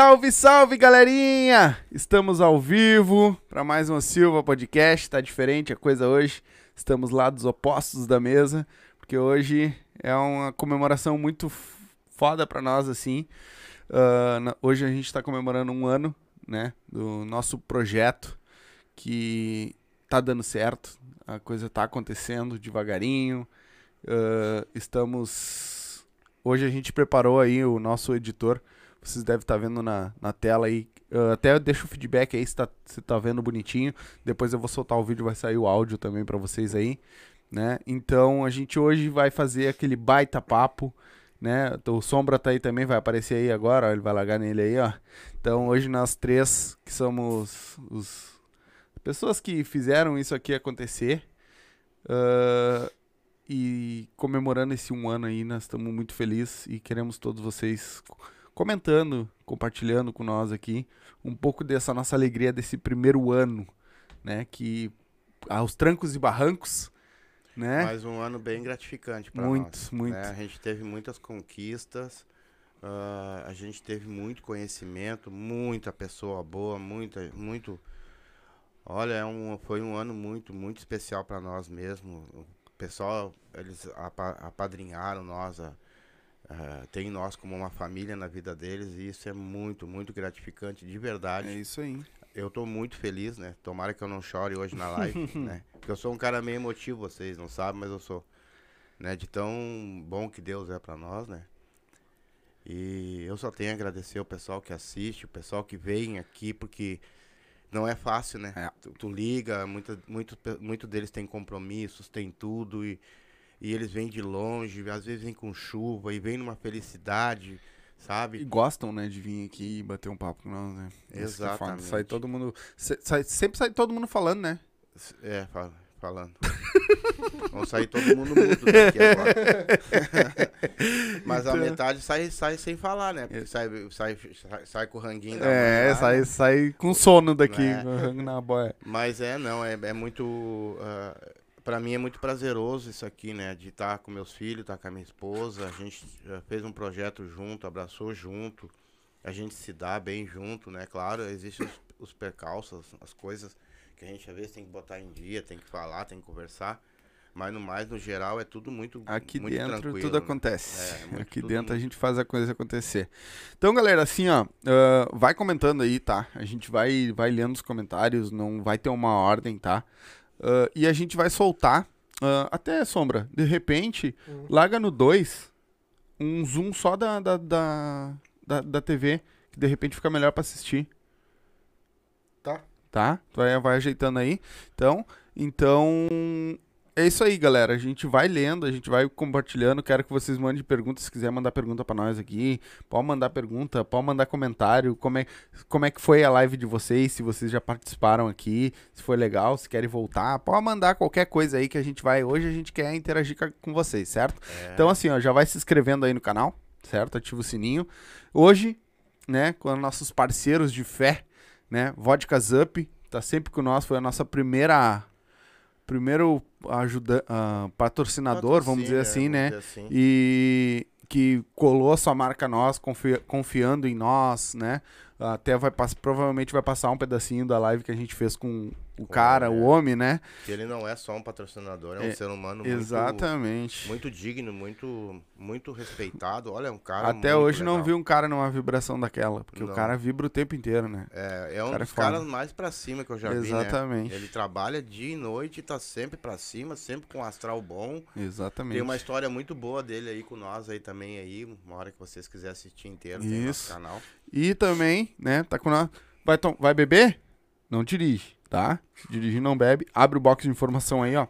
Salve, salve, galerinha! Estamos ao vivo para mais um Silva Podcast. Tá diferente a coisa hoje. Estamos lá dos opostos da mesa, porque hoje é uma comemoração muito foda para nós, assim. Uh, hoje a gente está comemorando um ano, né, do nosso projeto que tá dando certo. A coisa tá acontecendo devagarinho. Uh, estamos. Hoje a gente preparou aí o nosso editor vocês devem estar tá vendo na, na tela aí. Uh, até deixa o feedback aí se tá, se tá vendo bonitinho. Depois eu vou soltar o vídeo, vai sair o áudio também para vocês aí. Né? Então a gente hoje vai fazer aquele baita papo. Né? O Sombra tá aí também, vai aparecer aí agora, ó, ele vai largar nele aí, ó. Então hoje nós três, que somos os pessoas que fizeram isso aqui acontecer. Uh, e comemorando esse um ano aí, nós estamos muito felizes e queremos todos vocês comentando, compartilhando com nós aqui um pouco dessa nossa alegria desse primeiro ano, né? Que aos trancos e barrancos, né? Mais um ano bem gratificante para nós. Muitos, muitos. Né? A gente teve muitas conquistas, uh, a gente teve muito conhecimento, muita pessoa boa, muita, muito. Olha, é um, foi um ano muito, muito especial para nós mesmo. O pessoal, eles apadrinharam nós a Uh, tem nós como uma família na vida deles e isso é muito, muito gratificante, de verdade. É isso aí. Eu tô muito feliz, né? Tomara que eu não chore hoje na live, né? Porque eu sou um cara meio emotivo, vocês não sabem, mas eu sou. Né? De tão bom que Deus é para nós, né? E eu só tenho a agradecer o pessoal que assiste, o pessoal que vem aqui, porque não é fácil, né? É. Tu, tu, liga, muito, muito, muito deles tem compromissos, tem tudo, e e eles vêm de longe, às vezes vêm com chuva e vêm numa felicidade, sabe? E gostam, né, de vir aqui e bater um papo com nós, né? É Exatamente. sai todo mundo. Sai, sempre sai todo mundo falando, né? É, fala, falando. Vamos sair todo mundo mudo daqui agora. Mas a então- metade sai, sai sem falar, né? Porque sai, sai, sai, sai com o ranguinho da É, lá, sai, né? sai com sono daqui, é. com o rango na boia. Mas é, não, é, é muito. Uh, para mim é muito prazeroso isso aqui, né? De estar tá com meus filhos, estar tá com a minha esposa. A gente fez um projeto junto, abraçou junto. A gente se dá bem junto, né? Claro, existem os, os percalços, as coisas que a gente às vezes tem que botar em dia, tem que falar, tem que conversar. Mas no mais, no geral, é tudo muito Aqui muito dentro tudo né? acontece. É, muito, Aqui dentro muito... a gente faz a coisa acontecer. Então, galera, assim, ó, uh, vai comentando aí, tá? A gente vai, vai lendo os comentários, não vai ter uma ordem, tá? Uh, e a gente vai soltar, uh, até sombra, de repente, uhum. larga no 2 um zoom só da, da, da, da, da TV, que de repente fica melhor para assistir. Tá. Tá? Tu vai, vai ajeitando aí. Então, então é isso aí, galera. A gente vai lendo, a gente vai compartilhando. Quero que vocês mandem perguntas. Se quiser mandar pergunta para nós aqui, pode mandar pergunta, pode mandar comentário. Como é, como é que foi a live de vocês? Se vocês já participaram aqui, se foi legal, se querem voltar, pode mandar qualquer coisa aí que a gente vai. Hoje a gente quer interagir com vocês, certo? É. Então, assim, ó, já vai se inscrevendo aí no canal, certo? Ativa o sininho. Hoje, né, com nossos parceiros de fé, né? Vodka Up, tá sempre com nós, foi a nossa primeira primeiro ajuda, uh, patrocinador, vamos dizer assim, vamos né? Dizer assim. E que colou a sua marca nós, confi confiando em nós, né? Até vai provavelmente vai passar um pedacinho da live que a gente fez com o cara, é. o homem, né? Que ele não é só um patrocinador, é, é um ser humano exatamente. muito, muito digno, muito, muito respeitado. Olha, é um cara. Até hoje legal. não vi um cara numa vibração daquela, porque não. o cara vibra o tempo inteiro, né? É, é um cara dos é caras mais pra cima que eu já exatamente. vi. Exatamente. Né? Ele trabalha dia e noite, tá sempre pra cima, sempre com um astral bom. Exatamente. Tem uma história muito boa dele aí com nós aí também aí, uma hora que vocês quiserem assistir inteiro, tem Isso. no canal. E também, né, tá com nós. Vai, vai beber? Não dirige tá? Dirigir não bebe. Abre o box de informação aí, ó.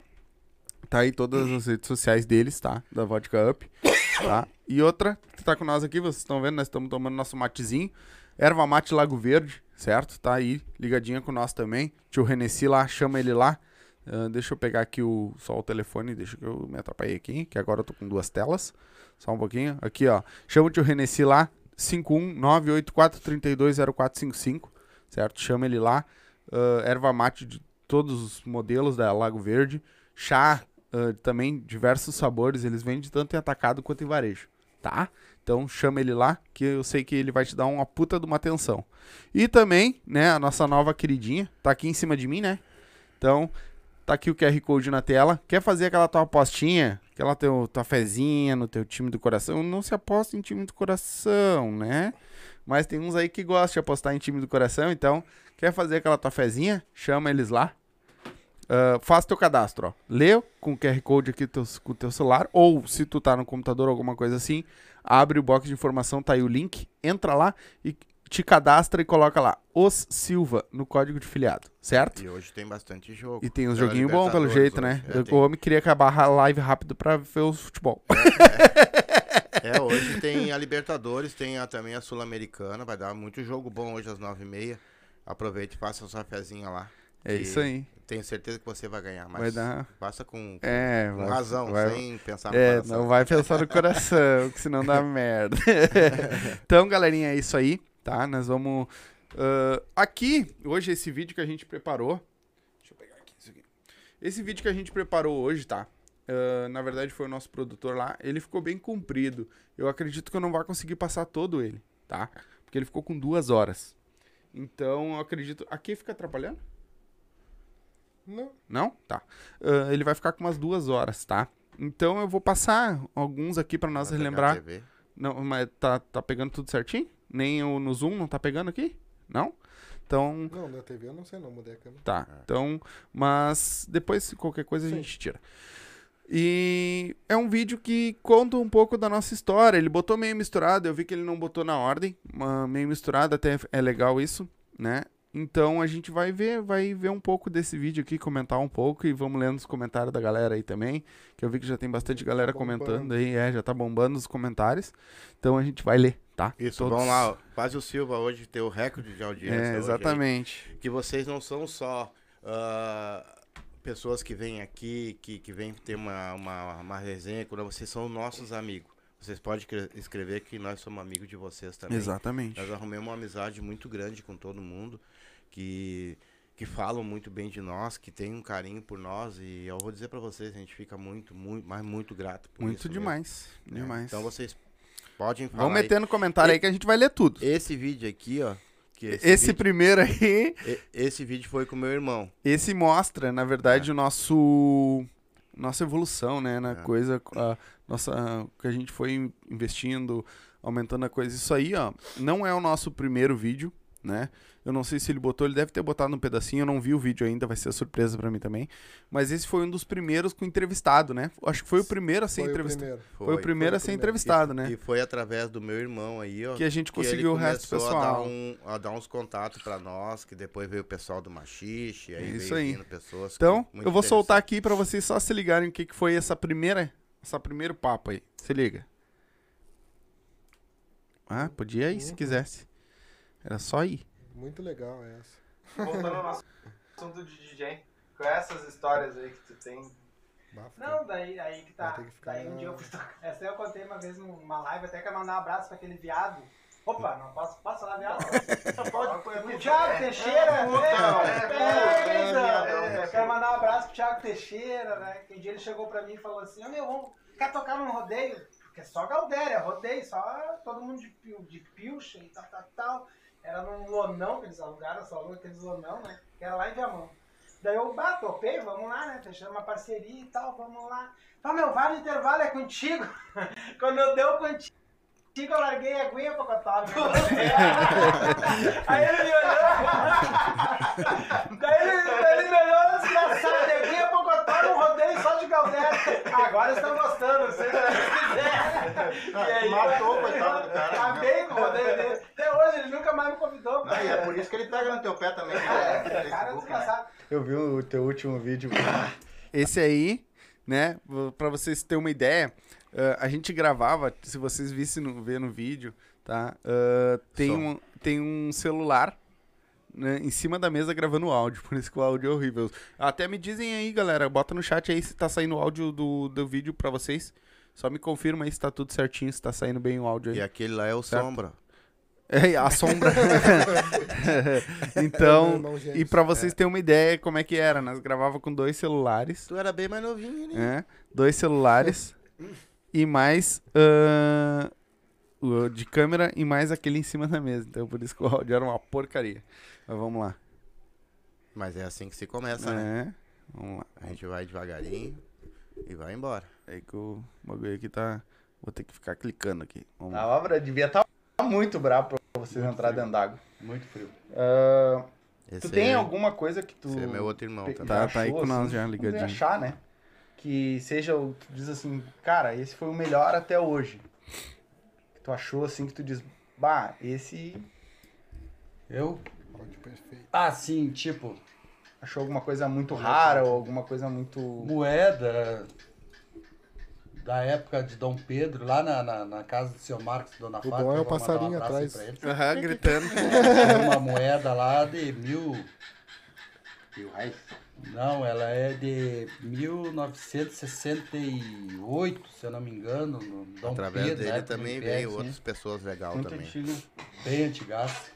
Tá aí todas as redes sociais deles, tá? Da Vodka Up, tá? E outra que tá com nós aqui, vocês estão vendo, nós estamos tomando nosso matezinho. Erva mate Lago Verde, certo? Tá aí, ligadinha com nós também. Tio Renessi lá, chama ele lá. Uh, deixa eu pegar aqui o, só o telefone, deixa que eu me atrapalhei aqui, que agora eu tô com duas telas. Só um pouquinho. Aqui, ó. Chama o tio Renessi lá, 51984320455, certo? Chama ele lá uh, erva mate de todos os modelos da Lago Verde, chá uh, também diversos sabores, eles vendem tanto em atacado quanto em varejo, tá? Então chama ele lá, que eu sei que ele vai te dar uma puta de uma atenção. E também, né, a nossa nova queridinha, tá aqui em cima de mim, né? Então, tá aqui o QR Code na tela. Quer fazer aquela tua apostinha, aquela teu, tua fezinha no teu time do coração? Não se aposta em time do coração, né? Mas tem uns aí que gostam de apostar em time do coração, então quer fazer aquela tua fezinha? Chama eles lá. Uh, faz teu cadastro, ó. Lê com o QR Code aqui teu, com o teu celular, ou se tu tá no computador ou alguma coisa assim, abre o box de informação, tá aí o link, entra lá e te cadastra e coloca lá Os Silva no código de filiado, certo? E hoje tem bastante jogo. E tem uns joguinhos bons pelo jeito, né? hoje. É, o homem queria acabar a live rápido pra ver o futebol. É, hoje tem a Libertadores, tem a- também a Sul-Americana. Vai dar muito jogo bom hoje às 9h30. Aproveite e faça sua fezinha lá. É isso aí. Tenho certeza que você vai ganhar, mas Vai dar. faça com, É, com vai- razão, vai- sem pensar no É, coração. não vai pensar no coração, que senão dá merda. então, galerinha, é isso aí, tá? Nós vamos. ah, aqui, hoje, esse vídeo que a gente preparou. Deixa eu pegar aqui isso aqui. Esse vídeo que a gente preparou hoje, tá? Ah, na verdade, foi o nosso produtor lá. Ele ficou bem comprido. Eu acredito que eu não vou conseguir passar todo ele, tá? Porque ele ficou com duas horas. Então, eu acredito. Aqui fica atrapalhando? Não. Não? Tá. Ah, ele vai ficar com umas duas horas, tá? Então eu vou passar alguns aqui pra nós Vai a relembrar. TV. Não, mas tá, tá pegando tudo certinho? Nem o, no Zoom não tá pegando aqui? Não? Então, Não, na TV eu não sei não, mudei a câmera. tá. Então, mas depois se qualquer coisa a Sim. gente tira. E é um vídeo que conta um pouco da nossa história. Ele botou meio misturado, eu vi que ele não botou na ordem, meio misturado, até é legal isso, né? Então a gente vai ver, vai ver um pouco desse vídeo aqui, comentar um pouco e vamos lendo os comentários da galera aí também, que eu vi que já tem bastante galera bombando. comentando aí, é, já tá bombando os comentários. Então a gente vai ler, tá? Isso, Todos- vamos lá. ó. Faz o Silva hoje ter o recorde de audiência. É, hoje exatamente. que vocês não são só ah, pessoas que vêm aqui, que, que vêm ter uma, uma, uma resenha, quando vocês são nossos amigos. Vocês podem cre- escrever que nós somos amigos de vocês também. Exatamente. Nós arrumamos uma amizade muito grande com todo mundo, que, que falam muito bem de nós, que tem um carinho por nós, e eu vou dizer pra vocês, a gente fica muito, muito, mas muito grato por Muito isso mesmo, demais. né? Demais. Então vocês podem falar Vamos aí. meter no comentário aí que a gente vai ler tudo. Esse vídeo aqui, ó, que esse, Esse vídeo, primeiro aí, esse vídeo foi com meu irmão. esse mostra, na verdade, o nosso nossa evolução, né, na É. coisa, a nossa que a gente foi investindo, aumentando a coisa. Isso aí, ó, não é o nosso primeiro vídeo, né? Eu não sei se ele botou, ele deve ter botado um pedacinho, eu não vi o vídeo ainda, vai ser surpresa pra mim também. Mas esse foi um dos primeiros com entrevistado, né? Acho que foi o primeiro a ser Foi o entrevistado. primeiro. Foi, o primeiro foi a ser primeiro. entrevistado, E- né? E foi através do meu irmão aí, ó. Que a gente conseguiu o resto do começou A dar, pessoal. um, a dar uns contatos pra nós, que depois veio o pessoal do Machixe, aí Isso veio aí. vindo pessoas. Então, muito eu vou soltar aqui pra vocês só se ligarem o que, que foi essa primeira, essa primeiro papo aí. Se liga. Ah, podia ir se quisesse. Era só ir. Muito legal essa. Voltando ao nosso assunto de DJ, com essas histórias aí que tu tem. Bafo. Não, daí aí que tá. Vai ter que ficar Daí um na- dia eu fui tocar. Essa aí eu contei uma vez numa live, até quero mandar um abraço pra aquele viado. Opa, não posso, posso falar viado? O Thiago Teixeira, é, é, é, é, é, Quero mandar um abraço pro Thiago Teixeira, né? Que um dia ele chegou pra mim e falou assim, ô meu, vamos, quer tocar num rodeio? Porque é só Galdéria, rodeio, só todo mundo de, pil- de pilcha e tal, tal, tal. Era num lonão que eles alugaram, só alugam aqueles lonão, né? Que era lá em Viamão. Daí eu, bah, topei, vamos lá, né? Fechamos uma parceria e tal, vamos lá. Ah, meu, vai no intervalo, é contigo. Quando eu deu contigo, eu larguei a aguinha pra cotar. Aí ele me olhou. Daí ele, ele me olhou desgraçado, de aguinha pra cotar um rodeio só de galera. Agora estão gostando, se. E aí, matou, coitado do cara. Acabei com o. Até hoje ele nunca mais me convidou. Não, e é por isso que ele pega no teu pé também. né? É, no cara é Facebook, né? desgraçado. Eu vi o teu último vídeo. Esse aí, né, pra vocês terem uma ideia, a gente gravava, se vocês vissem no, ver no vídeo, tá? Ah, tem, Som. um, tem um celular né, em cima da mesa gravando áudio, por isso que o áudio é horrível. Até me dizem aí, galera, bota no chat aí se tá saindo o áudio do, do vídeo pra vocês. Só me confirma aí se tá tudo certinho, se tá saindo bem o áudio aí. E aquele lá é o Certo. Sombra. É, a sombra. Então, e pra vocês terem uma ideia como é que era, nós gravava com dois celulares, Tu era bem mais novinho, né? né? Dois celulares. e mais o de câmera e mais aquele em cima da mesa. Então por isso que o áudio era uma porcaria. Mas vamos lá. Mas é assim que se começa, né? É, vamos lá. A gente vai devagarinho e vai embora. É que o bagulho aqui tá. Vou ter que ficar clicando aqui. Vamos A obra devia estar muito bravo pra vocês entrarem dentro d'água. Muito frio. Esse tu tem é, alguma coisa que tu. esse é meu outro irmão também. Tá, tá aí achou, com nós assim, já ligadinho. achar, né? Que seja o. Tu diz assim, cara, esse foi o melhor até hoje. Que tu achou assim que tu diz, bah, esse. Eu? Ah, sim, tipo, Achou alguma coisa muito rara ou alguma coisa muito. moeda da época de Dom Pedro, lá na, na, na casa do seu Marcos e Dona O Fátima. bom é o um passarinho abraço aí atrás. Aham, gritando. Tem uma moeda lá de mil. Mil reais. Não, ela é de 1968, se eu não me engano. No Dom Através Pedro, dele né, também veio sim. outras pessoas legais também. antigo. Bem antigaço.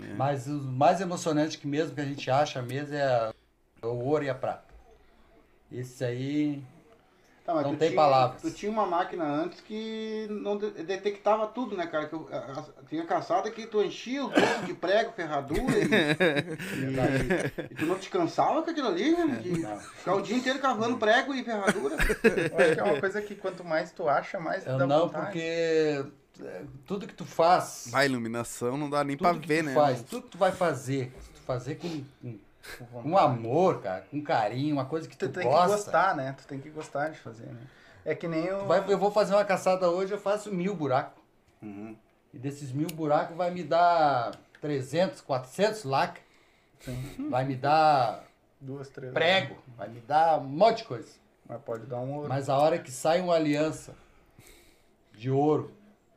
É. Mas o mais emocionante que mesmo que a gente acha mesmo é o ouro e a prata. Esse aí. Tá, mas Não tu tem tinha- palavras. Tu tinha uma máquina antes que não de- detectava tudo, né, cara? Que eu- a- a- tinha caçada que tu enchia os bolsos de prego, ferradura e, e- e tu não te cansava com aquilo ali, né? De ficar o dia inteiro cavando prego e ferradura. Eu acho que é uma coisa que quanto mais tu acha, mais Eu dá não, vontade. porque é, tudo que tu faz. Vai, iluminação não dá nem tudo pra que ver, tu né? faz, tudo que tu vai fazer, se tu fazer com, com, com amor, cara, com carinho, uma coisa que tu, Tu tem gosta. que gostar, né? Tu tem que gostar de fazer, né? É que nem o. Tu vai- eu vou fazer uma caçada hoje, eu faço mil buracos. Uhum. E desses mil buracos vai me dar 300, 400 lacres. Vai me dar Duas, três. prego, vai me dar um monte de coisa. Mas pode dar um ouro. Mas a hora que sai uma aliança de ouro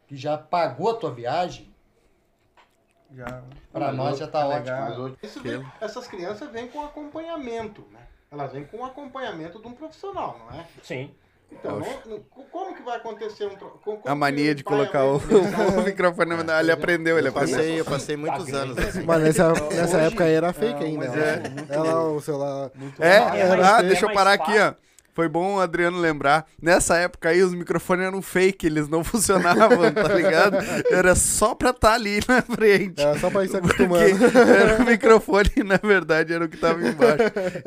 que já pagou a tua viagem, Já. pra nós já tá é ótimo. hoje, isso vem- essas crianças vêm com acompanhamento, né? Elas vêm com acompanhamento de um profissional, não é? Sim. Então, não- como que vai acontecer um... tro- como- A mania de colocar o, o microfone na Ele aprendeu, ele Eu aprendeu. passei, eu passei muitos anos assim. Mas nessa, nessa Hoje, época aí era fake é, ainda. mas Ela, é ela, o celular. É, É ah, deixa é eu parar mais aqui, ó. Foi bom o Adriano lembrar. Nessa época aí, os microfones eram fake, eles não funcionavam, tá ligado? Era só pra estar ali na frente. É só pra ir se Porque acostumando. era o microfone, na verdade, era o que tava embaixo.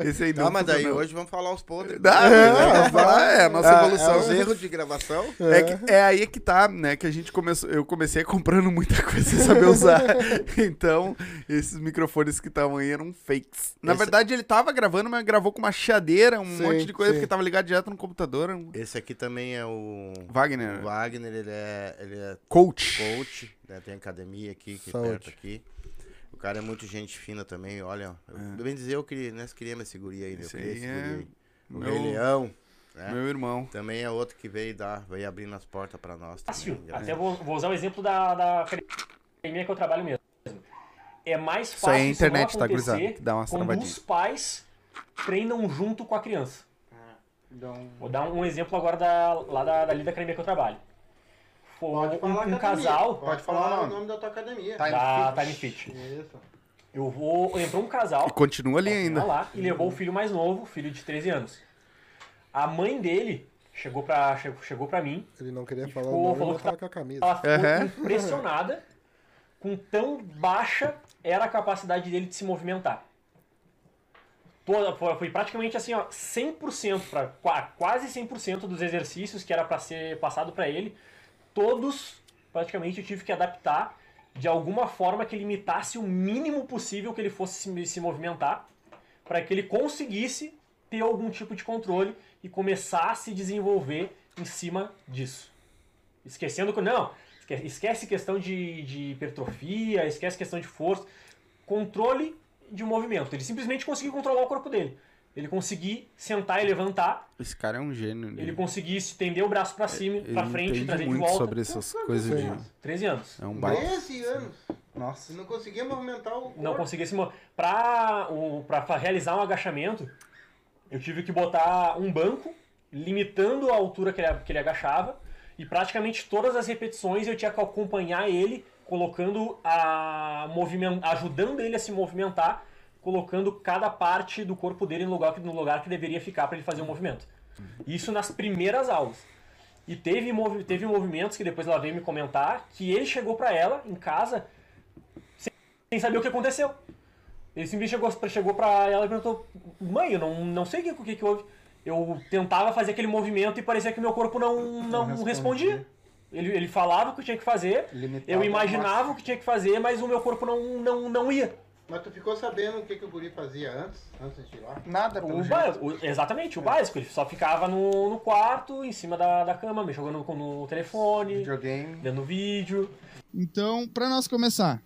Esse aí não Ah, mas daí funcionava. hoje vamos falar os podres. Dá, é, falar, é, a nossa Ah, evolução. Os erros de gravação. É, que- é aí que tá, né? Que a gente começou. Eu comecei comprando muita coisa sem saber usar. então, esses microfones que estavam aí eram fakes. Na Esse- verdade, ele tava gravando, mas gravou com uma chiadeira, um Sim, monte de coisa, sim. porque tava ligado direto no computador. Um... Esse aqui também é o Wagner, o Wagner, ele é, ele é coach. coach, né? tem academia aqui, aqui Saúde. perto aqui. O cara é muito gente fina também, olha. Eu, Bem dizer, eu queria, nós queríamos esse guri aí, né? Eu Esse queria aí esse é guri aí. O meu- Rei Leão, né? Meu irmão. Também é outro que veio dar, veio abrindo as portas pra nós. Fácil. Também, Até vou, vou usar o exemplo da, da academia que eu trabalho mesmo. É mais Isso aí fácil é isso não internet, tá, gurizada? Que dá umas quando os pais treinam junto com a criança. Então, Vou dar um exemplo agora da, lá da, dali da academia que eu trabalho. Foi pode um, falar um casal Pode falar falar o nome. da tua academia. Time da Fit. Time Fit. Isso. Eu vou. Entrou um casal. E continua ali Tá ainda. lá e levou o filho mais novo, filho de 13 anos. A mãe dele chegou pra, che- chegou pra mim, Ele não queria falar Ficou- o nome, falou que tava com a camisa. ela ficou Aham. impressionada com tão baixa era a capacidade dele de se movimentar. Toda, foi, praticamente assim, ó, 100%, pra, qua- quase 100% dos exercícios que era pra ser passado pra ele, todos praticamente eu tive que adaptar de alguma forma que limitasse o mínimo possível que ele fosse se, se movimentar, para que ele conseguisse ter algum tipo de controle e começar a se desenvolver em cima disso. Esquecendo que. Não, esque- esquece questão de, de hipertrofia, esquece questão de força. Controle de movimento. Ele simplesmente conseguiu controlar o corpo dele. Ele conseguir sentar e levantar, Esse cara é um gênio. ele conseguir estender o braço pra cima, pra frente, entende trazer de muito volta. sobre essas coisas de... 13 anos. É um baita. 13 anos. Nossa. Você não conseguia movimentar o corpo. não conseguia se mover. Pra, o, pra fa- realizar um agachamento, eu tive que botar um banco, limitando a altura que ele, que ele agachava, e praticamente todas as repetições eu tinha que acompanhar ele, colocando a movimento, ajudando ele a se movimentar, colocando cada parte do corpo dele no lugar, que- no lugar que deveria ficar para ele fazer o movimento. Isso nas primeiras aulas. E teve, movi- teve movimentos que depois ela veio me comentar que ele chegou pra ela em casa sem, sem saber o que aconteceu. Ele simplesmente chegou, chegou pra ela e perguntou: Mãe, eu não, não sei o que, que, que houve. Eu tentava fazer aquele movimento e parecia que meu corpo não, não, respondia. respondia. Ele, ele falava o que tinha que fazer, Limitava eu imaginava o que tinha que fazer, mas o meu corpo não, não, não ia. Mas tu ficou sabendo o que, que o guri fazia antes, antes de ir lá? Nada, pelo O jeito. ba- o- exatamente, o básico. Ele só ficava no, no quarto, em cima da, da cama, me jogando com- no telefone, Videogame. vendo vídeo. Então, pra nós começar.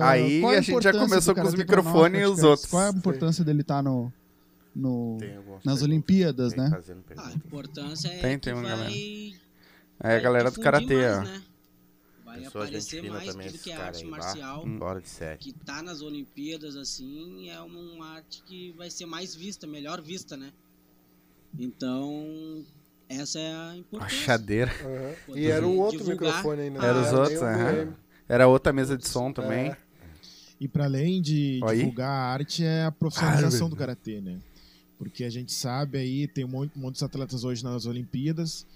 ah, Aí qual a gente já começou do com os microfones e os outros. Qual é a importância dele estar no, no, Tem algumas nas. Olimpíadas, né? Ah, a importância é Tem, que tem vai, galera. É a galera do karatê, mais, ó. né? Vai aparecer mais também, tudo que é arte aí, marcial. Fora de série. Que tá nas Olimpíadas, assim, é uma arte que vai ser mais vista, melhor vista, né? Então, essa é a importância. Achadeira. Aham. Poder E era um outro divulgar. microfone ainda. Era os outros. VM. Era outra mesa de som também. É. E para além de Aí. divulgar a arte, é a profissionalização do karatê, né? Porque a gente sabe aí, tem um monte- muitos atletas hoje nas Olimpíadas.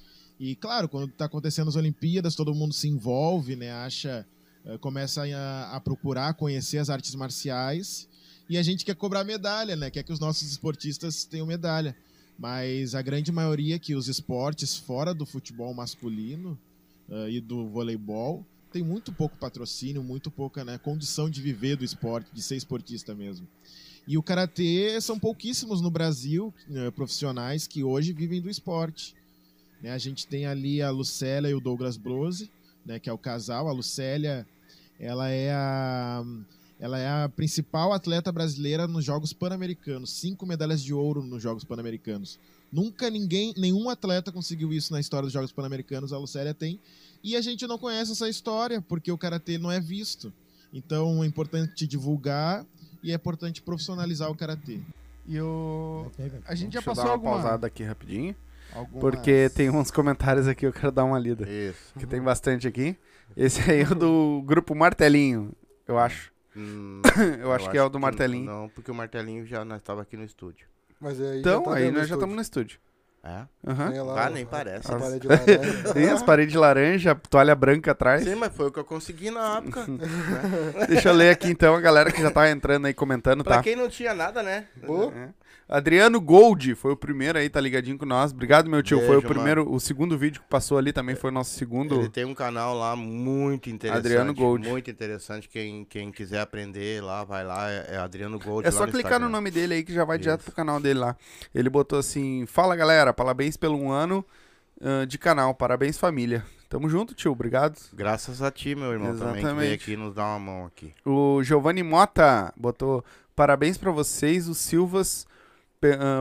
E claro, quando tá acontecendo as Olimpíadas, todo mundo se envolve, né? Acha, eh, começa a, a procurar conhecer as artes marciais. E a gente quer cobrar medalha, né? Quer que os nossos esportistas tenham medalha. Mas a grande maioria que os esportes fora do futebol masculino eh, e do voleibol tem muito pouco patrocínio, muito pouca né, condição de viver do esporte, de ser esportista mesmo. E o karatê são pouquíssimos no Brasil eh, profissionais que hoje vivem do esporte. Né, a gente tem ali a Lucélia e o Douglas Brose, né, que é o casal. A Lucélia, ela é a ela é a principal atleta brasileira nos Jogos Pan-Americanos, cinco medalhas de ouro nos Jogos Pan-Americanos. Nunca ninguém, nenhum atleta conseguiu isso na história dos Jogos Pan-Americanos. A Lucélia tem e a gente não conhece essa história, porque o karatê não é visto. Então é importante divulgar e é importante profissionalizar o karatê. E o. A gente já passou dar uma alguma pausada aqui rapidinho. Algumas- Porque tem uns comentários aqui, eu quero dar uma lida. Isso. Que tem bastante aqui. Esse aí é o do grupo Martelinho, eu acho. Hum, Eu acho que é o do Martelinho. Não, porque o martelinho já nós estava aqui no estúdio. Mas aí Então, tá aí nós já estamos no estúdio. É? Aham. Tem lá Ah, nem parece. As- parede laranja. Tem as paredes laranja, toalha branca atrás. Sim, mas foi o que eu consegui na época. Deixa eu ler aqui então a galera que já tá entrando aí comentando, Pra tá? quem não tinha nada, né? É. Adriano Gold foi o primeiro aí, tá ligadinho com nós. Obrigado, meu tio. foi o Beijo, primeiro, o segundo vídeo que passou ali também foi o nosso segundo. Ele tem um canal lá muito interessante. Adriano Gold. Muito interessante. Quem, quem quiser aprender lá, vai lá. É, é Adriano Gold. É só clicar Instagram. no nome dele aí que já vai direto Isso. pro canal dele lá. Ele botou assim: Fala galera, parabéns pelo um ano ah, de canal, parabéns família. Tamo junto, tio, obrigado. Graças a ti, meu irmão, também, que veio Exatamente. aqui nos dar uma mão aqui. O Giovanni Mota botou: Parabéns pra vocês, os Silvas,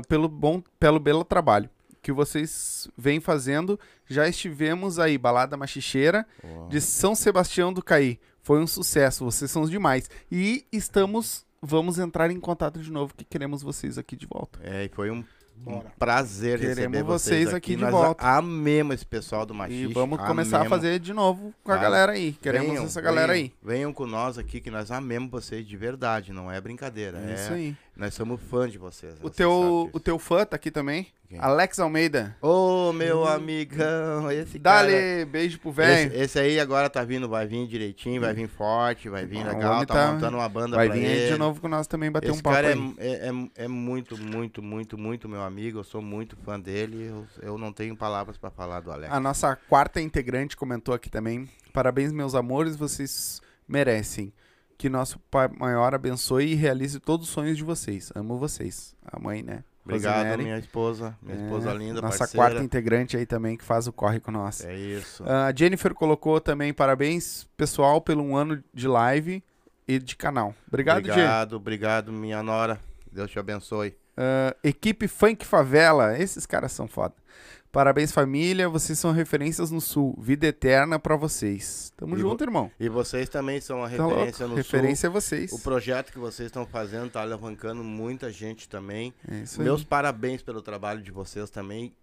pelo bom, pelo belo trabalho que vocês vêm fazendo. Já estivemos aí, Balada Machicheira, de São Sebastião do Caí. Foi um sucesso, vocês são os demais. E estamos, vamos entrar em contato de novo, que queremos vocês aqui de volta. É, e foi um, um Bora. prazer Queremos receber vocês vocês aqui de Nós volta. a- amemos esse pessoal do Machixe. e vamos começar a amemos. fazer de novo com a Tá. galera aí. Queremos Venham, essa galera venham, aí. Venham com nós aqui, que nós amemos vocês de verdade, não é brincadeira. É É, isso aí. Nós somos fãs de vocês. O teu, o teu fã tá aqui também. Quem? Alex Almeida. Ô, meu amigão, esse cara... Dale, beijo pro Esse, velho. esse aí agora tá vindo, vai vir direitinho, vai vir forte, vai vir legal, tá, tá- montando uma banda Vai pra vir aí ele. de novo com nós também bater Esse um papo cara é, é, é, é muito, muito, muito, muito meu amigo. Eu sou muito fã dele. Eu, eu não tenho palavras pra falar do Alex. A nossa quarta integrante comentou aqui também. Parabéns, meus amores, vocês merecem. Que nosso Pai Maior abençoe e realize todos os sonhos de vocês. Amo vocês. A mãe, né? Obrigado, Rosemary. minha esposa. Minha É, esposa linda, Nossa parceira. quarta integrante aí também que faz o corre com nós. É isso. A Jennifer colocou também parabéns, pessoal, pelo um ano de live e de canal. Obrigado, Jennifer. obrigado, obrigado, minha nora. Deus te abençoe. Ah, equipe Funk Favela, esses caras são foda. Parabéns, família. Vocês são referências no Sul. Vida eterna pra vocês. Tamo E junto, irmão. E vocês também são uma Tá louco. referência no Referência é Sul. vocês. O projeto que vocês estão fazendo tá alavancando muita gente também. É isso Meus aí. parabéns pelo trabalho de vocês também.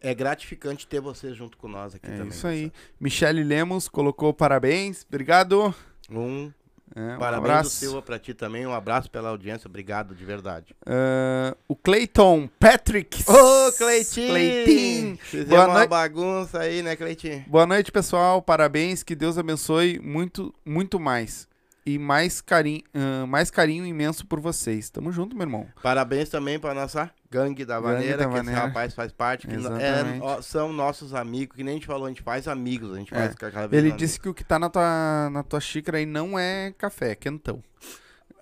É gratificante ter vocês junto com nós aqui É também. isso aí. Michele Lemos colocou parabéns. Obrigado. Um, É, um Parabéns abraço. Silva pra ti também. Um abraço pela audiência. Obrigado de verdade. Ah, o Clayton Patrick. Ô, Cleitinho! Cleitinho. Fizemos Boa uma noite. bagunça aí, né, Cleitinho? Boa noite, pessoal. Parabéns. Que Deus abençoe muito, muito mais. E mais carinho, ah, mais carinho imenso por vocês. Tamo junto, meu irmão. Parabéns também pra nossa gangue da Vaneira, que esse rapaz faz parte. Que é, ó, são nossos amigos, que nem a gente falou, a gente faz amigos, a gente É. faz cada vez Ele disse que o que tá na tua, na tua xícara aí não é café, é quentão.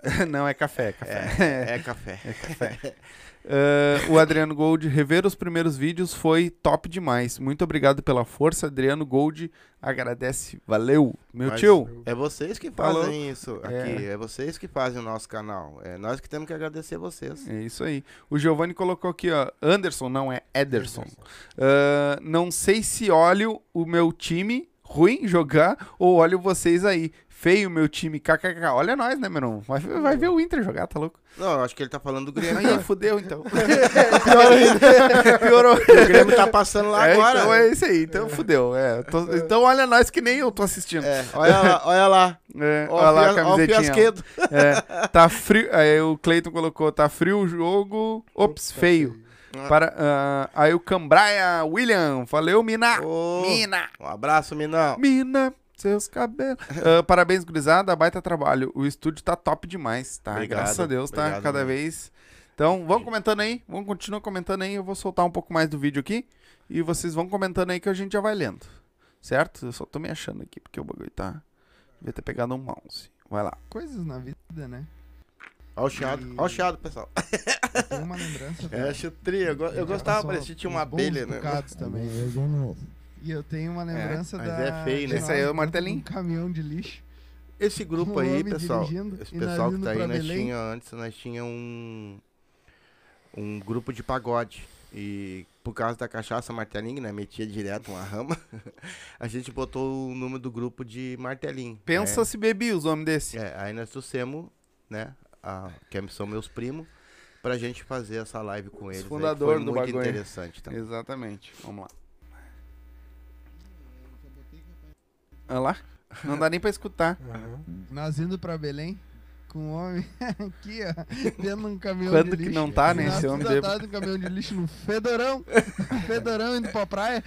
não é café, é café. É, é café. Ah, o Adriano Gold, rever os primeiros vídeos foi top demais. Muito obrigado pela força. Adriano Gold agradece. Valeu, meu Mas tio. É vocês que Falou. fazem isso aqui. É. vocês que fazem o nosso canal. É nós que temos que agradecer vocês. É isso aí. O Giovanni colocou aqui, ó. Anderson, não é Ederson. Ah, não sei se olho o meu time ruim jogar ou olho vocês aí. Feio meu time, kkk. Olha nós, né, meu irmão? Vai, vai ver o Inter jogar, tá louco? Não, eu acho que ele tá falando do Grêmio. Aí, fudeu então. Pior ainda. Piorou. o Grêmio tá passando lá É, agora. Então é isso aí, então fudeu. É, tô- então olha nós que nem eu tô assistindo. É, olha lá, olha lá. É, Ó, olha lá a ó camisetinha. fiasquedo. É, tá frio. Aí o Cleiton colocou, tá frio o jogo. Ops, feio. Para, ah, aí o Cambraia William, valeu, Mina. Ô, Mina. Um abraço, Minão. Mina, seus cabelos. Ah, parabéns, gurizada, baita trabalho. O estúdio tá top demais, tá? Obrigado, Graças a Deus, tá? obrigado Cada mesmo. vez. Então, vão comentando aí, vão continuar comentando aí. Eu vou soltar um pouco mais do vídeo aqui. E vocês vão comentando aí que a gente já vai lendo. Certo? Eu só tô me achando aqui, porque o bagulho tá. Devia ter pegado um mouse. Vai lá. Coisas na vida, né? Olha o chiado, olha o chiado, pessoal. Tem uma lembrança. É, chutri. Eu, go- eu gostava, parecia que tinha uma abelha, né? também. E eu tenho uma lembrança mas da. é feio, né? Esse aí é o martelinho? Um caminhão de lixo. Esse grupo Um aí, pessoal, esse pessoal que tá aí, nós Belém. tinha antes, nós tinha um um grupo de pagode e por causa da cachaça martelinho, né, metia direto uma rama, a gente botou o número do grupo de martelinho. Pensa se bebi os homens desse. É, aí nós trouxemos, né, a, que são meus primos, pra gente fazer essa live com eles. aí, fundador foi do muito bagulho. interessante também. Exatamente. Vamos lá. Olha lá. Não dá nem pra escutar. Nós indo pra Belém com um homem aqui, ó, dentro de um caminhão Quando de que lixo. não tá, né? Nós Esse homem atrás do caminhão de lixo no fedorão. fedorão indo pra praia.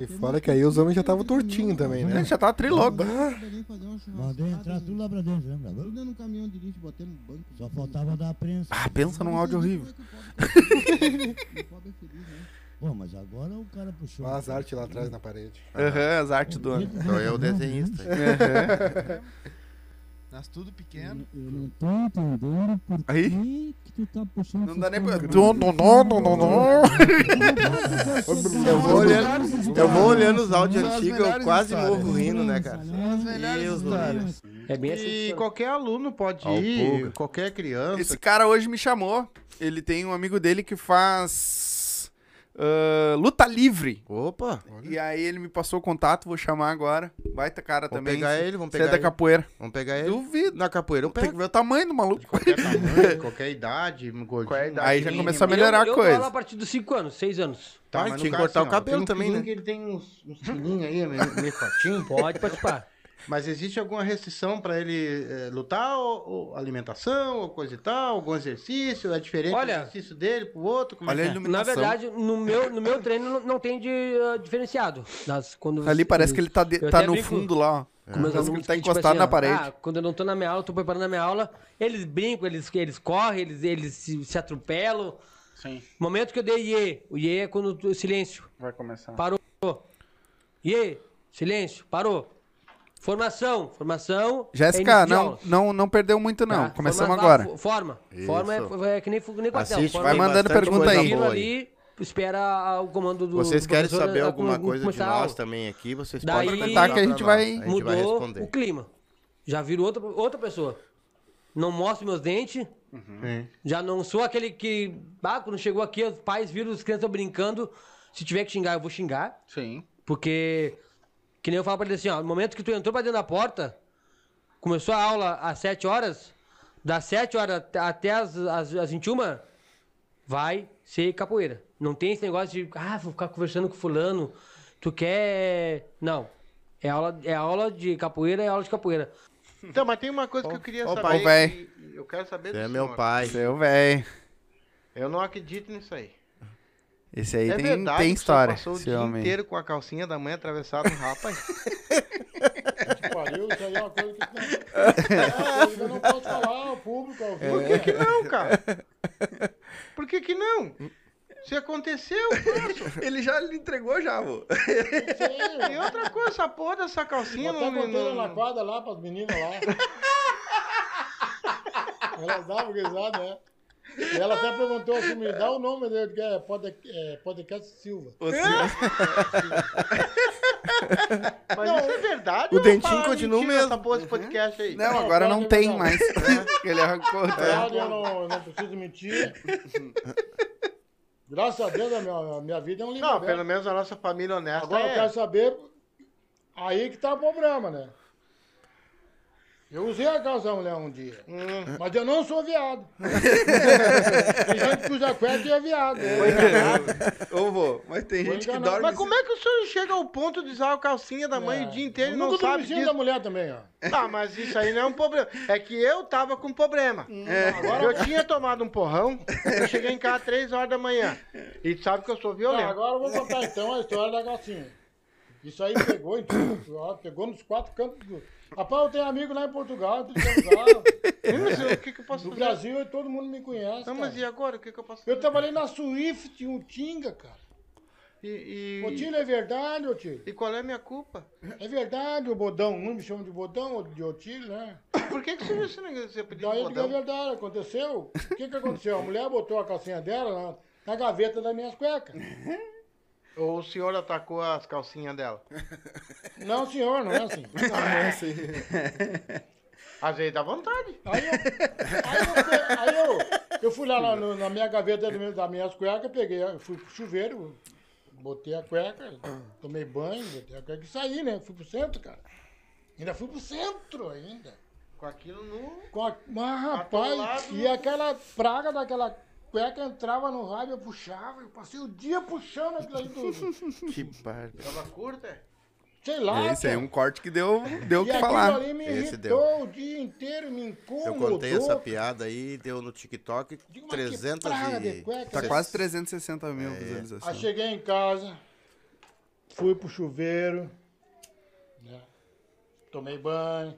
E fora que aí os homens já estavam tortinhos também, né? Já tá trilogo. Mandei entrar tudo lá pra dentro, lembra? Tudo no caminhão de lixo, botei no banco. Só faltava dar a prensa. Ah, pensa num áudio horrível. Pô, mas agora o cara puxou. As artes lá atrás na parede. Aham, as artes do homem. Sou eu o desenhista. Aham. Nós tudo pequeno. Eu não tô entendendo por Aí? que que tu tá puxando Não dá nem pra. Não, não, não, não, não, não. Eu vou olhando, eu vou olhando os áudios antigos, eu quase morro rindo, né, cara? São as melhores histórias. É bem assim. E qualquer aluno pode ir, qualquer criança. Esse cara hoje me chamou. Ele tem um amigo dele que faz. Ah, luta livre. Opa, E aí ele me passou o contato, vou chamar agora. Baita cara vamos também. pegar ele, vamos Você é pegar da ele. capoeira. Vamos pegar ele. Duvido. Na capoeira eu Tem que pego. ver o tamanho do maluco. Qualquer tamanho, qualquer idade, gordinho. Qual é a idade Aí já começou a melhorar eu, a eu coisa. falo a partir dos 5 anos, 6 anos. Tá, mas tinha que cortar caso, o cabelo um também, né? que ele tem uns, uns quilinhos aí, meio, meio fortinho. Pode participar. Mas existe alguma restrição pra ele eh, lutar? Ou, ou alimentação, ou coisa e tal? Algum exercício? É diferente Olha- o exercício dele pro outro? Como Olha é a é? Na verdade, no meu, no meu treino não- tem de ah, diferenciado. Das, quando Ali parece que ele tá, de- eu tá no brinco fundo lá, ó. com meus Parece que ele tá que, tipo encostado assim, na ó, parede. Ah, quando eu não tô na minha aula, tô preparando a minha aula, eles brincam, eles, eles correm, eles, eles se, se atropelam. Sim, Momento que eu dei iê, o iê é quando tu- silêncio. vai começar. Parou. Iê, silêncio, parou. Formação, formação. Jéssica, não, não, não perdeu muito não. tá? Começamos Forma- agora. fo- Forma. Isso. Forma é, é que nem, nem quartel. Assiste, Vai mandando pergunta aí. Ali, espera o comando do Vocês do querem saber alguma coisa de nós também aqui, vocês Daí- podem Perguntar que a gente nós, vai- a gente vai Mudou responder. o clima. Já virou outra, outra pessoa. Não mostro meus dentes. Sim. Já não sou aquele que. Ah, quando chegou aqui, os pais viram os crianças brincando. Se tiver que xingar, eu vou xingar. Sim. Porque. Que nem eu falo pra ele assim, ó. No momento que tu entrou pra dentro da porta, começou a aula às 7 horas. Das 7 horas até- as, as, as 21, vai ser capoeira. Não tem esse negócio de, ah, vou ficar conversando com fulano. Tu quer. Não. É aula, é aula de capoeira, é aula de capoeira. Então, mas tem uma coisa que eu queria Ó, saber. que Eu quero saber Você do é meu senhor. pai. Seu velho. Eu não acredito nisso aí. Esse aí é tem, verdade tem história. passou o dia homem. inteiro com a calcinha da mãe atravessada no rapa. Que pariu, isso aí é uma coisa que não, eu não posso falar ao público ao vivo. Por que, que não, cara? Por que, que não? Se aconteceu, posso. Ele já lhe entregou já, vô. E outra coisa, essa porra dessa calcinha Eu até não. não- na quadra lá pras meninas lá. Elas davam risada, né? E ela até perguntou assim, me dá o nome dele, que é, Pod- é Podcast Silva. Mas isso é verdade? O ou dentinho continua mesmo. Essa porra de podcast aí. Não, agora não pode, é tem mais. verdade. Ele arrancou. tá? Verdade, eu não, eu não preciso mentir. Graças a Deus, a minha, a minha vida é um livro Não, aberto. pelo menos a nossa família honesta Agora eu é. quero saber, aí que tá o problema, né? Eu usei a calça mulher um dia, Hum. mas eu não sou viado. tem gente que usa cueca e é viado. Ô, vô, mas tem Foi gente que enganado. dorme... Mas como é que o senhor chega ao ponto de usar a calcinha da mãe o dia inteiro e não sabe disso? da mulher também, ó. Tá, mas isso aí não é um problema. É que eu tava com problema. Agora- Eu tinha tomado um porrão, eu cheguei em casa às 3 horas da manhã. E tu sabe que eu sou Tá, violento. agora eu vou contar então a história da calcinha. Isso aí pegou em tudo, pegou nos quatro cantos do... Rapaz, eu tenho amigo lá em Portugal, que é lugar. O que, que eu posso No fazer? Brasil todo mundo me conhece. Não, mas e agora? O que, que eu posso Eu fazer? trabalhei na Swift, um Tinga, cara. E, Ô, e, é verdade, ô Tilho? e qual é a minha culpa? É verdade, o Bodão. Um me chama de Bodão, outro de Otílio, né? Por que, que você você não você pediu Daí eu digo, é bodão? verdade, aconteceu. O que que aconteceu? A mulher botou a calcinha dela na, na gaveta das minhas cuecas. Ou o senhor atacou as calcinhas dela? Não, senhor, não é assim. Às vezes dá vontade. Aí eu, aí eu, aí eu, eu fui lá na, na minha gaveta meu- das minhas cuecas, peguei, fui pro chuveiro, botei a cueca, tomei banho, botei a cueca e saí, né? Fui pro centro, cara. Ainda fui pro centro ainda. Com aquilo no. Com a, mas, rapaz, Atolado. e aquela praga daquela cueca entrava no rádio, eu puxava, eu passei o dia puxando aquilo aí tudo. Que barba. Tava curta? é? Sei lá, Esse aí é um corte que deu deu o que falar. ali me Esse irritou o dia inteiro, me Eu incomodou. contei essa piada aí, deu no TikTok Digo, mas que 300 praga de e... cueca, Tá quase 360 mil Aí visualizações. cheguei em casa, fui pro chuveiro, né? tomei banho,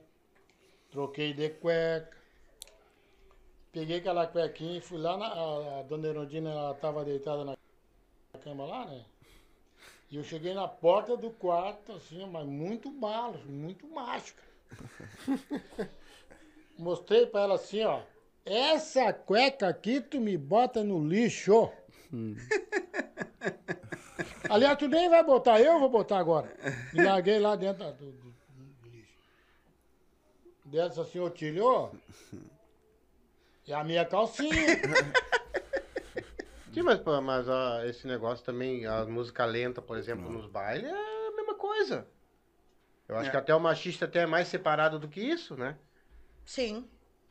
troquei de cueca, peguei aquela cuequinha e fui lá na. A, dona Erondina ela tava deitada na cama lá, né? E eu cheguei na porta do quarto, assim, mas muito malo, muito macho. Mostrei pra ela assim, ó. Essa cueca aqui tu me bota no lixo. Aliás, tu nem vai botar, eu vou botar agora. Me larguei lá dentro do, do- do lixo. Dessa assim, ô Tílio, é a minha calcinha. Sim, mas, pô, mas ó, esse negócio também, a música lenta, por exemplo, nos bailes, é a mesma coisa. Eu acho É. que até o machista até é mais separado do que isso, né? Sim.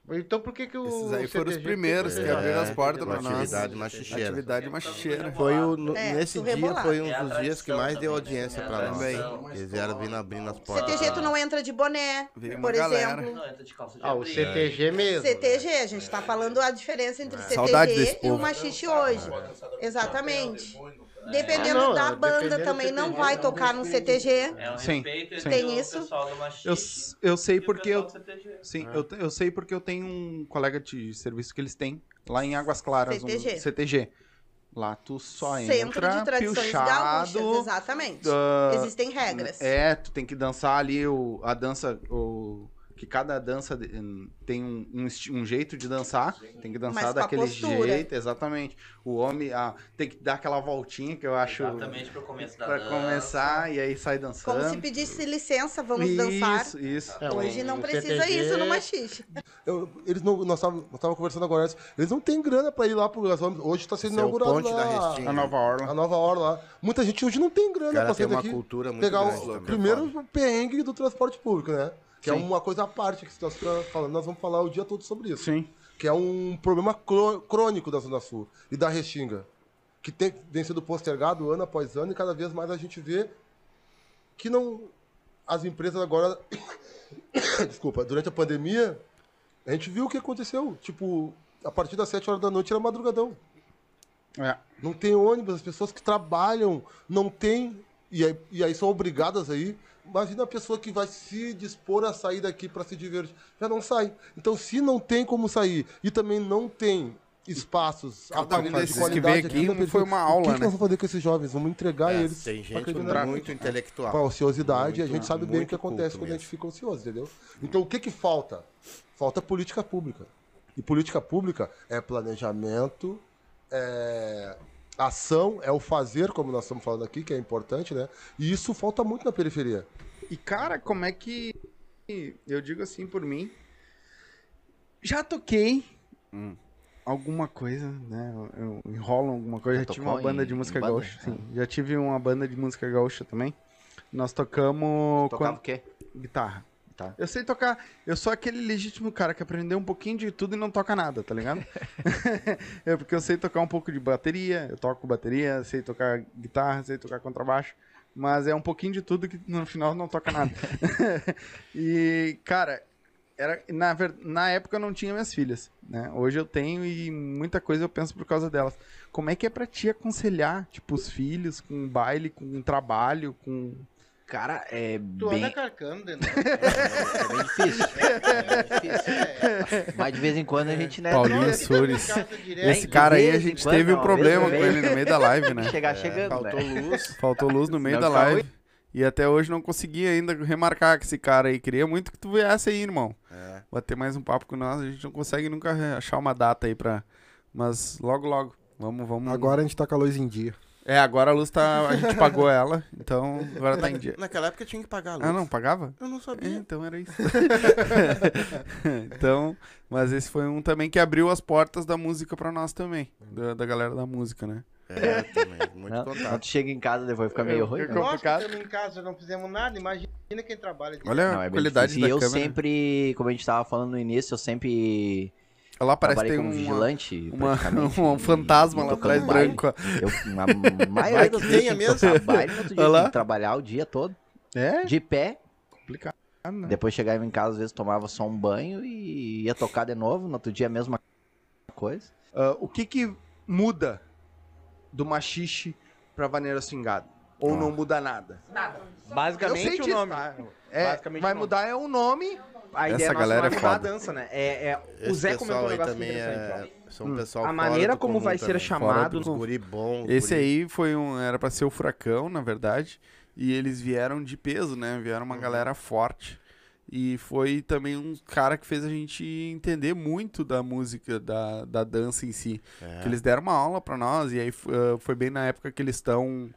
Então por que que o Esses aí foram os CTG primeiros que É, abriram as portas uma pra nós. atividade machicheira. Atividade machicheira. Foi o, no- É, nesse do dia rebolar. foi um É a dos dias que tradição mais deu também, audiência né? pra É a nós. tradição. Eles vieram vindo abrindo as portas. CTG tu não entra de boné, Veio uma por galera. exemplo. Não, entra de calça de Ah, o abrigo. CTG mesmo. CTG, a gente tá falando a diferença entre Saudade desse CTG e o povo. machixe hoje. Exatamente. Dependendo Ah, não, da dependendo banda também não vai tocar no CTG. É um Sim, respeito sim. Tem isso? Eu, eu sei e porque eu. Sim, eu, eu sei porque eu tenho um colega de serviço que eles têm lá em Águas Claras, CTG. um CTG. Lá tu só Centro entra de tradições pilchado. gaúchas, exatamente. ah, Existem regras. É, tu tem que dançar ali o, a dança, o, que cada dança hum, tem um, um, um jeito de dançar, tem que dançar Mas daquele jeito, exatamente. O homem ah, tem que dar aquela voltinha que eu acho Exatamente pro começo da pra dança. começar e aí sai dançando. Como se pedisse licença, vamos isso, dançar. Isso, É, Hoje não precisa CTG isso no machixe. Eu- eles não, nós estávamos conversando agora antes, eles não têm grana pra ir lá pro. Hoje está sendo é o inaugurado ponte da lá, Restinga. A nova orla. a nova hora lá. Muita gente hoje não tem grana tem sair uma daqui. cultura muito pegar grande o também. primeiro perrengue do transporte público, né? Que é Sim. uma coisa à parte que nós estamos falando. Nós vamos falar o dia todo sobre isso. Sim. Que é um problema crônico da Zona Sul e da Restinga. Que tem, vem sendo postergado ano após ano e cada vez mais a gente vê que não, as empresas agora. Desculpa, durante a pandemia, a gente viu o que aconteceu. Tipo, a partir das 7 horas da noite era madrugadão. É. Não tem ônibus, as pessoas que trabalham não tem. E aí, e aí são obrigadas aí. Imagina a pessoa que vai se dispor a sair daqui para se divertir. Já não sai. Então, se não tem como sair e também não tem espaços, Cada um aparelhos de desses que qualidade veio aqui periferia, foi uma o aula, que, que né? nós vamos fazer com esses jovens? Vamos entregar É, eles. tem pra gente criminalidade. muito intelectual. Pra ociosidade, e a Muito, gente sabe bem o que muito acontece quando a gente fica ocioso, entendeu? Então, o que que falta? Falta política pública. E política pública é planejamento, é ação, é o fazer, como nós estamos falando aqui, que é importante, né? E isso falta muito na periferia. E, cara, como é que. Eu digo assim por mim. Já toquei alguma coisa, né? Eu, eu enrolo alguma coisa. Já Já, tive uma banda em- de música gaúcha. Sim. Já tive uma banda de música gaúcha também. Nós tocamos. Tocava quando- o quê? Guitarra. Tá. Eu sei tocar. Eu sou aquele legítimo cara que aprendeu um pouquinho de tudo e não toca nada, tá ligado? é porque eu sei tocar um pouco de bateria, eu toco bateria, sei tocar guitarra, sei tocar contrabaixo, mas é um pouquinho de tudo que no final não toca nada. e, cara, era, na, na época eu não tinha minhas filhas, né? Hoje eu tenho e muita coisa eu penso por causa delas. Como é que é pra ti aconselhar, tipo, os filhos com baile, com trabalho, com... Cara, é Tu bem... anda carcando dentro. É bem difícil. É difícil. Mas de vez em quando a gente, né? Paulinho. É, Esse cara aí a gente quando, teve um problema com ele no meio da live, né? Chegar É, chegando, faltou né? luz. Faltou luz no meio Não, da live. E até hoje não consegui ainda remarcar com esse cara aí. Queria muito que tu viesse aí, irmão. É. Bater mais um papo com nós. A gente não consegue nunca achar uma data aí pra. Mas logo, logo. Vamos, vamos. Agora a gente tá com a luz em dia. É, agora a luz tá. A gente pagou ela. Então agora tá em dia. Naquela época tinha que pagar a luz. Ah, não, pagava? Eu não sabia. É, então era isso. então, mas esse foi um também que abriu as portas da música pra nós também. Da, da galera da música, né? É, também. Muito Não, contato. quando tu chega em casa depois fica meio ruim. né? Nós que estamos em casa não fizemos nada, imagina quem trabalha. Olha Não, a é qualidade difícil. da E eu câmera. sempre, como a gente tava falando no início, eu sempre Lá parece trabalhei que tem como uma- vigilante. uma- um fantasma e lá tocando atrás, branco. Eu, a maioria tinha que mesmo. no outro dia tinha que trabalhar o dia todo. É? De pé. Complicado, né? Depois chegava em casa, às vezes tomava só um banho e ia tocar de novo. No outro dia a mesma coisa. Ah, o que que muda do machixe pra vaneira swingada? Ou não muda nada? Nada. Basicamente o nome. tá? É, Basicamente vai o nome. mudar é o nome. A ideia Essa nossa galera é foda. dança, né? É, é- o Zé comentou um negócio também interessante, é... São um pessoal A maneira como vai ser também. chamado- Os guri bom, Esse guri- aí foi um. Era pra ser o furacão, na verdade. E eles vieram de peso, né? Vieram Uhum. uma galera forte. E foi também um cara que fez a gente entender muito da música, da, da dança em si. É. Que eles deram uma aula pra nós, e aí ah, foi bem na época que eles estão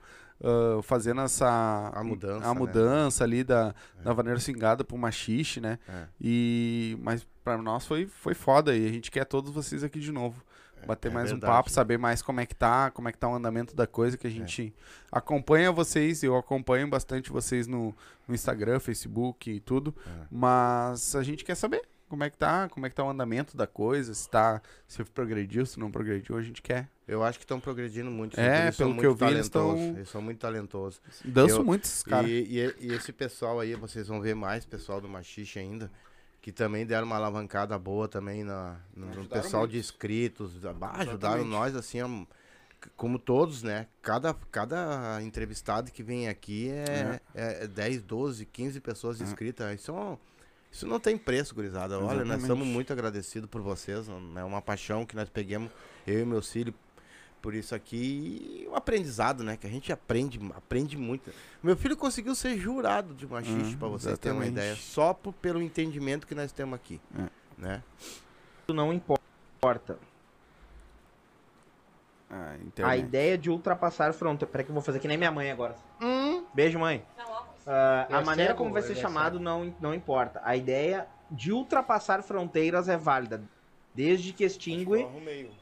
ah, fazendo essa A mudança, a né? mudança ali da, da vaneira swingada pro machixe, né? É. E, mas pra nós foi, foi foda, e a gente quer todos vocês aqui de novo. Bater é mais um verdade. papo, saber mais como é que tá, como é que tá o andamento da coisa, que a gente acompanha vocês, eu acompanho bastante vocês no, no Instagram, Facebook e tudo, É. mas a gente quer saber como é que tá, como é que tá o andamento da coisa, se tá, se progrediu, se não progrediu, a gente quer. Eu acho que estão progredindo muito. É, eles são pelo que eu muito vi, eles talentosos, tão- Eles são muito talentosos. Dançam Eu- muito esses caras. E, e- e esse pessoal aí, vocês vão ver mais pessoal do Machixe ainda, que também deram uma alavancada boa também na, no, no pessoal muito. de inscritos. ah, ajudaram nós, assim, como todos, né? Cada, cada entrevistado que vem aqui é, é. 10, 12, 15 pessoas inscritas. Isso, é um- isso não tem preço, gurizada. Olha, nós Exatamente. estamos muito agradecidos por vocês. É uma paixão que nós pegamos, eu e meu filho, por isso aqui. E um aprendizado, né? Que a gente aprende, aprende muito. Meu filho conseguiu ser jurado de machixe, Hum, pra vocês terem uma ideia. Só por- pelo entendimento que nós temos aqui. Né? Não importa. Ah, A ideia de ultrapassar fronteira. Peraí que eu vou fazer que nem minha mãe agora. Hum. Beijo, mãe. Ah, Eu a maneira cego, como vai ser é chamado não, não importa. A ideia de ultrapassar fronteiras é válida. Desde que extingue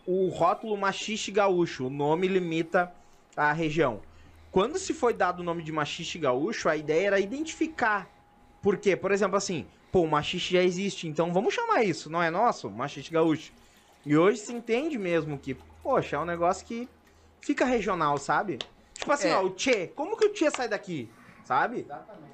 o rótulo machixe gaúcho. O nome limita a região. Quando se foi dado o nome de machixe gaúcho, a ideia era identificar. Por quê? Por exemplo, assim, pô, o machixe já existe, então vamos chamar isso, não é nosso? Machixe gaúcho. E hoje se entende mesmo que, poxa, é um negócio que fica regional, sabe? Tipo assim, É. ó, o Tchê, como que o Tchê sai daqui? Sabe?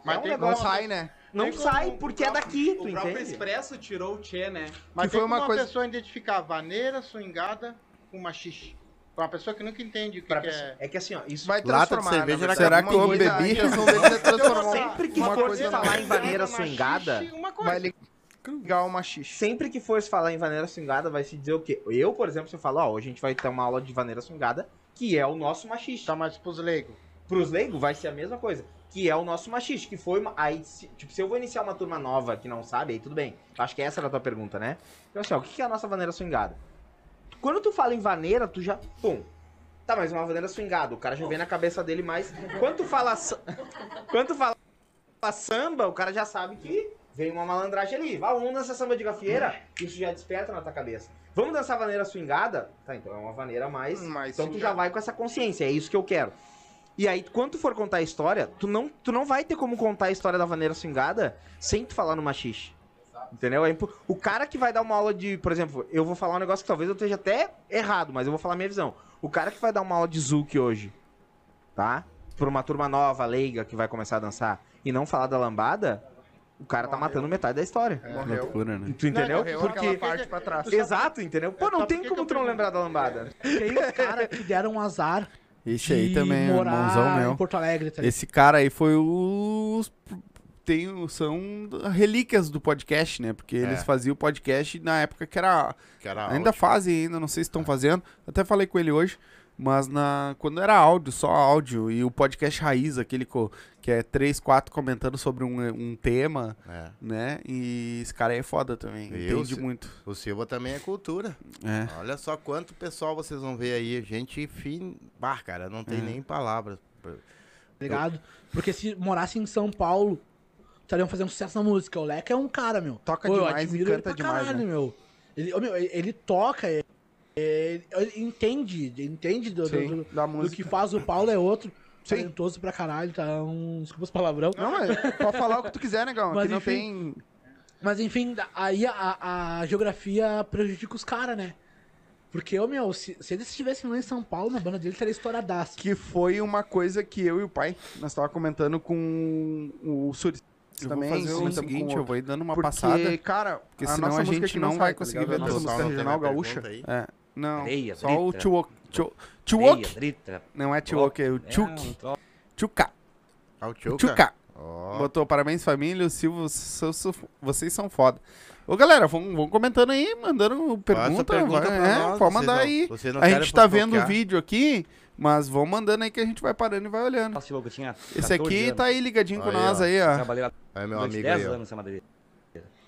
Mas É um tem negócio- como- sai, né? Não Tem sai o porque é próprio- daqui, tu O próprio entende? Expresso tirou o Tchê, né? Mas foi uma como coisa- pessoa identificar vaneira, swingada com machixe. Pra uma pessoa que nunca entende o que, que pessoa- é. É que assim, ó, isso Vai Lata de transformar. cerveja. Será que eu Uma coisa- bebi? É transformar Sempre que uma for falar em vaneira Machixe, swingada, uma. Vai ligar uma xixi. sempre que for falar em vaneira swingada, vai se dizer o quê? Eu, por exemplo, se eu falo, ó, hoje a gente vai ter uma aula de vaneira swingada, que é o nosso machiste. Tá mais pros leigos. Pros leigos vai ser a mesma coisa, que é o nosso machiste, que foi uma... Aí, tipo, se eu vou iniciar uma turma nova que não sabe, aí tudo bem. Acho que essa era a tua pergunta, né? Então assim, ó, o que é a nossa vaneira swingada? Quando tu fala em vaneira, tu já... Pum. Tá, mas uma vaneira swingada, o cara já vem na cabeça dele mais... Quando tu fala... Quando tu fala samba, o cara já sabe que vem uma malandragem ali. Vai, vamos dançar samba de gafieira, isso já desperta na tua cabeça. Vamos dançar vaneira swingada? Tá, então é uma vaneira mais... Mais então tu já vai com essa consciência, é isso que eu quero. E aí, quando tu for contar a história, tu não, tu não vai ter como contar a história da vaneira swingada sem tu falar no machixe. Entendeu? É O cara que vai dar uma aula de, por exemplo, eu vou falar um negócio que talvez eu esteja até errado, mas eu vou falar a minha visão. O cara que vai dar uma aula de Zouk hoje, tá? Pra uma turma nova, leiga, que vai começar a dançar, e não falar da lambada, o cara tá matando metade da história. Morreu. Loucura, né? Tu entendeu? Morreu Porque... parte pra trás. Exato, entendeu? Pô, não tem como tu não lembrar da lambada. Tem os caras que deram um azar Esse aí também é morar irmãozão meu. em Porto Alegre, tá? Esse cara aí foi os. Tem, são relíquias do podcast, né? Porque eles É. faziam o podcast na época que era. Que era ainda fazem, ainda, não sei se estão fazendo. Até falei com ele hoje. Mas na, quando era áudio, só áudio, e o podcast raiz, aquele co- que é três, quatro comentando sobre um, um tema, É. né? E esse cara aí é foda também, E eu, entende Se- muito. O Silva também é cultura. É. Olha só quanto pessoal vocês vão ver aí. Gente fin... Bah, cara, não tem É. nem palavras. Ligado? Porque se morasse em São Paulo, estariam fazendo sucesso na música. O Leca é um cara, meu. Toca Pô, demais e ele canta demais, caralho, né? meu. Ele, meu, ele, ele toca, é- é- ele entende, entende do, do- Sim, do- do música. que faz o Paulo é outro. Sim. Talentoso pra caralho, tá um. Desculpa os palavrão. Não, mas pode falar o que tu quiser, negão. Mas Aqui não enfim. tem. Mas enfim, aí a, a geografia prejudica os caras, né? Porque, ô meu, se, se eles estivessem lá em São Paulo, na banda dele estaria estouradaço. Que foi uma coisa que eu e o pai, nós tava comentando com o Suri. Eu também, vou fazer o comentamos com seguinte, eu vou ir dando uma Porque, passada. cara, Porque a senão nossa a gente não sai, vai tá conseguir? A vender. nossa Pessoal, música não tem regional mais gaúcha. É, não, Areia, só o. Tchu- Tchuok? Areia, dritra. Não é Tchuok, é o É, o Tchuca? Tchuka. Ó. Botou parabéns família, o Silvio, vocês são foda. Ô galera, vão, vão comentando aí, mandando pergunta. pergunta vai- é, nós, pode mandar não- aí. A gente tá vendo o vídeo aqui, mas vão mandando aí que a gente vai parando e vai olhando. Nossa, tinha Esse 14 aqui anos. tá aí ligadinho com Aí, nós ó. aí, ó. Trabalhei lá Aí, meu amigo 10 aí, ó. anos.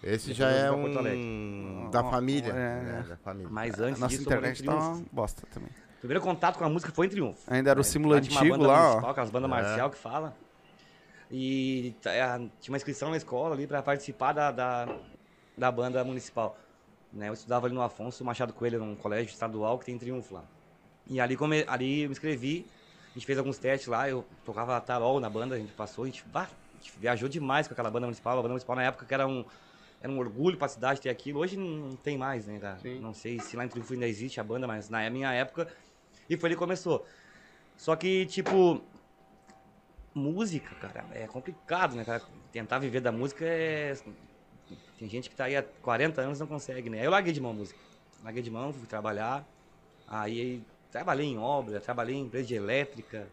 Esse já é um... Da Ó, família. é, né, é. Da família. Mas A antes nossa disso, internet tá uma bosta também. Primeiro contato com a música foi em Triunfo. Ainda era o É, símbolo lá tinha uma antigo banda lá, ó. municipal, Aquelas bandas É. marcial que fala. E tá, é, tinha uma inscrição na escola ali pra participar da, da, da banda municipal. Né, eu estudava ali no Afonso Machado Coelho, num colégio estadual que tem Triunfo lá. E ali, come, ali eu me inscrevi, a gente fez alguns testes lá, eu tocava tarol na banda, a gente passou, a gente, bah, a gente viajou demais com aquela banda municipal. A banda municipal na época que era um, era um orgulho pra cidade ter aquilo. Hoje não tem mais, né, cara? Não sei se lá em Triunfo ainda existe a banda, mas na minha época. E foi ali que começou. Só que, tipo, música, cara, é complicado, né, cara? Tentar viver da música é. Tem gente que tá aí há 40 anos e não consegue, né? Eu larguei de mão a música. Larguei de mão, fui trabalhar. Aí trabalhei em obra, trabalhei em empresa de elétrica.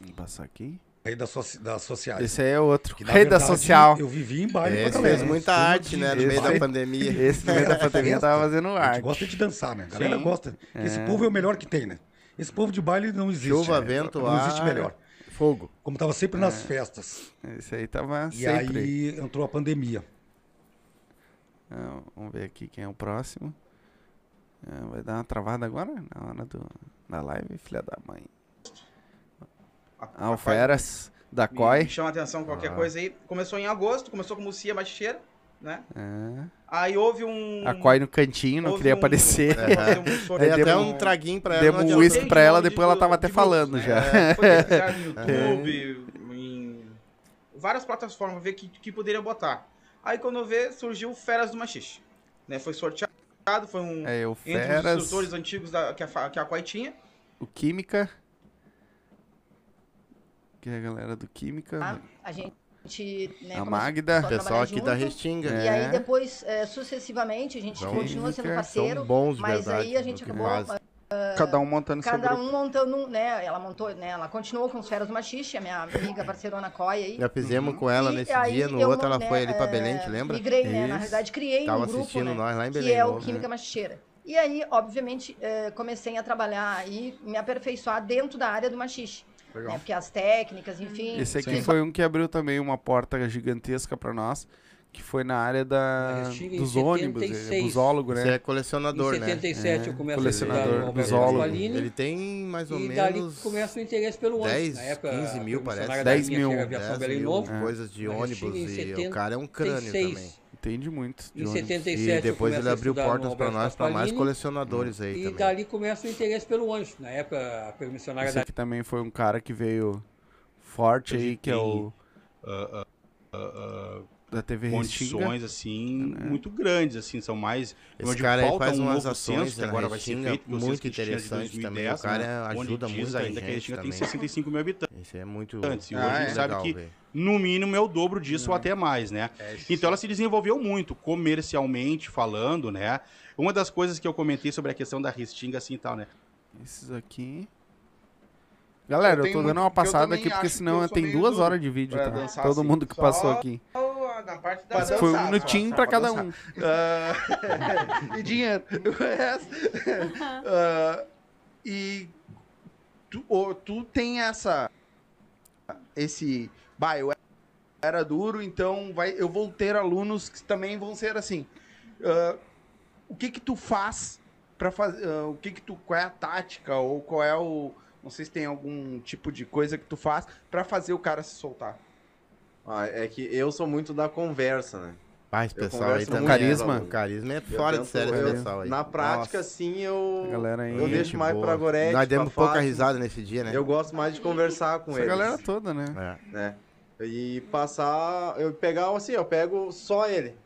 Vou passar aqui. Rei das, soci- das sociais. Esse aí é outro. Que, Rei da verdade, social. Eu vivi em baile Esse fez muita arte, né, no meio da pandemia. Esse no meio da pandemia tava fazendo A gente arte. gosta de dançar, né? A galera Sim. gosta. Esse É. povo é o melhor que tem, né? Esse povo de baile não existe. Chuva, né? vento, Não existe ar, melhor. Fogo. Como tava sempre nas festas. Esse aí tava E sempre. aí entrou a pandemia. Ah, vamos ver aqui quem é o próximo. Ah, vai dar uma travada agora? Na hora do, da live, filha da mãe. Alferas, da Me, COI. me chama a atenção qualquer Ah. coisa aí. Começou em agosto, começou como Cia Machicheira, né? É. Aí houve um. A COI no cantinho, não houve queria um- aparecer. houve um sorteio. Dei até demos- um traguinho pra ela, Demos não um uísque pra de ela, depois de ela tava gru- até de falando né? já. É, Foi no YouTube, em várias plataformas, ver que, que poderia botar. Aí quando eu ver, surgiu o Feras do Machixe. Né? Foi sorteado, foi um. É, o entre os Feras. instrutores antigos da, que, a, que a Quai tinha. O Química. Aqui é a galera do Química. Tá? A gente. Né, A Magda. a Pessoal aqui da Restinga. E É. aí depois, é, sucessivamente, a gente São- continua sendo são parceiro. bons mas verdade aí a gente que acabou. ah, Cada um montando seu Cada grupo. um montando, né? Ela montou, né? Ela continuou com os Feras do Machixe, a minha amiga parceirona Coia aí. Já fizemos com ela E nesse aí dia, no outro ela né, foi ali pra é, Belém, te lembra? Migrei, né? Na realidade, criei Tava um grupo, assistindo né, nós lá em que Belém é o Novo, Química né? Machicheira. E aí, obviamente, eh, comecei a trabalhar e me aperfeiçoar dentro da área do machixe. Legal. Né? Porque as técnicas, enfim... Esse aqui foi um que abriu também uma porta gigantesca pra nós, que foi na área da, dos ônibus, é, 76. busólogo, né? Você é colecionador, Em né? 77 É, eu começo a colecionador, Alberto busólogo. Gasparini. Ele tem mais ou e menos dali começa o interesse pelo ônibus. 10, Na época, 15 mil, a parece. missionária da 10 linha mil. chega a aviação 10 Belém mil, Novo. coisas de ônibus e o cara é um crânio 76. também. Entende muito. de Em ônibus. 77 E depois ele abriu portas pra Alberto nós, pra mais colecionadores aí E também. dali começa o interesse pelo ônibus. Na época, a missionária Esse da aqui também foi um cara que veio forte aí, que é o... ah, ah, ah, Da TV condições Restinga. assim muito grandes assim são mais Esse onde cara aí falta faz um umas ações censo que agora vai ser feito muito interessante também. 2010, O cara né, ajuda onde diz ainda que a Restinga tem também. 65 mil habitantes Isso é muito e hoje Ah, a gente é? sabe legal, que no mínimo é o dobro disso ou até mais né É, então ela se desenvolveu muito comercialmente falando né uma das coisas que eu comentei sobre a questão da Restinga assim e tal né Esses aqui... Galera, eu, tenho tô dando muito- uma eu passada também aqui, porque senão eu tem duas duro horas de vídeo, pra tá? dançar Todo assim. mundo que passou aqui. Na parte da Foi um minutinho só cada dançar. um. Ah, e dinheiro. Ah, e tu, ô, tu tem essa. Esse. Bah, eu era duro, então vai, eu vou ter alunos que também vão ser assim. Ah, o que que tu faz para fazer. o que que tu. Qual é a tática? Ou qual é o. Não sei se tem algum tipo de coisa que tu faz pra fazer o cara se soltar. Ah, é que eu sou muito da conversa, né? Eu pessoal aí muito Carisma. carisma é fora de série esse eu- pessoal aí. Na prática, Nossa. sim, eu, aí, eu deixo mais boa. pra Gorete, Nós demos pouca Fátima. risada nesse dia, né? Eu gosto mais de conversar com Essa eles. galera toda, né? É. né? E passar, eu pegar assim, eu pego só ele.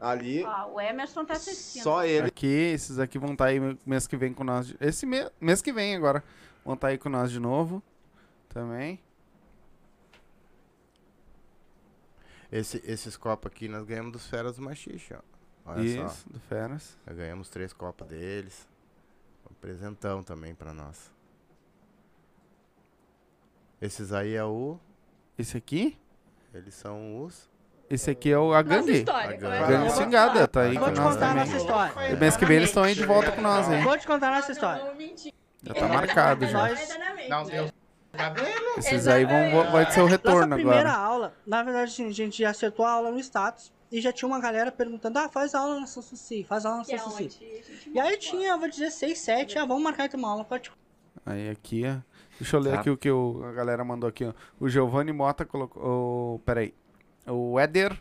Ali, Ó, o Emerson tá assistindo. só ele. Aqui, esses aqui vão estar aí mês que vem com nós. Esse me- mês que vem agora. Vão estar aí com nós de novo. Também. Esse- esses copos aqui nós ganhamos dos Feras do Machixe, ó. Olha Isso, só. do Feras. Nós ganhamos três copas deles. Um presentão também pra nós. Esses aí é o. Esse aqui? Eles são os. Esse aqui é o a gangue. história, A como é que gangue é? Cingada, tá aí Vou com te nós contar a também. nossa história. E mês que vem eles estão aí de volta com nós, hein? Vou te contar a nossa história. Já tá marcado já. Nós- Não, Deus. Tá vendo? Esses aí vão, vai ser o retorno Nossa primeira agora. aula, na verdade, a gente já acertou a aula no status e já tinha uma galera perguntando: ah, faz aula na São Suci, faz aula na São Suci. E aí tinha, vou dizer, 6, 7, ah, vamos marcar uma aula particular. Aí aqui, ó. Deixa eu ler Tá. aqui o que o- a galera mandou aqui, ó. O Giovanni Mota colocou. o- peraí. O Éder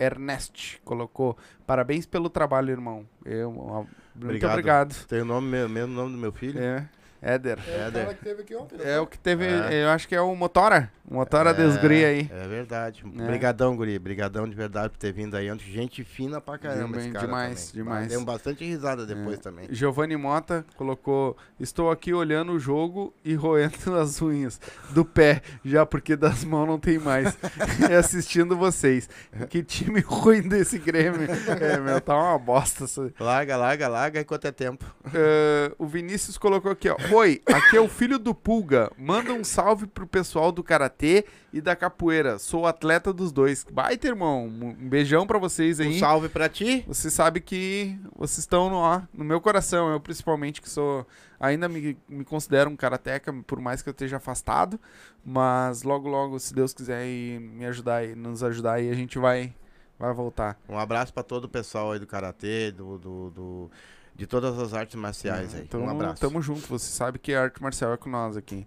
Ernest colocou. Parabéns pelo trabalho, irmão. Eu, ó, muito obrigado. Tem o nome, mesmo mesmo nome do meu filho? É. Éder. É o Éder. que teve aqui ontem, não É o que teve. É. Eu acho que é o Motora. O Motora É, dos Guri aí. É verdade. É. Brigadão, Guri. Brigadão de verdade por ter vindo aí. ontem. Gente fina pra caramba Demais, esse cara demais, também. demais. Demos bastante risada depois É. também. Giovanni Mota colocou: Estou aqui olhando o jogo e roendo as unhas do pé, já porque das mãos não tem mais. e assistindo vocês. Que time ruim desse Grêmio. É, meu, tá uma bosta. Larga, larga, larga enquanto é tempo. Eh, o Vinícius colocou aqui, ó. Oi, aqui é o filho do Pulga. Manda um salve pro pessoal do Karatê e da Capoeira. Sou atleta dos dois. Baita, irmão. Um beijão pra vocês aí. Um salve pra ti. Você sabe que vocês estão no, ó, no meu coração. Eu, principalmente, que sou. Ainda me, me considero um karateca, por mais que eu esteja afastado. Mas logo, logo, se Deus quiser aí me ajudar e nos ajudar aí, a gente vai, vai voltar. Um abraço pra todo o pessoal aí do Karatê, do, do, do- de todas as artes marciais aí. Tamo, um abraço. Tamo junto. Você sabe que a arte marcial é com nós aqui.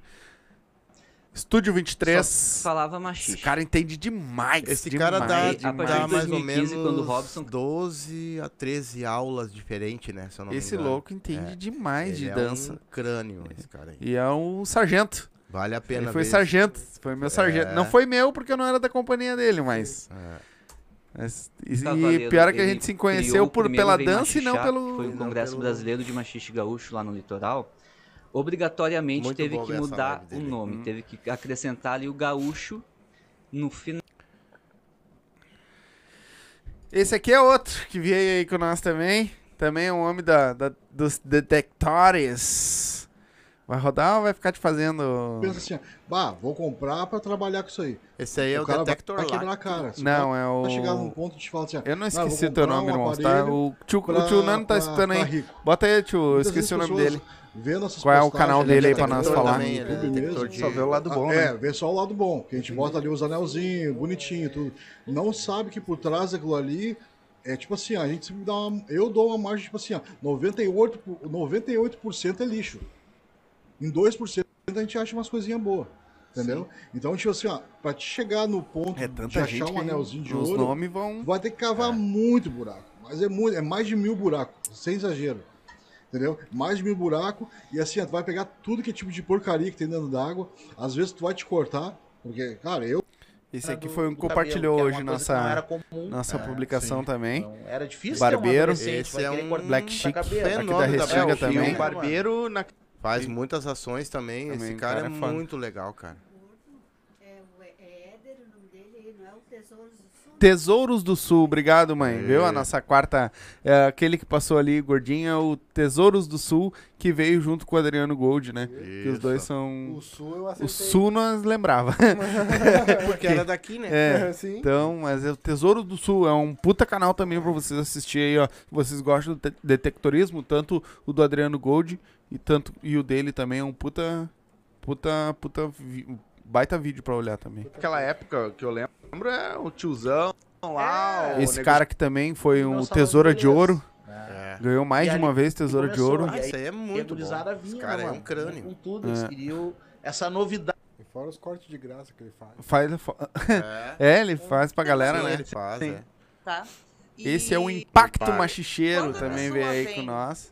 Estúdio 23. Só falava machixe. Esse cara entende demais. Esse demais, cara dá, demais. dá mais ou 2015, menos quando o Robson- 12 a 13 aulas diferentes, né? Se eu não me Esse louco entende É. demais Ele de é dança. um crânio, esse cara aí. E é um sargento. Vale a pena Ele foi ver sargento. Foi meu sargento. É. Não foi meu porque eu não era da companhia dele, mas. Mas- e, Cavaleiro, e pior é que a gente se conheceu por, pela dança e não pelo. Foi o Congresso pelo- Brasileiro de Machixe Gaúcho lá no litoral, obrigatoriamente Muito teve que mudar o nome, Hum. teve que acrescentar ali o gaúcho no final. Esse aqui é outro que veio aí com nós também. Também é um homem da, da- dos detectores. Vai rodar ou vai ficar te fazendo. Pensa assim, bah, vou comprar pra trabalhar com isso aí. Esse aí é o cara vai- detector vai, lá. quebrar a cara. Se Não, cara é o- Vai chegar num ponto de falar assim, Eu não "Ah, esqueci o teu nome, um irmão. Tá? O tio, pra- o tio Nano tá pra- escutando aí. pra rico." Bota aí, tio. Eu esqueci o nome dele. Qual é o canal ali, dele aí pra nós falar? também, é detector de- Só vê o lado bom, É, né? vê só o lado bom, que a gente bota ali os anelzinhos, bonitinho, tudo. Não sabe que por trás daquilo ali é tipo assim, a gente dá uma, eu dou uma margem tipo assim, ó, 98, por- 98% é lixo. Em 2% a gente acha umas coisinhas boas. Entendeu? Então, tipo assim, ó, pra te chegar no ponto É tanta de achar um anelzinho de os ouro, nomes vão- vai ter que cavar muito buraco. Mas é muito, é mais de mil buracos, sem exagero. Entendeu? Mais de mil buracos. E assim, ó, tu vai pegar tudo que é tipo de porcaria que tem dentro d'água. Às vezes tu vai te cortar, porque, cara, eu. Esse aqui foi um que compartilhou hoje nossa, comum. nossa É, publicação sim. também. Então, era difícil ter um Barbeiro. Esse é um Black Chic, aqui da Fenômeno da Restinga também. um barbeiro na... Faz muitas ações também. Também, Esse cara, cara é, é muito legal, cara. Tesouros do Sul, obrigado, mãe. Viu? A nossa quarta. É, aquele que passou ali, gordinho, é o Tesouros do Sul, que veio junto com o Adriano Gold, né? Que os dois são. O Sul eu O acertei. Sul nós lembrava. Porque era daqui, né? É, Sim. Então, mas é o Tesouro do Sul. É um puta canal também pra vocês assistir aí, ó. Vocês gostam do te- detectorismo, tanto o do Adriano Gold e tanto e o dele também é um puta. Puta. Puta. Baita vídeo pra olhar também. Aquela época que eu lembro é o tiozão lá. o Esse cara que também foi um Tesoura de Ouro. É. Ganhou mais E de uma vez e Tesoura de Ouro. e Isso aí é muito e bom. vinha, Esse cara né, é um mano? crânio. Com tudo, eles É. queriam essa novidade. E fora os cortes de graça que ele faz. Faz, fa- É. é, ele faz pra galera, Sim, né? ele faz, Sim. é. Tá? Esse é o E- Impacto. Machicheiro também veio aí vem- com nós.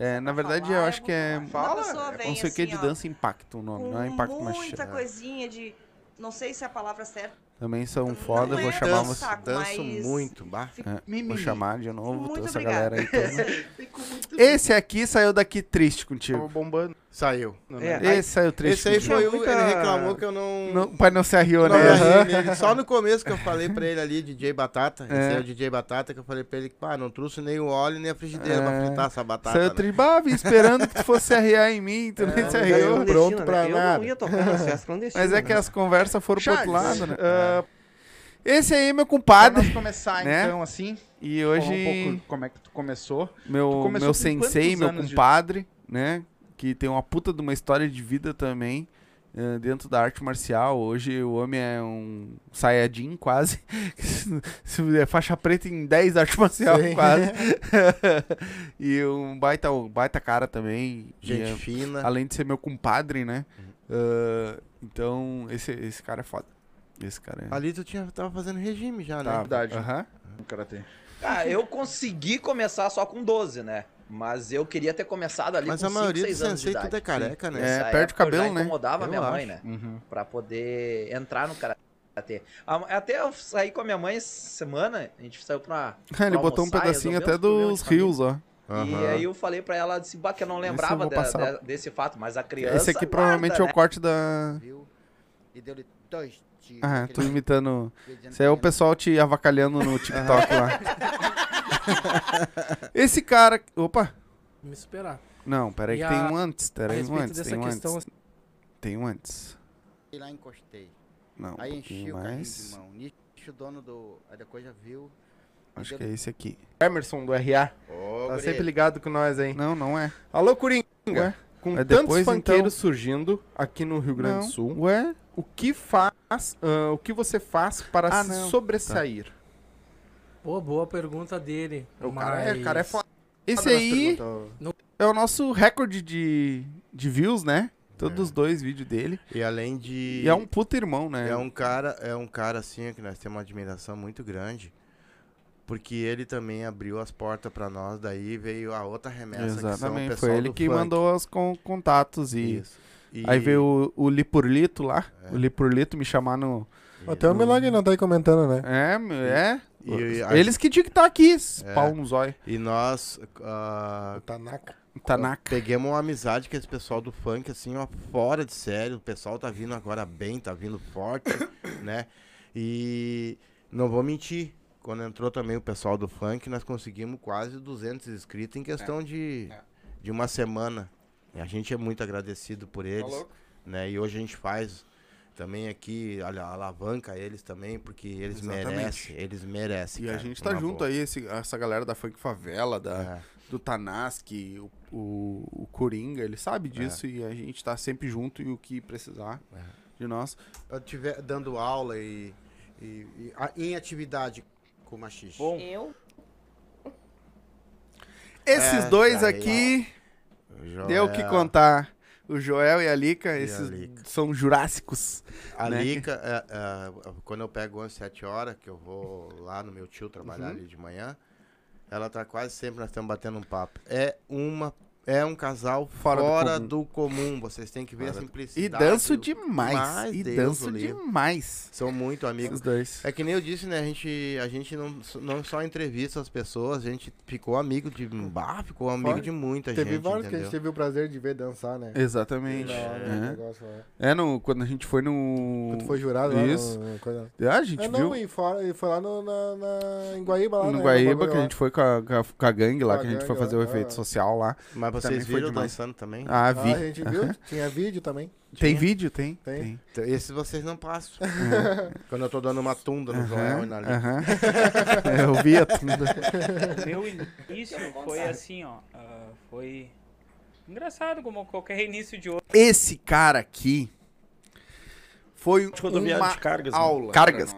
É, na verdade, falar, eu acho que é. a pessoa é vem não sei o que assim, de ó, dança Impacto o nome, não é Impacto muita Machicheiro. coisinha de... Não sei se é a palavra certa. Também são foda, Não vou é chamar dança, você. saco, Danço muito, bah. É, vou chamar de novo Muito toda essa obrigada. galera aí. toda. Esse aqui saiu daqui triste contigo. Tava bombando. Saiu. É, Esse saiu triste Esse aí contigo. foi o. muita- Ele reclamou que eu não. Não, o pai não se arriou, né? eu nele. Só no começo que eu falei pra ele ali, DJ Batata. Esse É. é o DJ Batata que eu falei pra ele que, pá, não trouxe nem o óleo nem a frigideira pra É. fritar essa batata. Saiu né? vim esperando que tu fosse arriar em mim, tu nem se arriou. Pronto pra Eu nada. não ia tocar nas festas clandestinas. Mas é que né? as conversas foram pro outro lado, né? Ah, Esse aí, meu Pra compadre. nós começar, né? então, assim. E hoje, Um pouco como é que tu começou. meu, Tu começou meu sensei, meu anos de- compadre, né? Que tem uma puta de uma história de vida também. eh, Dentro da arte marcial, hoje o homem é um saiyajin quase. Se é faixa preta em 10 arte marcial Sim. quase. e um baita, um baita cara também. e Gente é- fina. Além de ser meu compadre, né? Ah, então, esse, esse cara é foda. Esse cara é. Ali tu tinha, tava fazendo regime já, Tá, né? Verdade. Aham. No karatê. Ah, eu consegui começar só com 12, né? Mas eu queria ter começado ali Mas com a 5, maioria 6 dos anos de sensei idade. tudo é careca, né? É, perde o eu cabelo, né? incomodava Eu minha mãe, acho. né? Uhum. Pra poder entrar no karatê. Até eu saí com a minha mãe essa semana, a gente saiu pra. Ele pra botou um pedacinho até dos rios, ó. E Aham. aí eu falei pra ela, disse, bah, que eu não eu lembrava vou de- passar. de- desse fato, mas a criança. Esse aqui guarda, provavelmente é né? o corte da. Viu? E deu-lhe dois tiros. Ah, tô imitando. Isso aí é o pessoal te avacalhando no TikTok lá. Esse cara. Opa! Me superar. Não, peraí E que tem a- um antes. Peraí, um antes. Tem um questão, antes. Tem um antes. E lá encostei. Não, um Aí pouquinho enchi o carrinho mais. de mão. Nisso o dono do. Aí depois já viu. Acho que é esse aqui. Emerson do RA. Ô, Tá guri. sempre ligado com nós aí. Não, não é. Alô, Coringa. Ué? Com É tantos depois, funkeiros então? surgindo aqui no Rio Grande do Sul, Ué? O que faz, ah, o que você faz para Ah, se sobressair? Pô, boa pergunta dele. O cara é, o cara é mas- foda. Esse aí perguntas. é o nosso recorde de, de views, né? Todos os dois vídeos dele. E além de. E é um puta irmão, né? É um cara, é um cara assim que nós temos uma admiração muito grande. Porque ele também abriu as portas pra nós, daí veio a outra remessa que são o Exatamente. pessoal Foi ele do que funk. mandou os con- contatos e. Isso. E- Aí veio o, o Lipurlito lá. O Lipurlito me chamar no. Até o Milagre não tá aí comentando, né? É, é. E a Eles que tinham que estar aqui, esse É. pau no zóio. E nós. ah, Tanaka. Tanaka. Peguemos uma amizade com esse pessoal do funk, assim, ó, fora de sério. O pessoal tá vindo agora bem, tá vindo forte, né? E não vou mentir. Quando entrou também o pessoal do funk, nós conseguimos quase 200 inscritos em questão de, de uma semana. E a gente é muito agradecido por eles, louco. né? E hoje a gente faz também aqui, olha, alavanca eles também, porque eles Exatamente. merecem, eles merecem. E a cara, gente tá junto boa. aí, esse- essa galera da Funk Favela, da, É. do Tanaski, o, o, o Coringa, ele sabe disso e a gente tá sempre junto e o que precisar de nós. Eu tiver dando aula e, e- e a- em atividade com o machista. Eu? Esses É, dois aí, aqui, ó. deu o que Joel. contar. O Joel e a Lica, E a esses Lica. são jurássicos. A né? Lica, é, é, quando eu pego às 7 horas, que eu vou lá no meu tio trabalhar Uhum. ali de manhã, ela tá quase sempre, nós estamos batendo um papo. É uma. É um casal Fora fora, do do, comum. Vocês têm que ver a Fora do- simplicidade. E danço demais, Mas e Deus danço demais. São muito amigos. Os dois. É que nem eu disse, né? A gente, a gente não, não só entrevista as pessoas, a gente ficou amigo de. Bah, ficou amigo Fora- de muita Teve gente. vários que a gente teve o prazer de ver dançar, né? Exatamente. Hora, É. negócio lá. É, no, quando a gente foi no. Quando foi jurado lá Isso. no- no coisa- É, a gente É, viu. não, e fora, e foi lá no, na, na- em Guaíba, lá, no né? Guaíba, que a lá. gente foi com a, com a, a gangue lá, a que a gente foi fazer o lá, efeito é. social lá. Mas vocês viram dançando também? Ah, vi. Ah, a gente viu? Tinha vídeo também. Tem Tinha. vídeo? Tem. Tem. Tem. Então, Esse vocês não passam. Uhum. Quando eu tô dando uma tunda no Joel e na. É, eu vi a tunda. Meu início foi assim, ó. ah, foi engraçado, como qualquer início de outro. Esse cara aqui foi uma de cargas. né? aula. Cargas.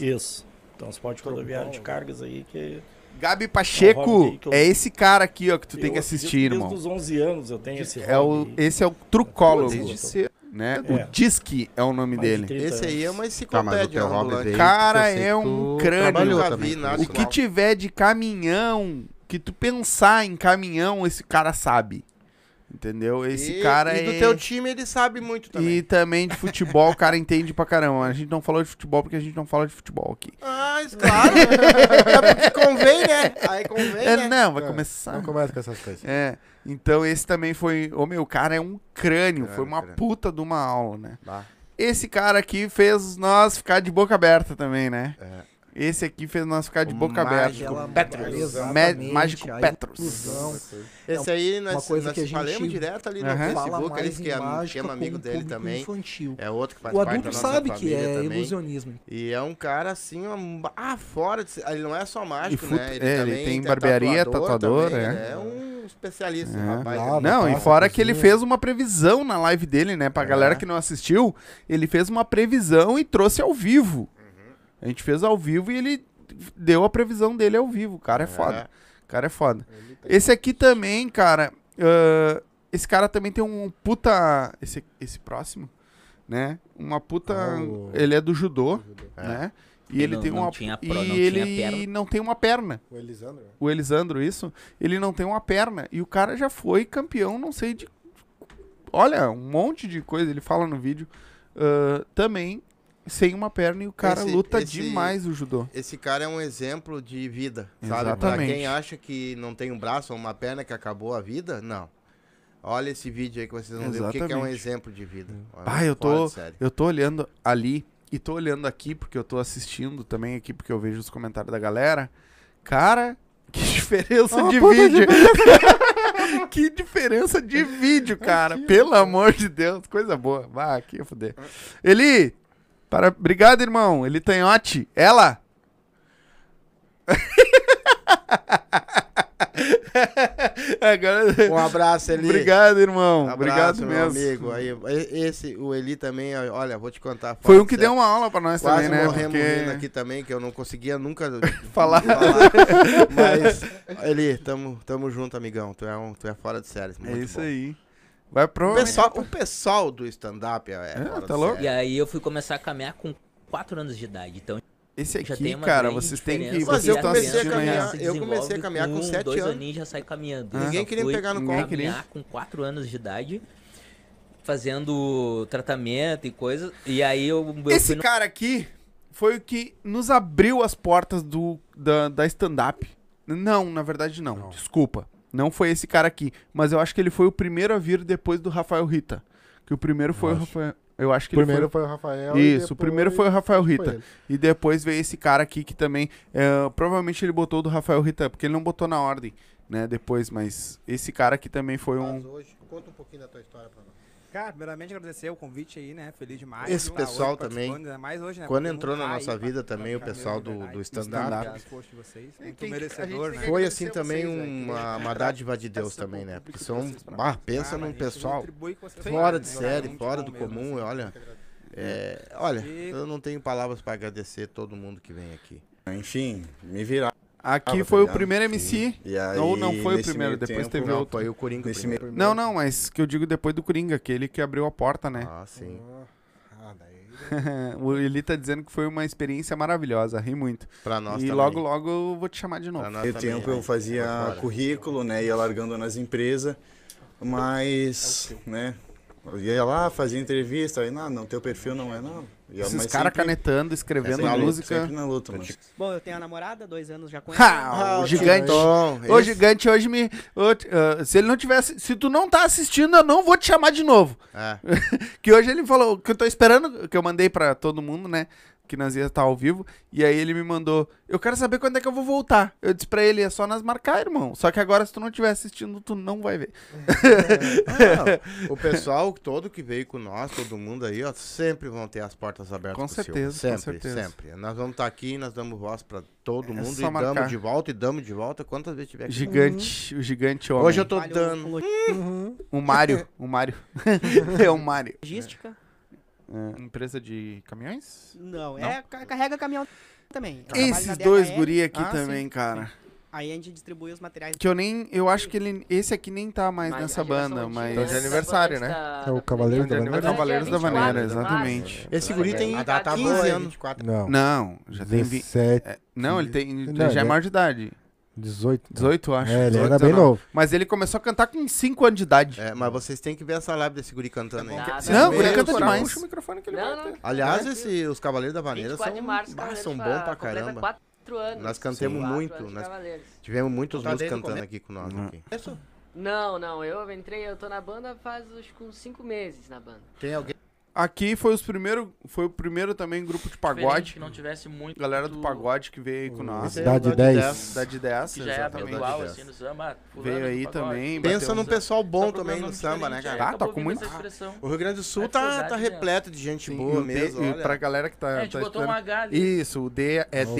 Isso. Transporte rodoviário de cargas aí que. Gabi É Pacheco que eu- é esse cara aqui, ó, que tu tem Eu que acredito assistir, desde irmão. os 11 anos eu tenho esse É o, esse é o Trucólogo, Desde cedo, né? É. O Disque é o nome Mais de dele. 30 Esse aí é uma anos. enciclopédia Tá, o Cara, é que um crânio. Nunca vi nada O que tiver de caminhão, que tu pensar em caminhão, esse cara sabe. Entendeu? Esse E- cara e do é... teu time ele sabe muito também. E também de futebol, o cara entende pra caramba. A gente não falou de futebol porque a gente não fala de futebol aqui. Ah, isso, claro. é porque convém, né? Aí convém, É, né? não, vai É, começar. Não começa com essas coisas. É. Então esse também foi. Ô meu, o cara é um crânio. É, foi uma crânio. puta de uma aula, né? Bah. Esse cara aqui fez nós ficar de boca aberta também, né? É. Esse aqui fez nós ficar de O boca Mágico aberta. Petros. Ma- Exatamente, Mágico a Petros. inclusão. É Esse aí nós, uma coisa nós que a gente falamos direto ali no fala Facebook, mais eles que é, que mágica é um amigo dele também. infantil. É outro que faz O parte adulto da nossa sabe que é também. ilusionismo. E é um cara assim, um, ah, fora de, ele não é só mágico, E fut- né? é, ele tem é barbearia, tatuador, também, é. ele é um especialista, É. rapaz. Ah, ele- Não, e fora que ele fez uma previsão na live dele, né? Pra É. galera que não assistiu, ele fez uma previsão e trouxe ao vivo. A gente fez ao vivo e ele deu a previsão dele ao vivo. O cara é, foda. O cara é foda. Esse aqui também, cara. ah, esse cara também tem um puta. Esse, esse próximo, né? Uma puta. Ah, o- Ele é do judô, né? E Ele ele não- tem não uma. tinha pro- e não tinha ele perna. não tem uma perna. O Elisandro. O Elisandro, isso. Ele não tem uma perna. E o cara já foi campeão, não sei de. Olha, um monte de coisa. Ele fala no vídeo. ah, também sem uma perna e o cara Esse- luta esse- demais o judô. Esse cara é um exemplo de vida, sabe? Pra Exatamente. quem acha que não tem um braço ou uma perna que acabou a vida, não. Olha esse vídeo aí que vocês vão ver o que, que é um Exatamente. exemplo de vida. Olha, Pai, eu tô, eu tô olhando ali e tô olhando aqui porque eu tô assistindo também aqui porque eu vejo os comentários da galera. Cara, que diferença Uma de vídeo. que diferença de vídeo, cara. Pelo amor de Deus, coisa boa. Vá, aqui eu fuder. Eli, para... obrigado, irmão. Eli Tanhote. Ela. Agora... Um abraço, Eli. Obrigado, irmão. Abraço, Obrigado meu mesmo. amigo. Aí, esse, o Eli também, olha, vou te contar. Foi um que deu uma aula pra nós Quase também, né? morremos Porque- aqui também, que eu não conseguia nunca Falar. Mas, Eli, tamo, tamo junto, amigão. Tu é, um, tu é fora de série. É isso aí. Vai pro. O pessoal, o pessoal do stand-up é, é tá louco? E aí eu fui começar a caminhar com 4 anos de idade. Então Esse já aqui, tem uma cara, vocês têm que- Mas e eu comecei a caminhar- eu comecei a caminhar com sete dois anos. aninhos já sai caminhando. Ah. Ninguém queria me pegar no colo. queria. caminhar com 4 anos de idade. fazendo tratamento e coisas. E aí eu, eu Esse no- cara aqui foi o que nos abriu as portas do, da, da stand-up. Não, na verdade não. Desculpa. Não foi esse cara aqui. Mas eu acho que ele foi o primeiro a vir depois do Rafael Rita. Que o primeiro foi o acho. Rafael. Eu acho que Primeiro ele foi o Rafael Isso, o primeiro foi o Rafael foi Rita. E depois veio esse cara aqui que também. é, provavelmente ele botou o do Rafael Rita, porque ele não botou na ordem, né? Depois, mas esse cara aqui também foi um. Hoje, conta um pouquinho da tua história pra nós. Cara, primeiramente agradecer o convite aí, né? Feliz demais. Esse de tá pessoal hoje também, mais hoje, né? quando Porque entrou na nossa aí vida também, o pessoal do, do Stand-up, Tem muito merecedor, né? Foi assim também vocês, uma, uma dádiva de Deus também, né? Porque são, bah, pensa Ah, num pessoal fora de né? série, Muito fora do comum, assim. olha. é, olha, eu não tenho palavras pra agradecer todo mundo que vem aqui. Enfim, me virar. Aqui foi o primeiro MC. Ou não foi o primeiro, depois teve outro. Foi o Coringa Nesse primeiro. meio- Não, não, mas que eu digo depois do Coringa, aquele que abriu a porta, né? Ah, sim. Ah, daí. o Eli tá dizendo que foi uma experiência maravilhosa, ri muito. Pra nós E também. logo, logo eu vou te chamar de novo. Pra nós também, tempo eu fazia Agora. currículo, né? Ia largando nas empresas, mas, né? Eu ia lá, fazia entrevista, aí, não, não, teu perfil não é, não. Ia- Esses caras sempre- canetando, escrevendo sempre na luta, música. Sempre na luta, mano. Bom, eu tenho a namorada, dois anos já com Ha, ela. o gigante. O gigante hoje me. o- ah, se ele não tivesse. Se tu não tá assistindo, eu não vou te chamar de novo. É. que hoje ele falou que eu tô esperando, que eu mandei pra todo mundo, né? Que nós ia estar ao vivo. E aí ele me mandou. Eu quero saber quando é que eu vou voltar. Eu disse pra ele, é só nós marcar, irmão. Só que agora, se tu não estiver assistindo, tu não vai ver. Ah, o pessoal todo que veio com nós, todo mundo aí, ó, sempre vão ter as portas abertas. Com certeza, com sempre, certeza. sempre. Nós vamos estar aqui, nós damos voz pra todo É mundo e marcar. damos de volta e damos de volta quantas vezes tiver aqui. Gigante, o gigante homem. Hoje eu tô dando. O Mário, o Mário. é o Mário. Logística? É, empresa de caminhões? Não, Não? é ca- carrega caminhão também. Eu trabalho Esses dois DHL. guri aqui Ah, também, sim. cara. Aí a gente distribui os materiais. Que eu nem. Eu acho que ele. Esse aqui nem tá mais Mas nessa a geração banda, antiga mas. Tá de aniversário, né? É o Cavaleiro da Vaneira? Cavaleiros da Vaneira, É exatamente. Esse guri tem A data 15 boa, hein? anos. Não. Não, já tem. vi- 17. é, não, ele tem. ele Não, já é ele maior de idade. 18. 18, eu acho. É, ele 18, era bem 19. novo. Mas ele começou a cantar com 5 anos de idade. É, mas vocês têm que ver essa live desse guri cantando aí. Não, o guri canta demais. puxa o microfone que ele Não, não. Aliás, É. esse, os Cavaleiros da Vaneira 24 são, de março, bah, Cavaleiros são bons pra caramba. quatro anos. Nós Sim. cantamos Quatro muito. Nós tivemos muitos Tá músicos cantando aqui com nós. Uhum. Aqui. Não, não, eu entrei, eu tô na banda faz uns 5 meses na banda. Tem alguém? Aqui foi os primeiro, foi o primeiro também grupo de Diferente, pagode. que não tivesse muito Galera do pagode que veio aí com nós. Esse é o Dade 10. Dade 10, Que já é exatamente. habitual, assim, no samba. Veio aí pagode. também. Pensa num pessoal bom Tá também no samba, né, diferente, cara? é, Tá, tá com muito. O Rio Grande do Sul tá, tá repleto de gente Sim, boa mesmo. e pra galera que tá. É, a gente tá botou um H ali. Isso, o D é Oh.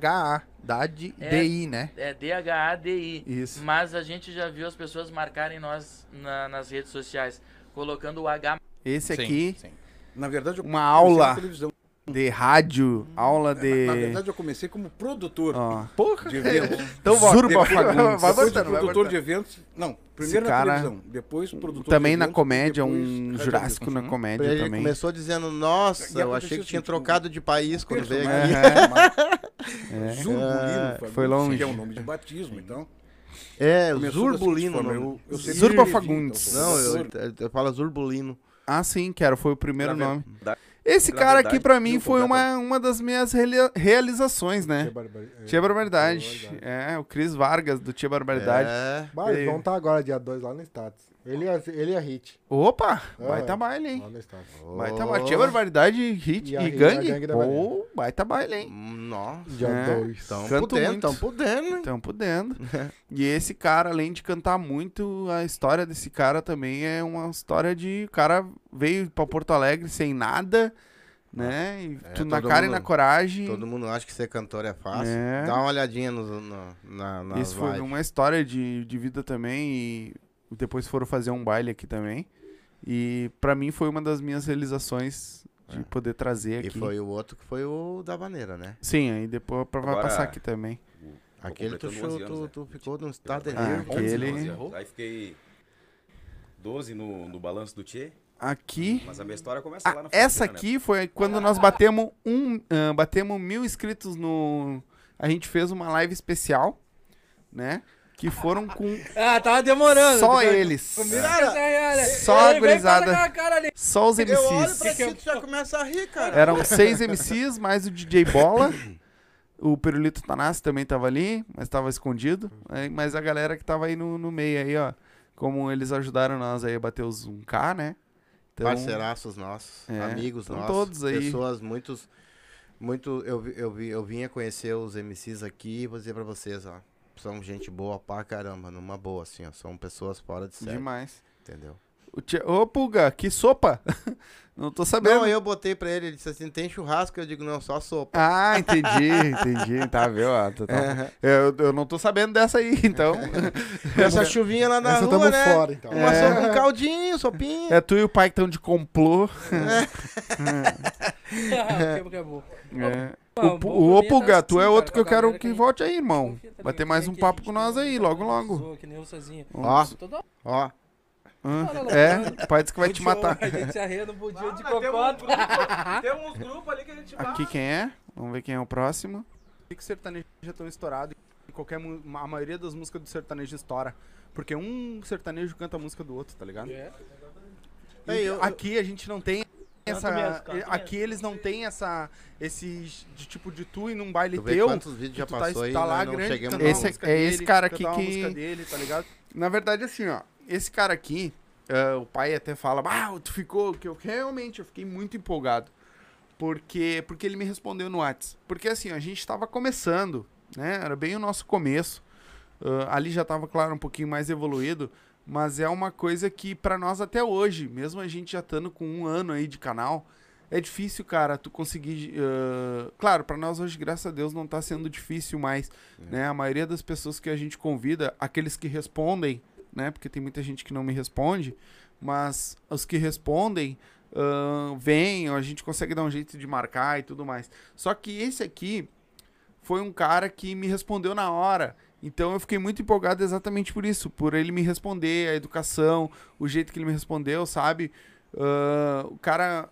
DHA, Dade É- DI, né? É D-H-A-D-I. Isso. Mas a gente já viu as pessoas marcarem nós na- nas redes sociais, colocando o H. Esse Sim, aqui, sim. Na verdade, eu uma comecei aula na televisão. de rádio, aula de. Na verdade, eu comecei como produtor Ó. Porra. de eventos. Então. Zurba Depois- Fagundes. vai botando, produtor de eventos. Não, primeiro Esse na cara televisão, depois produtor Também de na eventos, comédia, depois um jurássico na Uhum. comédia Ele também. começou dizendo, nossa, eu achei que tinha seguinte, trocado de país quando veio personagem aqui. É. Zurbulino, É, Fagundes, foi longe. Que é o nome de batismo, então. É, Zurbulino. forma, o eu- nome. eu sempre Zurba escrevi, Fagundes. então, Não, eu, professor. eu falo Zurbulino. Ah, sim, que era, foi o primeiro nome. verdade- Esse cara aqui, verdade, pra mim, eu foi uma, uma das minhas reali- realizações, né? Tia Barbari- é, Tia Barbaridade. Tia Barbaridade. É, o Cris Vargas, do Tia Barbaridade. É. Bah, vão estar agora, dia 2, lá no status. Ele é, ele é hit. Opa, Ah, baita é. baile, hein? Status. Baita baile. Tia Barbaridade, hit E e, e a gangue. gangue Pô, Maria. baita baile, hein? Nossa. Dia É. 2. Tão Canto podendo, muito. tão podendo, hein? Tão podendo. e esse cara, além de cantar muito, a história desse cara também é uma história de. O cara veio pra Porto Alegre sem nada, né? E É, tudo na cara e mundo- na coragem. Todo mundo acha que ser cantor é fácil. É. Dá uma olhadinha no, no, na, nas Isso foi uma história de, de vida também e depois foram fazer um baile aqui também. E pra mim foi uma das minhas realizações de poder trazer É. E aqui. foi o outro que foi o da maneira, né? Sim, aí depois pra- vai Agora, passar aqui também. Aquele tu, completando 11 show, anos, tu, né? tu ficou num estado Ah, nervo. aquele- 11 anos. Aí fiquei 12 no, no balanço do Tchê. Aqui. Mas a minha história começa lá Ah, na essa fronteira, né? aqui foi quando nós batemos um, ah, batemos mil inscritos no. A gente fez uma live especial, né? Que foram com Ah, tava demorando. só Cara, eles. comigo Cara, só a gurizada. Só os Eu olho MCs. pra ti, tu já começa a rir, cara. Eram seis MCs, mais o DJ Bola. O Pirulito Tanassi também tava ali, mas tava escondido. Aí, Mas a galera que tava aí no, no meio aí, ó. Como eles ajudaram nós aí a bater os 1K, né? Então, Parceiraços nossos, É, amigos nossos. todos aí. Pessoas muitos. Muito. Eu, eu, eu vinha conhecer os MCs aqui e vou dizer pra vocês, ó. São gente boa pra caramba, numa boa, assim, ó. São pessoas fora de série. Demais. Entendeu? O tia... Ô, Pulga, que sopa! Não tô sabendo. Não, eu botei pra ele, ele disse assim, tem churrasco? Eu digo, não, só sopa. Ah, entendi, entendi. Tá, viu? ó, tá- tá. Aham. eu, eu não tô sabendo dessa aí, então. Essa chuvinha lá na Essa rua, né? fora, então. Uma É. sopa com caldinho, sopinha. É tu e o pai que estão de complô. Ah, é bom. É. O, bom o, ô mim é tu é assim, outro cara, que eu quero que que- volte aí, irmão. Vai ter mais um papo com nós aí, logo, logo. Zoa, que nem eu sozinho. Ó, ó. Hora, É, o pai disse que vai te matar. A gente se arreia no budinho de Tem cocota. grupo, tem uns grupos ali que a gente vai. Aqui quem é? Vamos ver quem é o próximo. Por que sertanejo é tão estourado e qualquer, a maioria das músicas do sertanejo estoura? Porque um sertanejo canta a música do outro, tá ligado? É. E aqui a gente não tem essa. mesmo, aqui eles não têm essa. Esse de tipo de tu ir num baile teu. quantos vídeos já tá, passou aí, tá lá nós não grande, chegamos Esse- é esse dele, cara cantar aqui que- dele, tá ligado? Na verdade, assim, ó. Esse cara aqui, ah, o pai até fala, ah, tu ficou. Que eu realmente eu fiquei muito empolgado. Porque, porque ele me respondeu no WhatsApp. Porque assim, a gente tava começando, né? Era bem o nosso começo. Ah, ali já tava, claro, um pouquinho mais evoluído. Mas é uma coisa que, pra nós até hoje, mesmo a gente já estando com um ano aí de canal, é difícil, cara, tu conseguir. ah, claro, pra nós hoje, graças a Deus, não tá sendo difícil mais. Né? A maioria das pessoas que a gente convida, aqueles que respondem, né? Porque tem muita gente que não me responde, mas os que respondem ah, vêm, a gente consegue dar um jeito de marcar e tudo mais. Só que esse aqui foi um cara que me respondeu na hora. Então eu fiquei muito empolgado exatamente por isso, por ele me responder, a educação, o jeito que ele me respondeu, sabe? Ah, o cara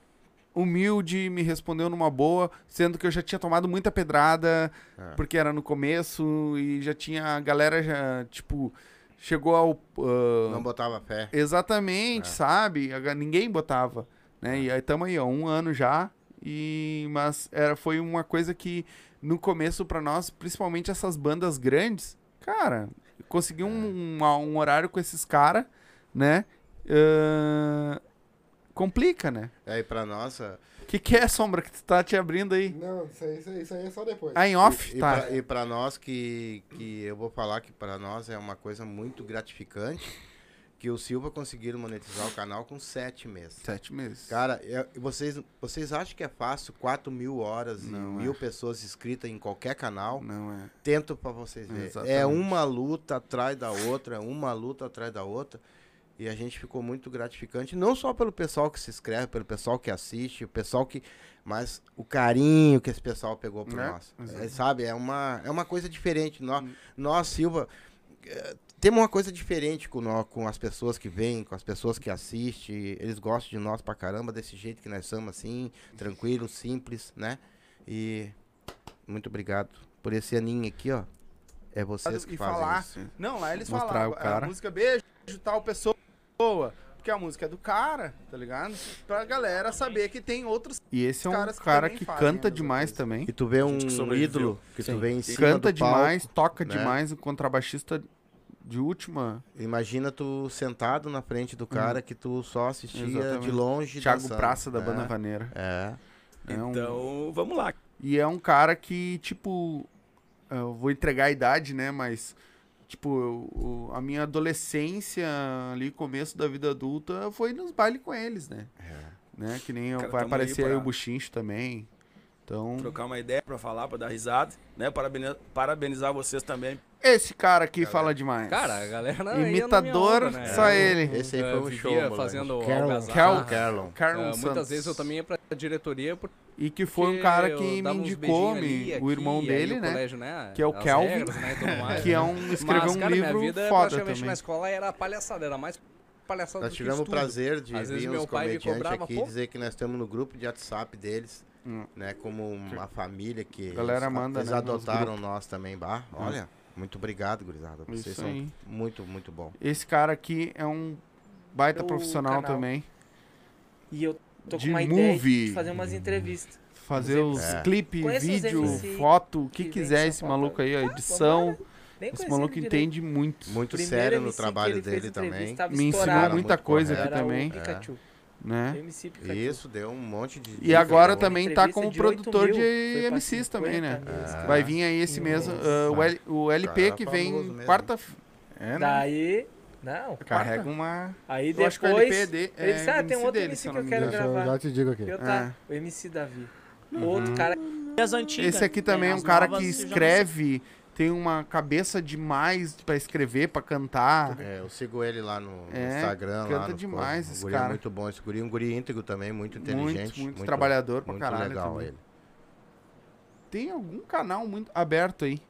humilde me respondeu numa boa, sendo que eu já tinha tomado muita pedrada, É. porque era no começo e já tinha a galera já, tipo, chegou ao ah, Não botava fé. Exatamente, É. sabe? Ninguém botava, né? E aí tamo aí, ó, um ano já. E mas era foi uma coisa que no começo pra nós, principalmente essas bandas grandes, cara, conseguir um, um, um horário com esses caras, né? ah, complica, né? Aí pra nossa. O que, que é, Sombra, que tu tá te abrindo aí? Não, isso aí, isso aí, isso aí é só depois. Ah, em off? E, tá. e, pra, e pra nós que, que eu vou falar que pra nós é uma coisa muito gratificante que o Silva conseguiram monetizar o canal com sete meses. Sete meses. Cara, é- vocês, vocês acham que é fácil 4 mil horas Não e mil é. pessoas inscritas em qualquer canal? Não é. Tento pra vocês verem. É uma luta atrás da outra, é uma luta atrás da outra. E a gente ficou muito gratificante, não só pelo pessoal que se inscreve, pelo pessoal que assiste, o pessoal que. Mas o carinho que esse pessoal pegou por É, nós. É, sabe? É uma, é uma coisa diferente. Nós, nós Silva, temos uma coisa diferente com, nós, com as pessoas que vêm, com as pessoas que assistem. Eles gostam de nós pra caramba, desse jeito que nós somos, assim, tranquilo, simples, né? E muito obrigado por esse aninho aqui, ó. É vocês que e fazem falar. isso. Não, lá eles Mostrar falavam. o cara. A música beijo, tal pessoa. Porque a música é do cara, tá ligado? Pra galera saber que tem outros E esse é um caras cara que fazem canta mesma demais também. E tu vê um que ídolo que Sim. tu vê em cima Canta do palco, demais, toca né? demais, um contrabaixista de última. Imagina tu sentado na frente do cara que tu só assistia de Exatamente. longe. Thiago dançando. Praça da É, Banda Vaneira. É. É um- Então, vamos lá. E é um cara que, tipo, eu vou entregar a idade, né? Mas, tipo, eu- a minha adolescência, ali, começo da vida adulta, foi nos bailes com eles, né? né? Que nem eu- Cara, vai aí aparecer aí pra- o Buchincho também. Então, Trocar uma ideia pra falar, pra dar risada, né? Parabeni- Parabenizar vocês também. Esse cara aqui fala demais. Cara, a galera minha Imitador, onda, né? só Eu- ele. Esse aí foi um show, fazendo Carlon. Carlon. Carlon É, muitas vezes eu também ia pra diretoria porque E que foi um cara que me uns indicou, ali, o irmão aqui, dele, né? colégio, né? Que é o as Kelvin, regras, né, mais, que é né? um- escreveu Mas, um cara, minha livro vida, foda praticamente também. na escola era palhaçada, era mais palhaçada Nós do que tivemos o prazer de Às vir me comediantes aqui pô, dizer que nós estamos no grupo de WhatsApp deles, Hum. né? Como uma família que Galera eles, manda, eles né, adotaram nós também, bah, olha, Muito obrigado, gurizada. Vocês Isso são aí. muito, muito bom. Esse cara aqui é um baita O profissional canal. também. E eu tô De com uma ideia movie. de fazer umas entrevistas. Fazer os É. clipes, vídeo, foto, o que que quiser esse maluco aí, a Ah, edição. Nem Esse maluco entende muito. Muito Primeiro sério no MC trabalho dele também. Me ensinou muita coisa aqui também. Pikachu. Né? MC Pikachu. Isso, deu um monte de. E agora também tá de 8 produtor mil, de MCs também, né? 50 mil, Ah. Vai vir aí esse mês Nossa. ah, o, L- o LP Cara que vem mesmo. quarta. É, né? Daí. Não, Carrega uma. Aí Eu depois. acho que o LP é de- ele é disse: Ah, tem um outro dele, MC eu que eu quero gravar. Já te digo aqui. Eu tá, o MC Davi. Uhum. Outro cara. As antigas. Esse aqui também é um As cara que eu não escreve, tem uma cabeça demais pra escrever, pra cantar. É, eu sigo ele lá no, É, Instagram. canta lá no demais coisa. esse um guri cara. muito bom. Esse guri é um guri íntegro também, muito Muito, inteligente. muito trabalhador pra muito caralho legal também. ele. Tem algum canal muito aberto aí?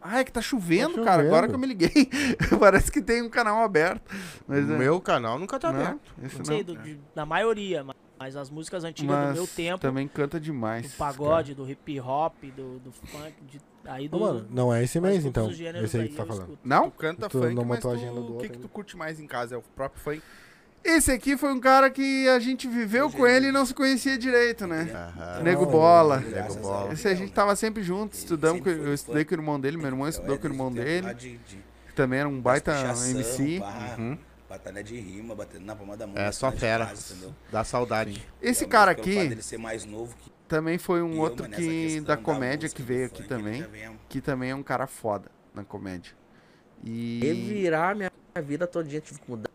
Ah, é que tá chovendo, Tá cara. Agora chovendo. que eu me liguei. Parece que tem um canal aberto. Mas, O é- meu canal nunca tá Não, aberto. esse Não não. sei, do- de- da maioria, ma- mas as músicas antigas Mas do meu tempo, também canta demais. do pagode, do hip hop, do, do funk, de, aí do... Ô, mano, não é esse mês, então. Esse aí que aí tá falando. escuto. Não? Tu canta Tu funk, não mas tu- agenda do o que, outro que tu curte mais em casa? É o próprio funk? Esse aqui foi um cara que a gente viveu com ele e não se conhecia direito, né? Aham. Nego Bola. Nego Bola. Esse a gente tava sempre junto, estudamos, com, eu estudei com o irmão dele, meu irmão estudou com o irmão dele. que também era um baita MC. Uhum. Batalha de rima, batendo na palma da mão. É só fera. casa, entendeu? Dá saudade. Esse Realmente, cara aqui dele ser mais novo que também foi um eu, outro mano, que da da comédia música, que veio aqui funk, também, que também é um cara foda na comédia. E Revirar minha vida todinha, tive que mudar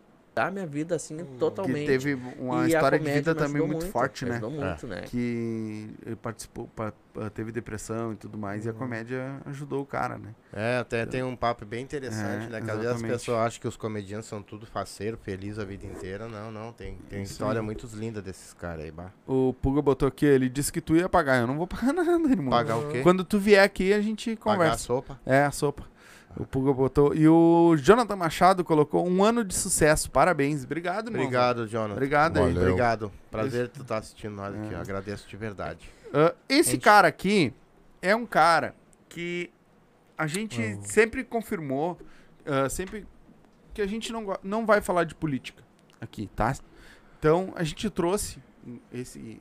minha vida assim totalmente. que teve uma E história de vida também ajudou muito, forte, né? Ajudou muito, né? Que ele participou, pa- pa- teve depressão e tudo mais, e a comédia ajudou o cara, né? É, até tem um papo bem interessante, É, né? Que às vezes as pessoas acham que os comediantes são tudo faceiro, feliz a vida inteira. Não, não. Tem, tem história muito linda desses caras aí, bah. O Puga botou aqui, ele disse que tu ia pagar. Eu não vou pagar nada, irmão. Pagar o quê? Quando tu vier aqui, a gente Pagar conversa. a sopa? É, a sopa. O Puga botou. E o Jonathan Machado colocou um ano de sucesso. Parabéns. Obrigado, irmão. Obrigado, Jonathan. Obrigado aí. Obrigado. Prazer tu estar assistindo nós aqui. É. Eu agradeço de verdade. Ah, esse Gente. cara aqui é um cara que a gente sempre confirmou, ah, sempre que a gente não, não vai falar de política aqui, tá? Então a gente trouxe esse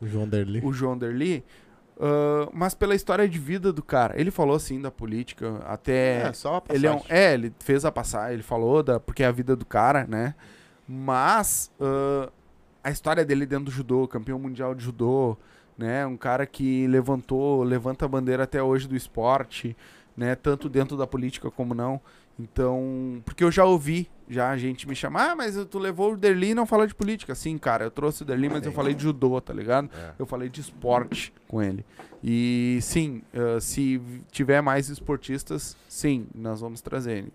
O João Derli. o João Derli, ah, mas pela história de vida do cara. Ele falou assim da política, até É, só a ele é, um- passagem. é, ele fez a passagem, ele falou da porque é a vida do cara, né? Mas ah, a história dele dentro do judô, campeão mundial de judô, né? Um cara que levantou, levanta a bandeira até hoje do esporte, né? Tanto dentro da política como não. Então, porque eu já ouvi já a gente me chamar, ah, mas tu levou o Derli e não fala de política. Sim, cara, eu trouxe o Derli, mas eu falei de judô, tá ligado? É. Eu falei de esporte com ele. E sim, ah, se tiver mais esportistas, sim, nós vamos trazer ele.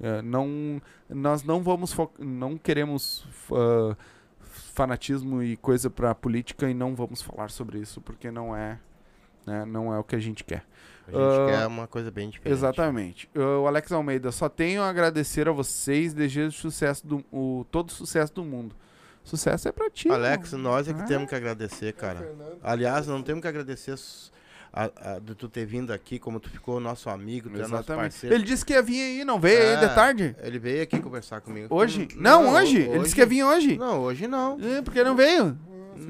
Eh, não, nós não vamos, não queremos ah, fanatismo e coisa pra política e não vamos falar sobre isso porque não é, né, não é o que a gente quer. A gente Ah, quer uma coisa bem diferente. Exatamente. Ah, o Alex Almeida, só tenho a agradecer a vocês, desejo sucesso do, o, todo o sucesso do mundo. Sucesso é pra ti. Alex, irmão. nós é que Ah. temos que agradecer, cara. Aliás, não temos que agradecer a, a- de tu ter vindo aqui, como tu ficou nosso amigo, tu é nosso Exatamente. parceiro. Ele disse que ia vir aí, não veio aí É, de tarde? Ele veio aqui conversar comigo. Hoje? Hum, Não, hoje? Ele disse que ia vir hoje. Não, hoje não. É, porque não veio.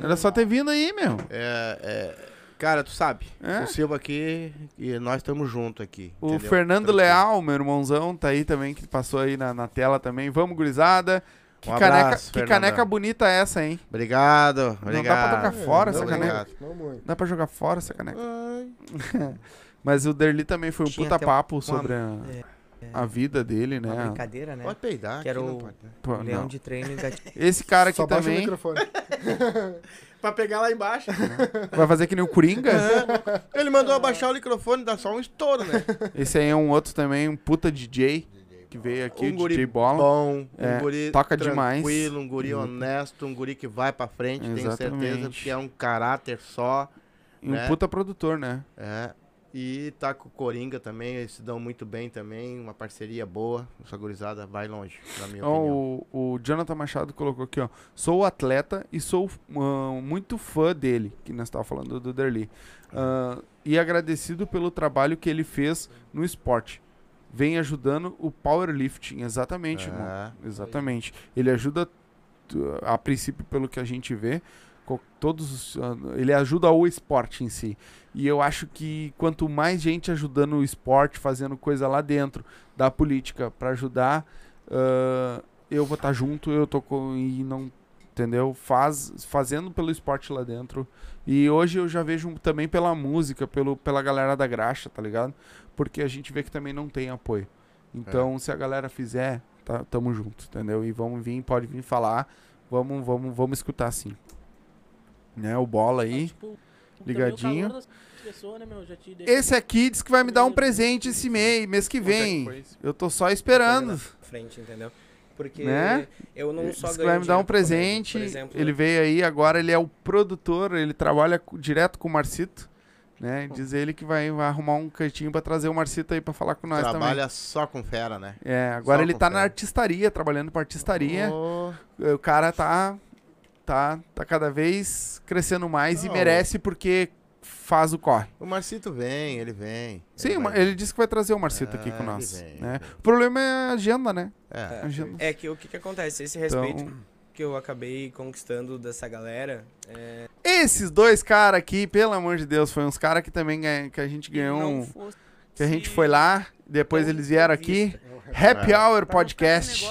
Era só ter vindo aí, meu. É, é, cara, tu sabe, É? o Silva aqui e nós estamos juntos aqui. O entendeu? Fernando Leal, meu irmãozão, tá aí também, que passou aí na, na tela também. Vamos, gurizada. Que, Um caneca, abraço, que Fernandão. caneca bonita é essa, hein? Obrigado, Não dá pra obrigado. tocar fora essa Não, caneca? obrigado. Não. Dá pra jogar fora essa caneca? Mas o Derli também foi um Tinha puta até uma- papo sobre a, é, a vida dele, né? Uma brincadeira, né? Pode peidar, Que era o pode, né? Leão não. de treino engatilhado. Esse cara aqui Só baixa o também microfone. pra pegar lá embaixo. vai fazer que nem o Coringa. É. Ele mandou abaixar o microfone, dá só um estouro, né? Esse aí é um outro também, um puta DJ que veio aqui, um DJ Bola. bom, um É, guri toca demais. tranquilo, um guri Uhum. honesto, um guri que vai pra frente, tenho certeza Exatamente. que é um caráter só. E um né? puta produtor, né? É. E tá com o Coringa também, eles se dão muito bem também, uma parceria boa. Essa gurizada vai longe, na minha Ó, opinião. o, o Jonathan Machado colocou aqui, ó. Sou atleta e sou ah, muito fã dele, que nós estávamos falando do Derli. Ah, e agradecido pelo trabalho que ele fez no esporte. Vem ajudando o powerlifting, exatamente, É. irmão. Exatamente. Ele ajuda, a princípio, pelo que a gente vê, todos os, ah, ele ajuda o esporte em si. E eu acho que quanto mais gente ajudando o esporte, fazendo coisa lá dentro da política para ajudar, ah, eu vou estar junto, eu tô com e não entendeu? Faz fazendo pelo esporte lá dentro. E hoje eu já vejo também pela música, pelo pela galera da graxa, tá ligado? Porque a gente vê que também não tem apoio. Então, se a galera fizer, tá, tamo junto, entendeu? E vamos vir, pode vir falar, vamos, vamos, vamos escutar sim. Né, o bola aí, ligadinho. Pessoa, né, Esse aqui diz que vai me dar um presente esse mês, mês que vem. Eu tô só esperando. frente, entendeu? Porque Né? eu não Ele só disse ganho que vai me dar um presente. Exemplo, ele veio aí, agora ele é o produtor, ele trabalha direto com o Marcito. Né? Diz ele que vai, vai arrumar um cantinho pra trazer o Marcito aí pra falar com nós Trabalha também. só com fera, né? É, agora Só ele tá fera. na artistaria, trabalhando pra artistaria. Oh. O cara tá, tá, tá cada vez crescendo mais e merece porque faz o corre. O Marcito vem, ele vem. Sim, Mar- ele disse que vai trazer o Marcito aqui Ah, com ele nós. vem, né? O problema é a agenda, né? É. Agenda. É que o que, que acontece? Esse respeito Então- que eu acabei conquistando dessa galera. É... Esses dois caras aqui, pelo amor de Deus, foi uns caras que também ganha, que a gente ganhou um, fosse que a gente foi lá, depois eles vieram aqui, Happy É. Hour Podcast,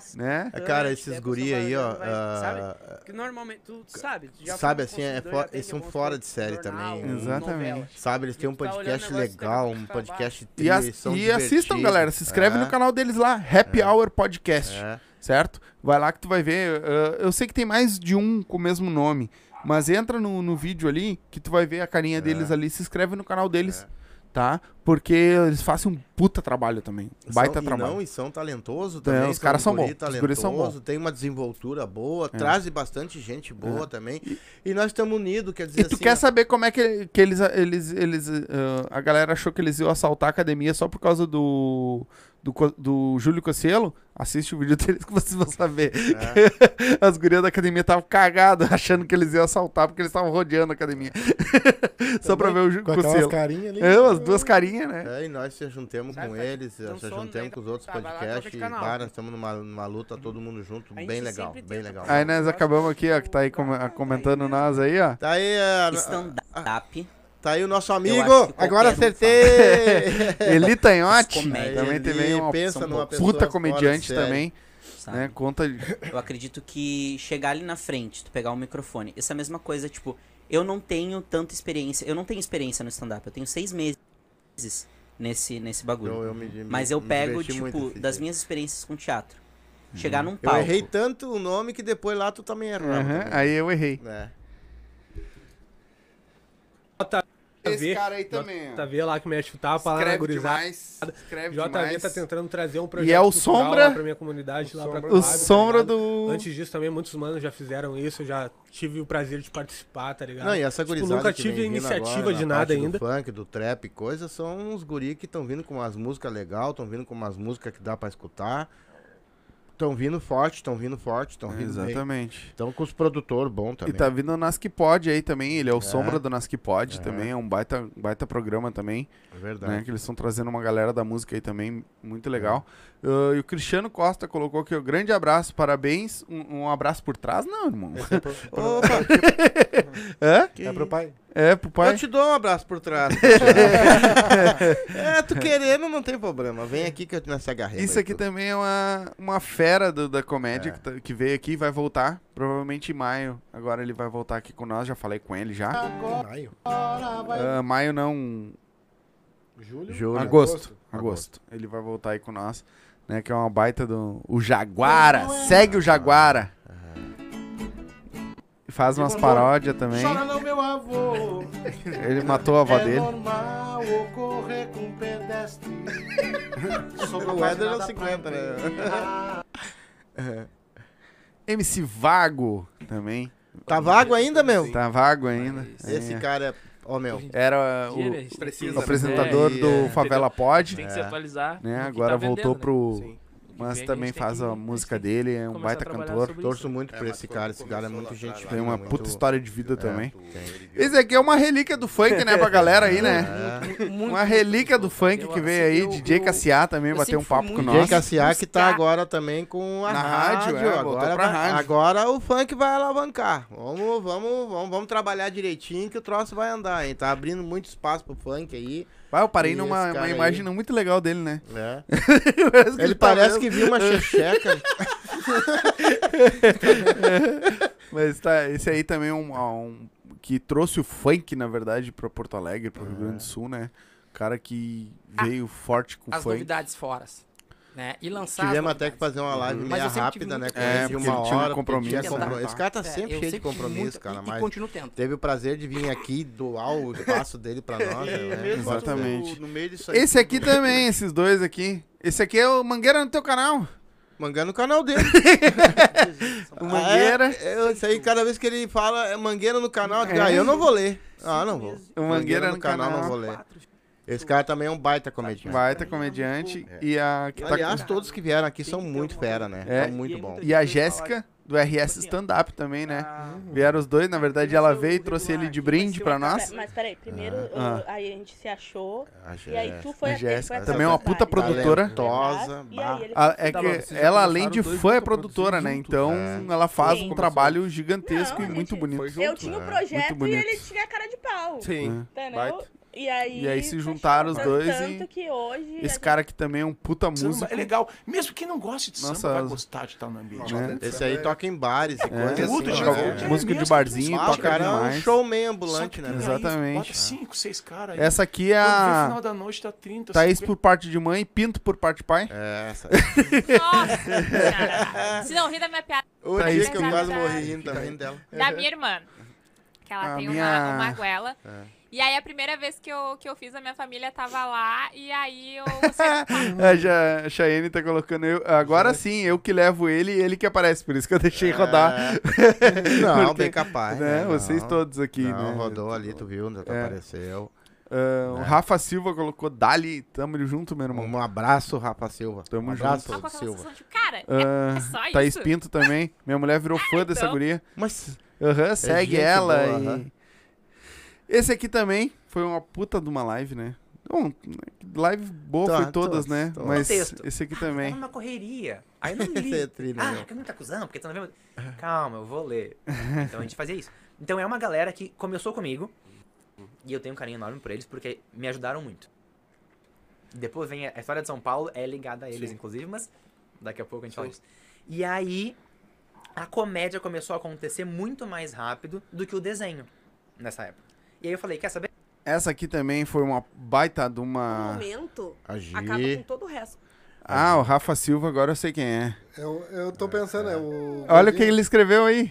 tipo, né? É, cara, esses guri aí, ó. ah, Sabe? Que normalmente, tu sabe, tu já sabe um assim, é consumidor, fo- já tem eles são fora de série jornal, também. Exatamente. Sabe, eles têm um E tá podcast negócio, legal, um podcast E, as- eles são e assistam, galera. Se inscreve É. no canal deles lá, Happy Hour Podcast. É. Certo? Vai lá que tu vai ver. uh, eu sei que tem mais de um com o mesmo nome. Mas entra no, no vídeo ali que tu vai ver a carinha deles ali. Se inscreve no canal deles. Tá? Porque eles fazem um puta trabalho também. Baita São- e trabalho. Não, e são talentosos É, também. os caras são guri bons, os guris são bons. Tem uma desenvoltura boa, É. traz bastante gente boa É. também. E, nós estamos unidos, quer dizer E tu assim, quer ó, saber como é que, que eles. eles, eles uh, a galera achou que eles iam assaltar a academia só por causa do. Do, do Júlio Cossielo? Assiste o vídeo deles que vocês vão saber. É. As gurias da academia estavam cagadas, achando que eles iam assaltar porque eles estavam rodeando a academia. só pra ver o Júlio Com Cossielo. carinhas ali. É, as duas carinhas, né? É, e nós se juntemos com eles, se daí com os outros tá, lá, podcasts. E, nós estamos numa, numa luta, todo mundo junto, bem legal, bem legal. Aí nós acabamos aqui, ó, que tá aí com- comentando nós aí, ó. Tá aí, a- Stand-up. Tá aí o nosso Eu amigo. Agora um acertei. Eli Tanhote, Comédia. também teve Ele uma pensa uma numa pessoa puta comediante também. Sabe? Né? Conta. Eu acredito que chegar ali na frente, tu pegar o microfone, essa é a mesma coisa, tipo, eu não tenho tanta experiência, eu não tenho experiência no stand-up, eu tenho seis meses nesse, nesse bagulho. Eu- eu me- Mas eu me pego, tipo, das minhas experiências com teatro. Chegar num Eu palco. errei tanto o nome que depois lá tu também errou. Aham, aí eu errei. É. Esse cara aí também. JV lá que me chutava pra lá na Escreve gurizada. demais, escreve JV demais. tá tentando trazer um E projeto é o Sombra- lá pra minha comunidade, lá pra o tá Sombra ligado? do- Antes disso também, muitos manos já fizeram isso, eu já tive o prazer de participar, tá ligado? Não, e essa tipo, gurizada nunca que tive iniciativa agora de na nada ainda. Do funk, do trap, coisa, são uns guri que estão vindo com umas músicas legais, estão vindo com umas músicas que dá pra escutar. Estão vindo forte, estão vindo forte, estão vindo Exatamente. Estão com os produtores E também. tá vindo o Nasc Pod aí também, ele é o É. Sombra do Nasc Pod É. também, é um baita, baita programa também. É verdade. Né, que eles estão trazendo uma galera da música aí também, muito legal. Uh, e o Cristiano Costa colocou aqui, ó, grande abraço, parabéns. Um, um abraço por trás? Não, irmão. Esse é pro- pro- Opa. Hã? É pro pai. É, pro pai. Eu te dou um abraço por trás. é, tu querendo não tem problema. Vem aqui que eu nessa agarrei. Isso aqui também é uma, uma fera do- da comédia É. que, tá- que veio aqui e vai voltar, provavelmente em maio. Agora ele vai voltar aqui com nós, já falei com ele já. Maio. Ah, maio não. Julho? Julho. Agosto. Agosto. Agosto. Ele vai voltar aí com nós. Né, que é uma baita do. O Jaguara. Segue o Jaguara. E Faz umas paródias também. Chora não, meu avô. Ele matou a avó é dele. normal ocorrer com pedestre. Sobre O Éder é página os da 50, né? É. MC Vago também. Tá vago ainda, meu? Tá vago ainda. Esse É. cara, Ô, meu. Era né, o, precisa, o apresentador né? do É, Favela entendeu? Pod. Tem que se atualizar Né? Agora tá voltou vendendo, pro. Sim. Mas vem, a também tem faz que- a música dele, é um a baita cantor. Torço isso. muito É, por mas esse cara. Esse cara é muito lá gente Tem uma muito- puta história de vida também. Tem. Esse aqui é uma relíquia do funk, né, pra galera aí, né? É. Uma relíquia do funk que veio aí, eu- DJ Cassiá também eu bateu um papo com nós. DJ Cassiá que tá agora também com a Na rádio, rádio. é, agora, pra rádio. agora o funk vai alavancar. Vamos, vamos, vamos, vamos trabalhar direitinho que o troço vai andar, hein? Tá abrindo muito espaço pro funk aí. Vai, eu parei numa uma cara aí? imagem não muito legal dele, né? É. Parece Ele tá parece mesmo. que viu uma checheca. Mas tá, esse aí também é um, um- que trouxe o funk, na verdade, pra Porto Alegre, pro Rio Grande do Sul, né? Cara que veio forte com As funk. novidades fora. Né? E lançar. Tivemos até que fazer uma live Mas meia rápida, né? Com É, ele uma um hora. compromisso, tinha né? compro- Esse cara tá É, sempre cheio de compromisso, muito- cara. e- e Mas continuo tendo. teve o prazer de vir aqui doar o espaço dele pra nós. É, né? mesmo Exatamente. No, no meio disso aí Esse aqui também, esses dois aqui. Esse aqui é o Mangueira no teu canal. Mangueira no canal dele. O Mangueira. Ah, é, eu- isso aí, cada vez que ele fala é Mangueira no canal, eu digo, ah, eu não vou ler. Ah, não vou. O Mangueira no canal, canal. não vou ler. Esse cara também é um baita comediante. Baita comediante. E a que tá Aliás, com- todos que vieram aqui são muito fera, né? É. São muito bons. E a Jéssica, do RS Stand Up também, né? Vieram os dois, na verdade ela veio e trouxe ele de brinde pra nós. Mas peraí, primeiro Ah. uh, aí a gente se achou. A E aí tu foi A até- Jéssica, também é uma puta produtora. Talentosa, E aí ele A- é Tá, que ela, além de fã, é produtora, né? Então é. ela faz Sim. um trabalho gigantesco Não, e muito bonito. Eu tinha o É, projeto e ele tinha cara de pau. Sim. Entendeu? E aí, E aí se fechou. juntaram os dois Tanto e- que hoje. Esse cara aqui também é um puta Samba músico. é legal. Mesmo quem não gosta de Nossa, samba vai gostar de estar no ambiente. Né? Esse aí toca em bares e É. coisas Tem assim. É. tem Música de barzinho, toca cara é um demais. showman ambulante, que né? aí, Exatamente. Bota 5, 6 caras aí. Essa aqui é a- final da noite tá 30, Thaís 50. por parte de mãe, Pinto por parte de pai. É, essa. Nossa, Se não rir da minha piada. O Thaís dia que eu que- quase morri rindo também dela. Da minha irmã. Que ela tem uma, uma goela. É. E aí a primeira vez que eu, que eu fiz, a minha família tava lá. E aí eu. A Ja- a Cheyenne tá colocando eu. Agora sim, eu que levo ele e ele que aparece, por isso que eu deixei rodar. É. Não, Porque, bem capaz. né, né? Vocês Não. todos aqui, Não, né? rodou ali, tu viu, onde É. apareceu. Ah, O Né? Rafa Silva colocou Dali, tamo junto, meu irmão. Um abraço, Rafa Silva. Tamo um abraço, aquela Silva. de, cara, é- Ah, é, só Thaís isso. Pinto também. Minha mulher virou fã dessa então. guria. Mas Aham, segue ela. boa, e... aham. Esse aqui também foi uma puta de uma live, né? Bom, live boa Tá, foi todas, né? Mas Contexto. esse aqui Tava também. numa correria. Aí eu não li. É tri, né, ah, meu? que não tá acusando, porque tu não vê. Calma, eu vou ler. Então a gente fazia isso. Então é uma galera que começou comigo. E eu tenho um carinho enorme por eles, porque me ajudaram muito. Depois vem a história de São Paulo, é ligada a eles, Sim. inclusive, mas daqui a pouco a gente fala isso. E aí, a comédia começou a acontecer muito mais rápido do que o desenho nessa época. E aí eu falei, quer saber? Essa aqui também foi uma baita de uma. momento, A Gi. acaba com todo o resto. Ah, o Rafa Silva, agora eu sei quem é. Eu, eu tô pensando, é o. Olha o que ele escreveu aí.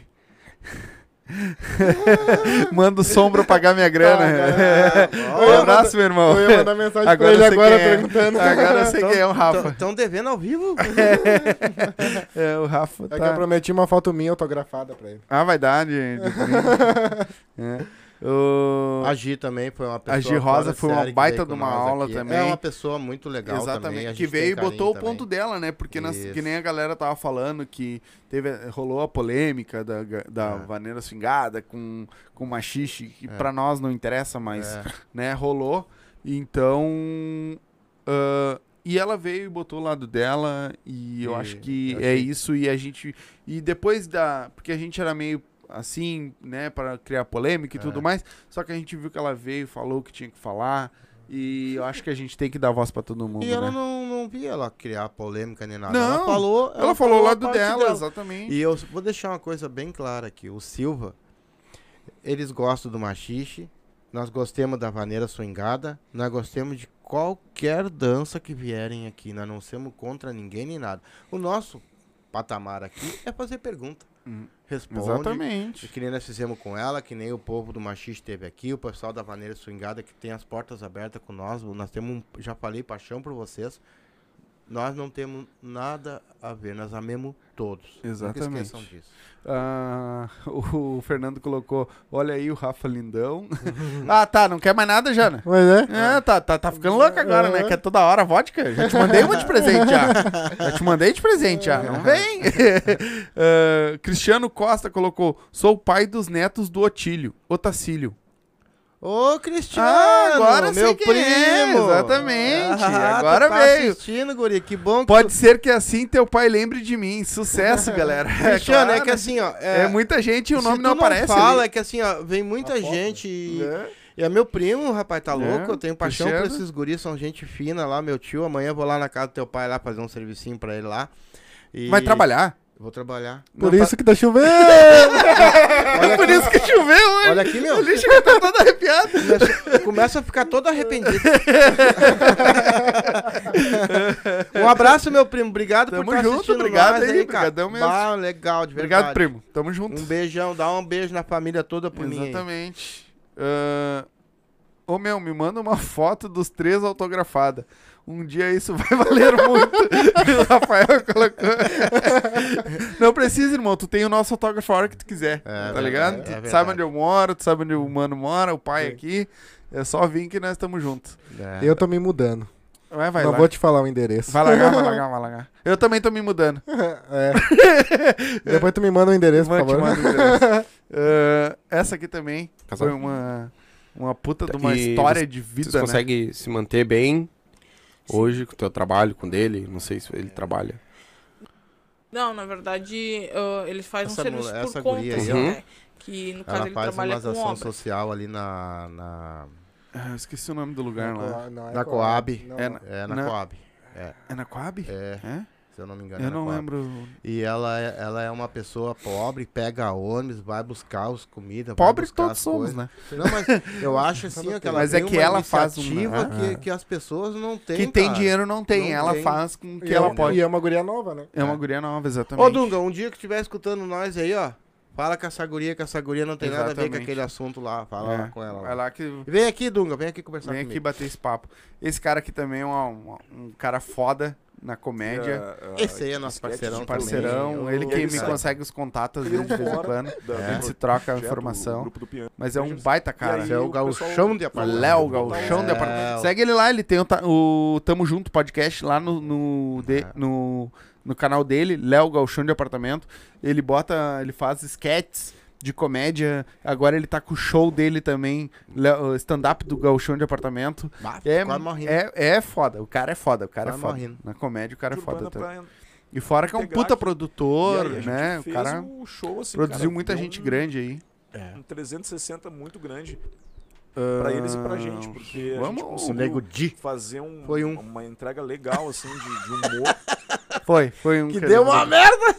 Manda o som pra eu pagar minha grana. Ah, um abraço, meu irmão. eu ia mandar mensagem pra agora ele eu sei agora é. perguntando. Agora eu sei quem é o Rafa. Estão devendo ao vivo? É, o Rafa É que eu tá... prometi uma foto minha autografada pra ele. Ah, vai dar, gente. é. O... A Gi também foi uma pessoa. A Gi Rosa foi uma baita de uma aula aqui. também. É uma pessoa muito legal também. Exatamente. Que veio e botou o ponto dela, né? Porque nas- que nem a galera tava falando que teve, rolou a polêmica da, da É. vaneira swingada com, com machixe, que É. pra nós não interessa, mas É. né, rolou. Então. ah, e ela veio e botou o lado dela, e eu E acho que eu é isso, e a gente. E depois da. Porque a gente era meio assim, né, para criar polêmica e É. tudo mais. Só que a gente viu que ela veio, falou o que tinha que falar. E eu acho que a gente tem que dar voz pra todo mundo, E ela né? não, não via ela criar polêmica nem nada. Não, ela falou. ela falou o a lado parte dela, exatamente. E eu vou deixar uma coisa bem clara aqui. O Silva, eles gostam do machixe. Nós gostamos da vaneira swingada. Nós gostamos de qualquer dança que vierem aqui. Nós não somos contra ninguém nem nada. O nosso patamar aqui é fazer pergunta. Responde. exatamente. Que nem nós fizemos com ela, que nem o povo do Machixe teve aqui, o pessoal da Vaneira Swingada que tem as portas abertas com nós. Nós temos um, já falei, paixão por vocês. Nós não temos nada a ver, nós amemos todos. Exatamente. esqueçam disso. Ah, o Fernando colocou, olha aí o Rafa Lindão. ah, tá, não quer mais nada já, né? Mas é? É, tá, tá, tá ficando louco agora, né? Quer toda hora vodka? Já te mandei uma de presente já. Já te mandei de presente já, não vem? Ah, Cristiano Costa colocou, sou o pai dos netos do Otílio, Otacílio. Ô, Cristiano! Ah, agora meu é, primo! exatamente, Ah, agora tá veio. assistindo, guri, que bom que Pode tu- ser que assim teu pai lembre de mim. Sucesso, galera. Cristiano, é claro. que assim, ó. É, muita gente e o nome tu não aparece. fala, ali. é que assim, ó, vem muita gente e. É. E é meu primo, rapaz, tá É, louco. Eu tenho paixão por Cristiano. esses guris, são gente fina lá, meu tio. Amanhã eu vou lá na casa do teu pai lá fazer um servicinho pra ele lá. E- Vai trabalhar? Vou trabalhar. Por Não, isso que tá chovendo! É por isso que choveu hoje. Olha aqui, meu. O lixo vai estar todo arrepiado. Começa, começa a ficar todo arrependido. um abraço, meu primo. Obrigado Tamo por estar junto, assistindo obrigado nós aí, aí, cara. mesmo. Bah, legal, de verdade. Obrigado, primo. Tamo junto. Um beijão, dá um beijo na família toda por mim. aí. Exatamente. Ah, Ô meu, me manda uma foto dos três autografada. Um dia isso vai valer muito. o Rafael colocou. Não precisa, irmão. Tu tem o nosso autógrafo a hora que tu quiser. tá verdade, ligado? é tu verdade. sabe onde eu moro, tu sabe onde o mano mora, o pai aqui. É só vir que nós estamos juntos. Eu tô me mudando. Vai, vai Não lá. vou te falar o endereço. Vai largar, vai largar, vai largar. Eu também tô me mudando. É. Depois tu me manda o endereço, por Manda, te favor. manda o endereço. Ah, essa aqui também Casal. foi uma, uma puta de uma E história você- de vida, Você né? consegue se manter bem hoje com o teu trabalho, com o dele? Não sei se ele trabalha. Não, na verdade, ah, ele faz Essa um serviço essa por conta, guria aí, assim, ó. né? Que no caso Ela ele faz trabalha com ação obra. social ali na. na... Ah, esqueci o nome do lugar Na lá. Coab, não, é na Coab. Coab. Não, é, na, é na Na- Coab. É. É na Coab? É. É? Se eu não me engano. Eu é não lembro. E ela é, ela é uma pessoa pobre, pega ônibus, vai buscar os comidas. Pobres buscar todos as somos, coisas. né? Não, mas eu acho assim, que ela Mas é tem que uma ela faz uma- iniciativa que, que as pessoas não têm. Quem tem cara. dinheiro não tem. Não ela tem. faz com que E ela é- pode. E é uma guria nova, né? É uma guria nova, exatamente. Ô, Dunga, um dia que estiver escutando nós aí, ó. Fala com essa guria, que essa guria não tem nada a ver com Exatamente. aquele assunto lá. Fala É, lá com ela. Vai lá que. Vem aqui, Dunga, vem aqui conversar Vem comigo. aqui bater esse papo. Esse cara aqui também é uma- um cara foda na comédia. Esse aí é nosso parceirão Parceirão. também. Ele que ele me sabe. consegue os contatos um de vez em quando. A do gente se troca a informação. o grupo do Piano. Mas é um baita cara. Esse é o gauchão de apartamento. Léo Gauchão de apartamento. Segue ele lá, ele tem o, o Tamo Junto podcast lá no, no, de- É. no, no canal dele, Léo Gauchão de apartamento. Ele bota, ele faz sketches de comédia. Agora ele tá com o show dele também, o stand-up do Gauchão de apartamento. Bah, é, é, é foda, o cara é foda, o cara Quase é foda. morrendo. Na comédia o cara é foda. Também. E fora que é um puta aqui. produtor, aí a né? O cara o show, assim, produziu cara, muita gente um- grande aí. Um 360 muito grande. Pra eles e pra gente, porque a vamos- gente conseguiu Nego Di. fazer um, Foi um. uma entrega legal, assim, de, de humor. Foi, foi um Que ele deu uma merda!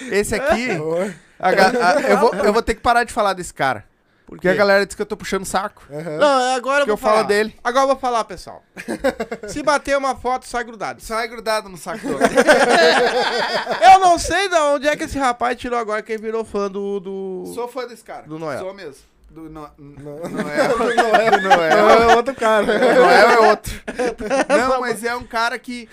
Esse aqui. a ga- a- eu, vou, eu vou ter que parar de falar desse cara. Porque a galera diz que eu tô puxando saco. Não, é agora eu Que vou eu falo falar. dele. Agora eu vou falar, pessoal. Se bater uma foto, sai grudado. Sai grudado no saco do outro. Eu não sei de onde é que esse rapaz tirou agora quem virou fã do. do... Sou fã desse cara. Do Noel. Sou mesmo. Do no... Noel. Noel. Do Noel. Noel é outro cara. Noel é outro. Não, mas é um cara que.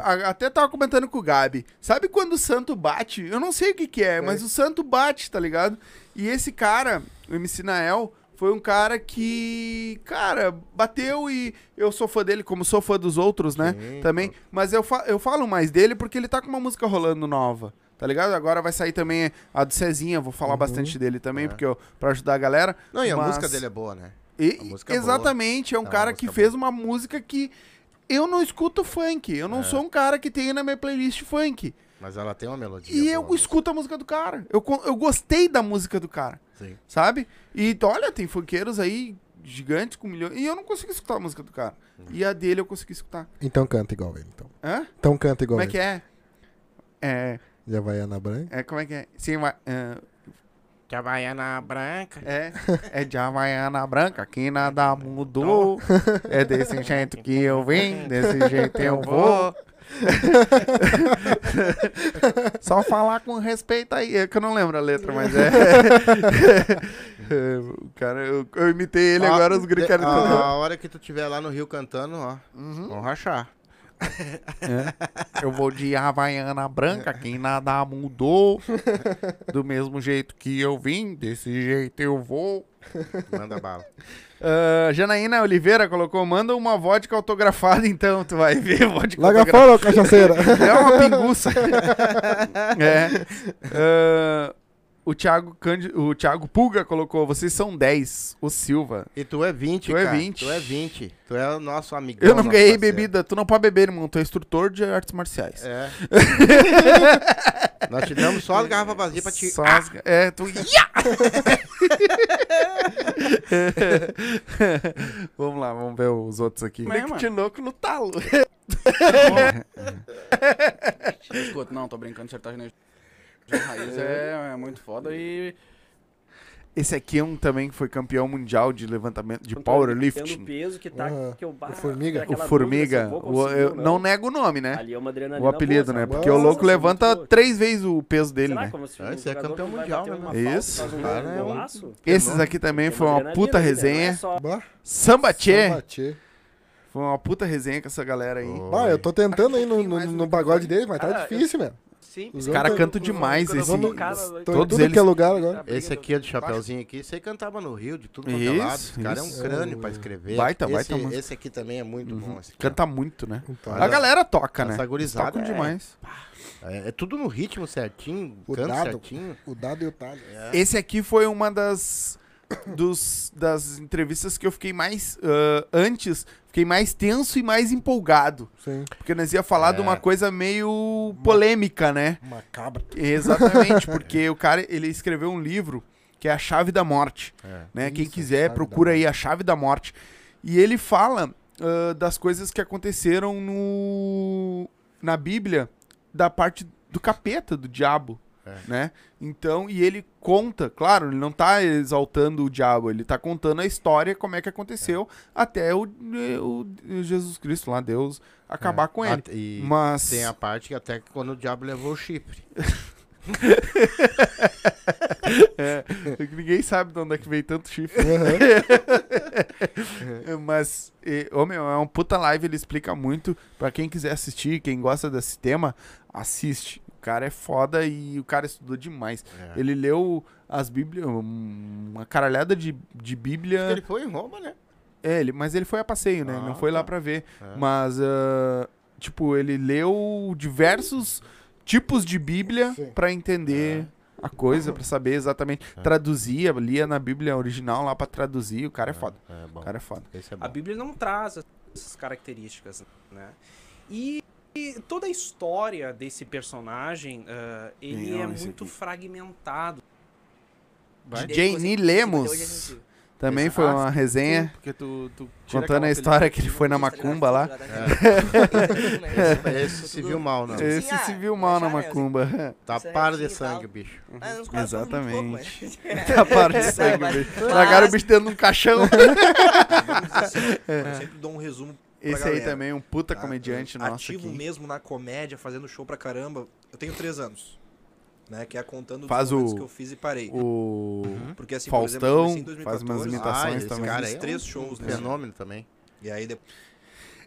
A- até tava comentando com o Gabi. Sabe quando o santo bate? Eu não sei o que que é, mas o santo bate, tá ligado? E esse cara, o MC Nael, foi um cara que, cara, bateu e eu sou fã dele, como sou fã dos outros, né? Sim, também. Mas eu, fa eu falo mais dele porque ele tá com uma música rolando nova. Tá ligado? Agora vai sair também a do Cezinha, vou falar bastante dele também, porque eu, pra ajudar a galera. Não, e a Mas- música dele é boa, né? e- A é boa. exatamente, é um É cara que fez uma música que eu não escuto funk. Eu não É. sou um cara que tem na minha playlist funk. Mas ela tem uma melodia. E eu escuto a música do cara. Eu, eu gostei da música do cara. Sim. Sabe? E olha, tem funkeiros aí gigantes com milhões. E eu não consigo escutar a música do cara. E a dele eu consegui escutar. Então canta igual ele, então. Hã? Então canta igual Como é ele. que é? É. Já vai Ana Branca? É, como é que é? Sim, vai. É, De Havaiana branca. é, é de Havaiana Branca, que nada mudou. É desse jeito que eu vim, desse jeito eu vou. Só falar com respeito aí. É que eu não lembro a letra, mas é. O cara, eu, eu imitei ele, Ó, agora os querem a, a hora que tu estiver lá no Rio cantando, ó, Uhum. vamos rachar. É. Eu vou de Havaiana branca, quem nada mudou. Do mesmo jeito que eu vim, desse jeito eu vou. Manda bala. Ah, Janaína Oliveira colocou: manda uma vodka autografada, então. Tu vai ver vodka Larga autografada. fora, cachaceira. É uma pinguça. é. Ah, o, Thiago Cândido, o Thiago Pulga colocou: vocês são 10. O Silva. E tu é 20, Tu é cara. 20. Tu é 20. Tu é o nosso amigão. Eu não ganhei parceiro. bebida. Tu não pode beber, irmão. Tu é instrutor de artes marciais. É. Nós te damos só as garrafas vazias pra te... Só as ga- É, tu. vamos lá, vamos ver os outros aqui. Meio que tinoco no talo. Escuta, não, tô brincando, sertanejo raiz é, é muito foda e... Esse aqui é um também que foi campeão mundial de levantamento de Tendo powerlifting. peso que tá... Aham. que eu, O Formiga. O Formiga. eu o- ou não nego o nome, né? Ali é uma adrenalina O apelido, boa, né? Porque o Nossa, louco muito levanta três vezes o peso dele, Sei lá, né? como se Ah, um esse é campeão mundial, né, Isso. um Cara, é um-. Esses aqui também foi uma puta né? resenha. Não é só- Samba Tchê. Foi uma puta resenha com essa galera aí. Bah, eu tô tentando aí no, no, no pagode dele, mas tá Ah, difícil, meu. Sim. Os caras cantam demais esse. Vamos- cara- Todos tudo eles. que é lugar agora. Esse aqui é do Chapeuzinho aqui. Você cantava no Rio, de tudo quanto é lado. Isso, Esse cara é um crânio pra escrever. Baita, esse, baita música. Esse aqui também é muito bom. Esse Canta muito, né? Então, A galera toca, né? Tocam é- demais. É, é tudo no ritmo certinho, O canto dado, certinho. o dado e o talho. Esse aqui foi uma das dos, das entrevistas que eu fiquei mais ah, antes, fiquei mais tenso e mais empolgado, Sim. porque nós ia falar de É. uma coisa meio polêmica, né? Macabra. Exatamente, porque o cara ele escreveu um livro que é a Chave da Morte, É. né? Quem Isso, quiser Chave da procura aí a Chave da Morte e ele fala ah, das coisas que aconteceram no na Bíblia da parte do capeta, do diabo, É. né? Então, e ele conta, claro, ele não tá exaltando o diabo, ele tá contando a história, como é que aconteceu até o, o Jesus Cristo lá, Deus, acabar com ele. E Mas tem a parte que até quando o diabo levou o chifre. É, ninguém sabe de onde é que veio tanto chifre. Mas, e, ô meu, é um puta live, ele explica muito. Pra quem quiser assistir, quem gosta desse tema, assiste. O cara é foda e o cara estudou demais. É. Ele leu as Bíblias, uma caralhada de, de Bíblia. Ele foi em Roma, né? É, ele, mas ele foi a passeio, né? Ah, não foi lá tá. pra ver. É. Mas, ah, tipo, ele leu diversos tipos de Bíblia Sim. pra entender a coisa, pra saber exatamente. Traduzia, lia na Bíblia original lá pra traduzir. O cara é foda. É bom. O cara é foda. Esse é bom. A Bíblia não traz essas características, né? E, e toda a história desse personagem, ah, ele Não, é muito aqui. fragmentado. DJ Ni Lemos também foi uma resenha. Porque tu, tu Contando a história que ele foi na macumba lá. É. Esse se viu mal, não. Esse se viu mal na macumba. Tá para de sangue, bicho. Exatamente. Taparam de sangue, bicho. Largaram o bicho dentro de um caixão. Eu sempre dou um resumo Esse aí galera, também, um puta tá? comediante Eu nosso Ativo aqui. mesmo na comédia, fazendo show pra caramba. Eu tenho três anos. Né, que é contando dos Faz momentos o- que eu fiz e parei. o Porque assim, por exemplo, eu Faustão, comecei em faz 2014, umas imitações Ah, também. cara fiz aí é três um- shows, um né? fenômeno também. E aí depois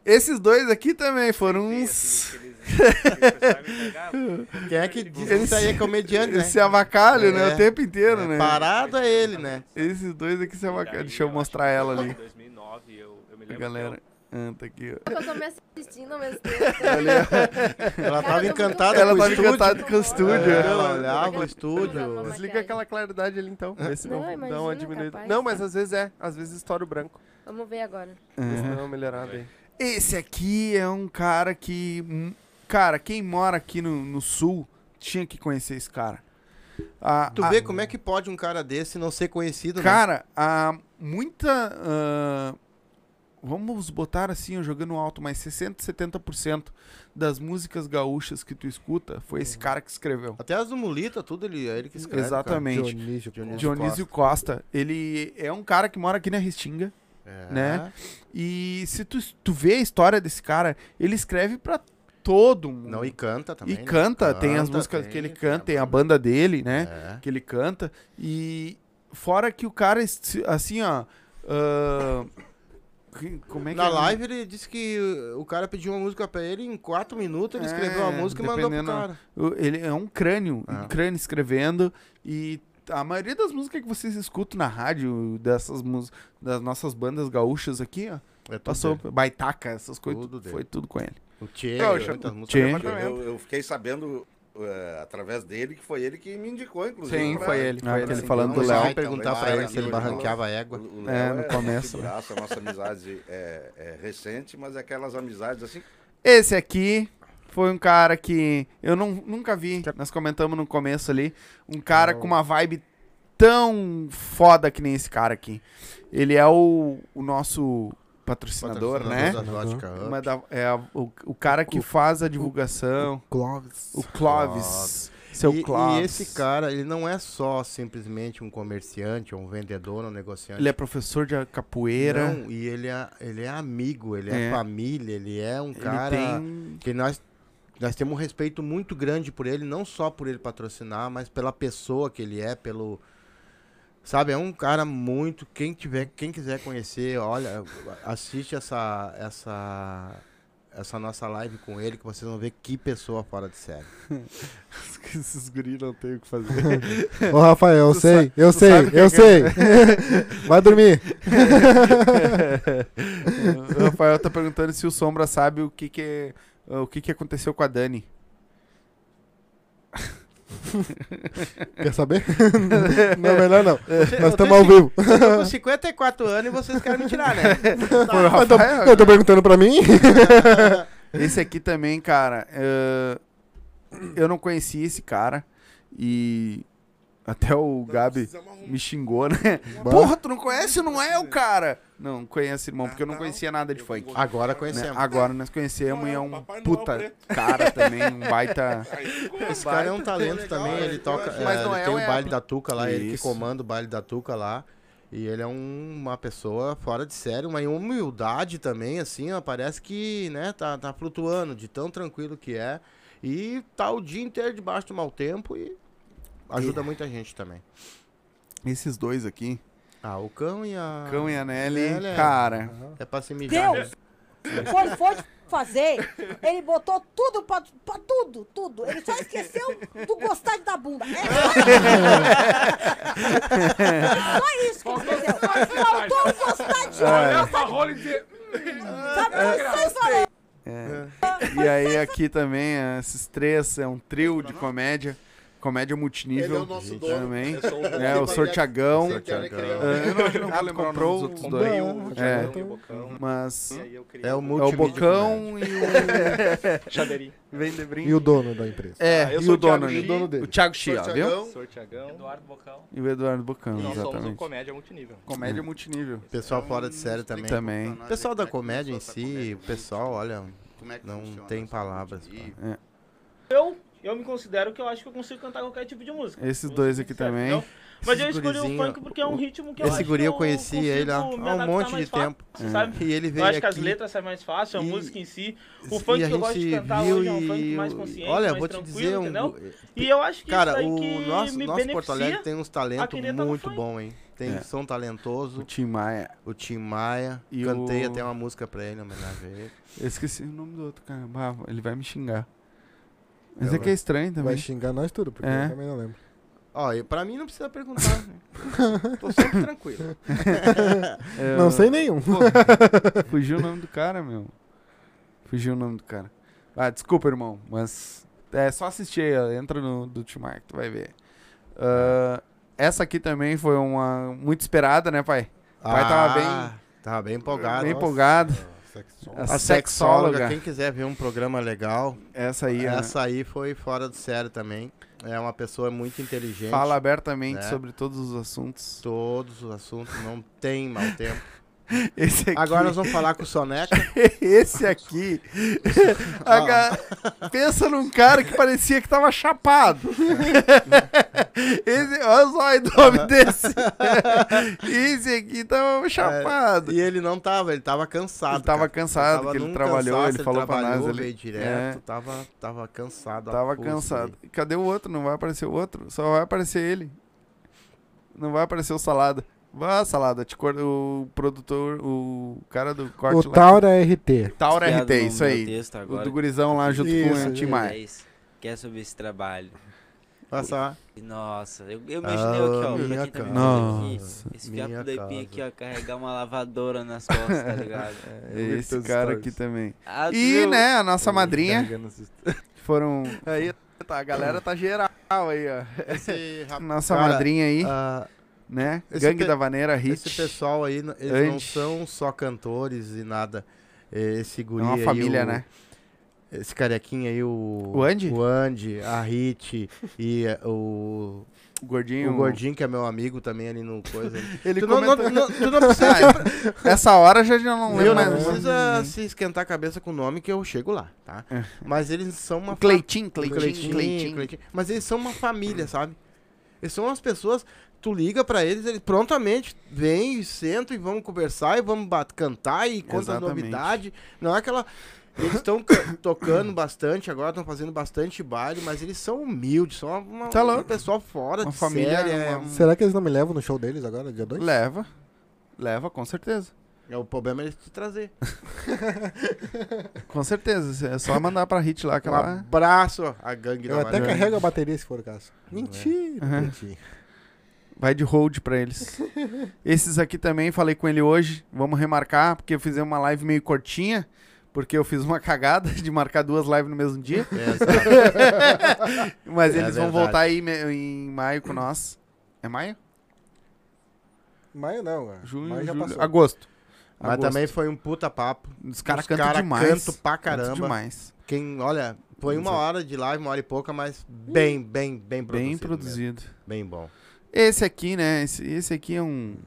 Esses dois aqui também foram uns. Quem é que diz que isso aí é comediante, né? Esse avacalho, né? É. O tempo inteiro, É, né? Parado é ele, né? Esses dois aqui se avacalham. Deixa eu mostrar ela ali. Em 2009, eu, eu me A lembro. galera. Ah, tá aqui, ó. Eu tô me assistindo ao mesmo tempo. Ela tava encantada Ela com o tava estúdio. encantada com o estúdio. É. Ela olhava o estúdio. Desliga aquela claridade ali então. Vê se Não, não, dá uma diminuída. capaz. Não, mas às vezes é. Às vezes estoura o branco. Vamos ver agora. Uhum. dá uma melhorada aí. Esse aqui é um cara que. hum, Cara, quem mora aqui no, no sul tinha que conhecer esse cara. A- Tu vê como é que pode um cara desse não ser conhecido, né? Cara, há muita. ah, vamos botar assim, eu jogando alto, mas 60, 70% das músicas gaúchas que tu escuta foi esse cara que escreveu. Até as do Mulita, tudo ele, é ele que escreve. Exatamente. Dionísio. Dionísio Dionísio Costa. Ele é um cara que mora aqui na Restinga, É. né? E se tu, tu vê a história desse cara, ele escreve pra todo mundo. Não, e canta também. E né? canta, tem as Canta, músicas tem, que ele canta, tem a banda dele, né? É. Que ele canta. E fora que o cara, assim, ó. ah, que- como é que Na é? live ele disse que o cara pediu uma música pra ele, em quatro minutos ele escreveu a É, música e mandou pro cara. Ele é um crânio, um Ah. crânio escrevendo e a maioria das músicas que vocês escutam na rádio, dessas músicas, das nossas bandas gaúchas aqui, ó, É passou dele. baitaca, essas coisas, Tudo dele. foi tudo com ele. O Tchê, músicas Tchê. Eu, eu fiquei sabendo eh, através dele que foi ele que me indicou, inclusive. Sim, pra- foi ele, foi pra ele assim, falando do Léo. perguntar pra ele se ele amigo barranqueava égua. O- o É, Léo no é começo. figuraça, a nossa amizade é, é recente, mas é aquelas amizades assim. Esse aqui foi um cara que eu não, nunca vi, nós comentamos no começo ali, um cara com uma vibe tão foda que nem esse cara aqui. Ele é o, o nosso patrocinador, né? Patrocinador Up. Uma da- é a- o, o cara que faz a divulgação. Clóvis. O Clóvis. Seu e, Clóvis. E esse cara, ele não é só simplesmente um comerciante, um vendedor, um negociante. Ele é professor de capoeira. Não, e ele é, ele é amigo, ele é. É. família, ele é um Ele cara tem- que nós, nós temos um respeito muito grande por ele, não só por ele patrocinar, mas pela pessoa que ele é, pelo. Sabe, é um cara muito. Quem tiver, quem quiser conhecer, olha, assiste essa, essa, essa nossa live com ele, que vocês vão ver que pessoa fora de série. Esses guris não tem o que fazer. Ô, Rafael, eu Tu sei, sa- eu sei, sabe que eu que sei. é- Vai dormir. o Rafael tá perguntando se o Sombra sabe o que que, o que, que aconteceu com a Dani. Quer saber? não, melhor não. Você- Nós eu estamos ao vivo. Eu tô com 54 anos e vocês querem me tirar, né? Foi o Mas tô- Rafael, eu tô perguntando pra mim. Esse aqui também, cara, eh, eu não conhecia esse cara e até o Gabi me xingou, né? Porra, tu não conhece? Não é o cara? Não, conheço, irmão, porque eu não conhecia nada de funk. Agora Né? conhecemos. Agora nós conhecemos e é um puta cara também, um baita... Esse cara é um talento também, ele toca. Mas é, não ele é tem o baile da Tuca lá, ele que comanda o baile da Tuca lá. E ele é um- uma pessoa fora de série, uma humildade também, assim, ó, parece que, né, tá, tá flutuando de tão tranquilo que é. E tá o dia inteiro debaixo do mau tempo e ajuda muita gente também. Esses dois aqui, Ah, o cão e a. Cão e a Nelly, Nelly é- cara... É pra se mijar. Deus! Quando foi fazer, ele botou tudo pra, pra tudo, tudo. Ele só esqueceu do gostar de dar bunda. É só isso que ele esqueceu. Faltou o gostar de É. gostar de Rolo de... Sabe, eu só falei. É. E aí aqui também, é, esses três, é um trio de comédia. Comédia multinível. Ele é o nosso dono. Também. Eu sou o dono. É, o Sortiagão. Sortiagão. É, eu não, eu não vou Ah, comprou dos outros dois. Bocão, É, o Bocão. mas... E É o É o Bocão e o... Brinde. E o dono da empresa. É, Ah, eu e sou o o Thiago dono, Chi, o dono dele. O Thiago Chi, ó, viu? Eduardo Bocão. E o Eduardo Bocão, E nós somos o exatamente. Comédia Multinível. Comédia multinível. Pessoal fora de série também. Também. O pessoal da comédia em si, o pessoal, olha, Como é que não tem palavras. Eu, eu me considero que eu acho que eu consigo cantar qualquer tipo de música. Esses dois aqui sincero, também. entendeu? Mas eu escolhi o funk porque é um ritmo que eu Esse acho guri eu conheci ele há, um monte de fácil, tempo. E ele eu veio acho que as letras saem mais fácil, a e- música em si. O funk que eu gosto de gente cantar hoje é um funk mais consciente, olha, mais vou te tranquilo, dizer, um- entendeu? E eu acho que Cara, isso aí o nosso, me nosso Porto Alegre tem uns talentos tá muito bons, hein? Tem É. som talentoso. O Tim Maia. O Tim Maia. E Cantei o- até uma música pra ele, em homenagem a ele. Eu esqueci o nome do outro, cara. Ele vai me xingar. Mas Ela é que é estranho também. Vai xingar nós tudo, porque É. eu também não lembro. Ó, e pra mim não precisa perguntar. né? Tô sempre tranquilo. É, Não sei nenhum. pô, fugiu o nome do cara, meu. Fugiu o nome do cara. Ah, desculpa, irmão, mas é só assistir aí, ó, entra no do Tim Maia que tu vai ver. Ah, essa aqui também foi uma muito esperada, né, pai? O pai tava bem, Tava bem empolgado. bem Nossa. empolgado. A, A sexóloga, sexóloga. quem quiser ver um programa legal, Essa aí, né? essa aí foi fora do sério também. É uma pessoa muito inteligente. Fala abertamente né? sobre todos os assuntos. Todos os assuntos, não tem mau tempo. Esse aqui. Agora nós vamos falar com o Soneca. Esse aqui. Pensa num cara que parecia que tava chapado. Esse, olha o zóio do homem desse. Esse aqui tava chapado. É, e ele não tava, ele tava cansado. Ele tava cara. cansado, tava que ele trabalhou, cansaço, ele falou pra nós veio direto, É. tava, tava cansado. Tava cansado. assim. Cadê o outro? Não vai aparecer o outro? Só vai aparecer ele. Não vai aparecer o salada. Vá, salada, te cor... o produtor, o cara do corte O lá. Taura RT. Taura RT, isso aí. O do gurizão lá junto Isso, com o Tim. Maia. É. Que é sobre esse trabalho. Só. Nossa, eu, eu imaginei aqui, ó. minha Pra quem tá me vendo aqui, esse minha fiapo do Ipim aqui, ó, carregar uma lavadora nas costas, tá ligado? É esse cara aqui também. Ah, E, viu? né, a nossa madrinha Carregando esses- foram... Aí, tá, a galera tá geral aí, ó. Esse rap- Nossa cara, madrinha aí, ah, né? esse Gangue da Vaneira, Hit. Esse pessoal aí, eles não são só cantores e nada. Esse guri É uma aí, família, o- né? Esse carequinha aí, o... O Andy? O Andy, a Hit e eh, o... O gordinho. O gordinho, que é meu amigo também ali no coisa. Ele tu, não, não, comenta- não- tu não precisa... Ah, Essa hora já, não lembro não precisa se esquentar a cabeça com o nome que eu chego lá, tá? Mas eles são uma... É. Cleitinho, fa- Cleitinho, Cleitinho, Cleitinho. Cleitinho. Mas eles são uma família, sabe? Eles são as pessoas... Tu liga pra eles, eles prontamente vêm e sentam e vamos conversar e vamos cantar e conta novidade. Não é aquela... Eles estão tocando bastante agora, estão fazendo bastante baile, mas eles são humildes, são uma, Tá uma pessoa fora Uma de família, série. é uma- um- Será que eles não me levam no show deles agora, dia 2? Leva. Leva, com certeza. É, o problema é eles te trazer. Com certeza. É só mandar pra Hit lá que Um abraço a gangue Eu da até carrego a bateria se for o caso. Mentira, Uhum. Pretinho. Vai de hold pra eles. Esses aqui também, falei com ele hoje. Vamos remarcar, porque eu fiz uma live meio curtinha. Porque eu fiz uma cagada de marcar duas lives no mesmo dia. É, Mas É eles vão verdade. voltar aí em maio com nós. É maio? Maio não, cara. Junho, Maio já julho, passou. agosto. Mas Agosto. também foi um puta papo. Os caras Os cantam cara demais. cantam pra caramba. demais. Quem, olha, foi uma hora de live, uma hora e pouca, mas bem, bem, bem produzido. Bem mesmo. produzido. Bem bom. Esse aqui, né? Esse, esse aqui é um,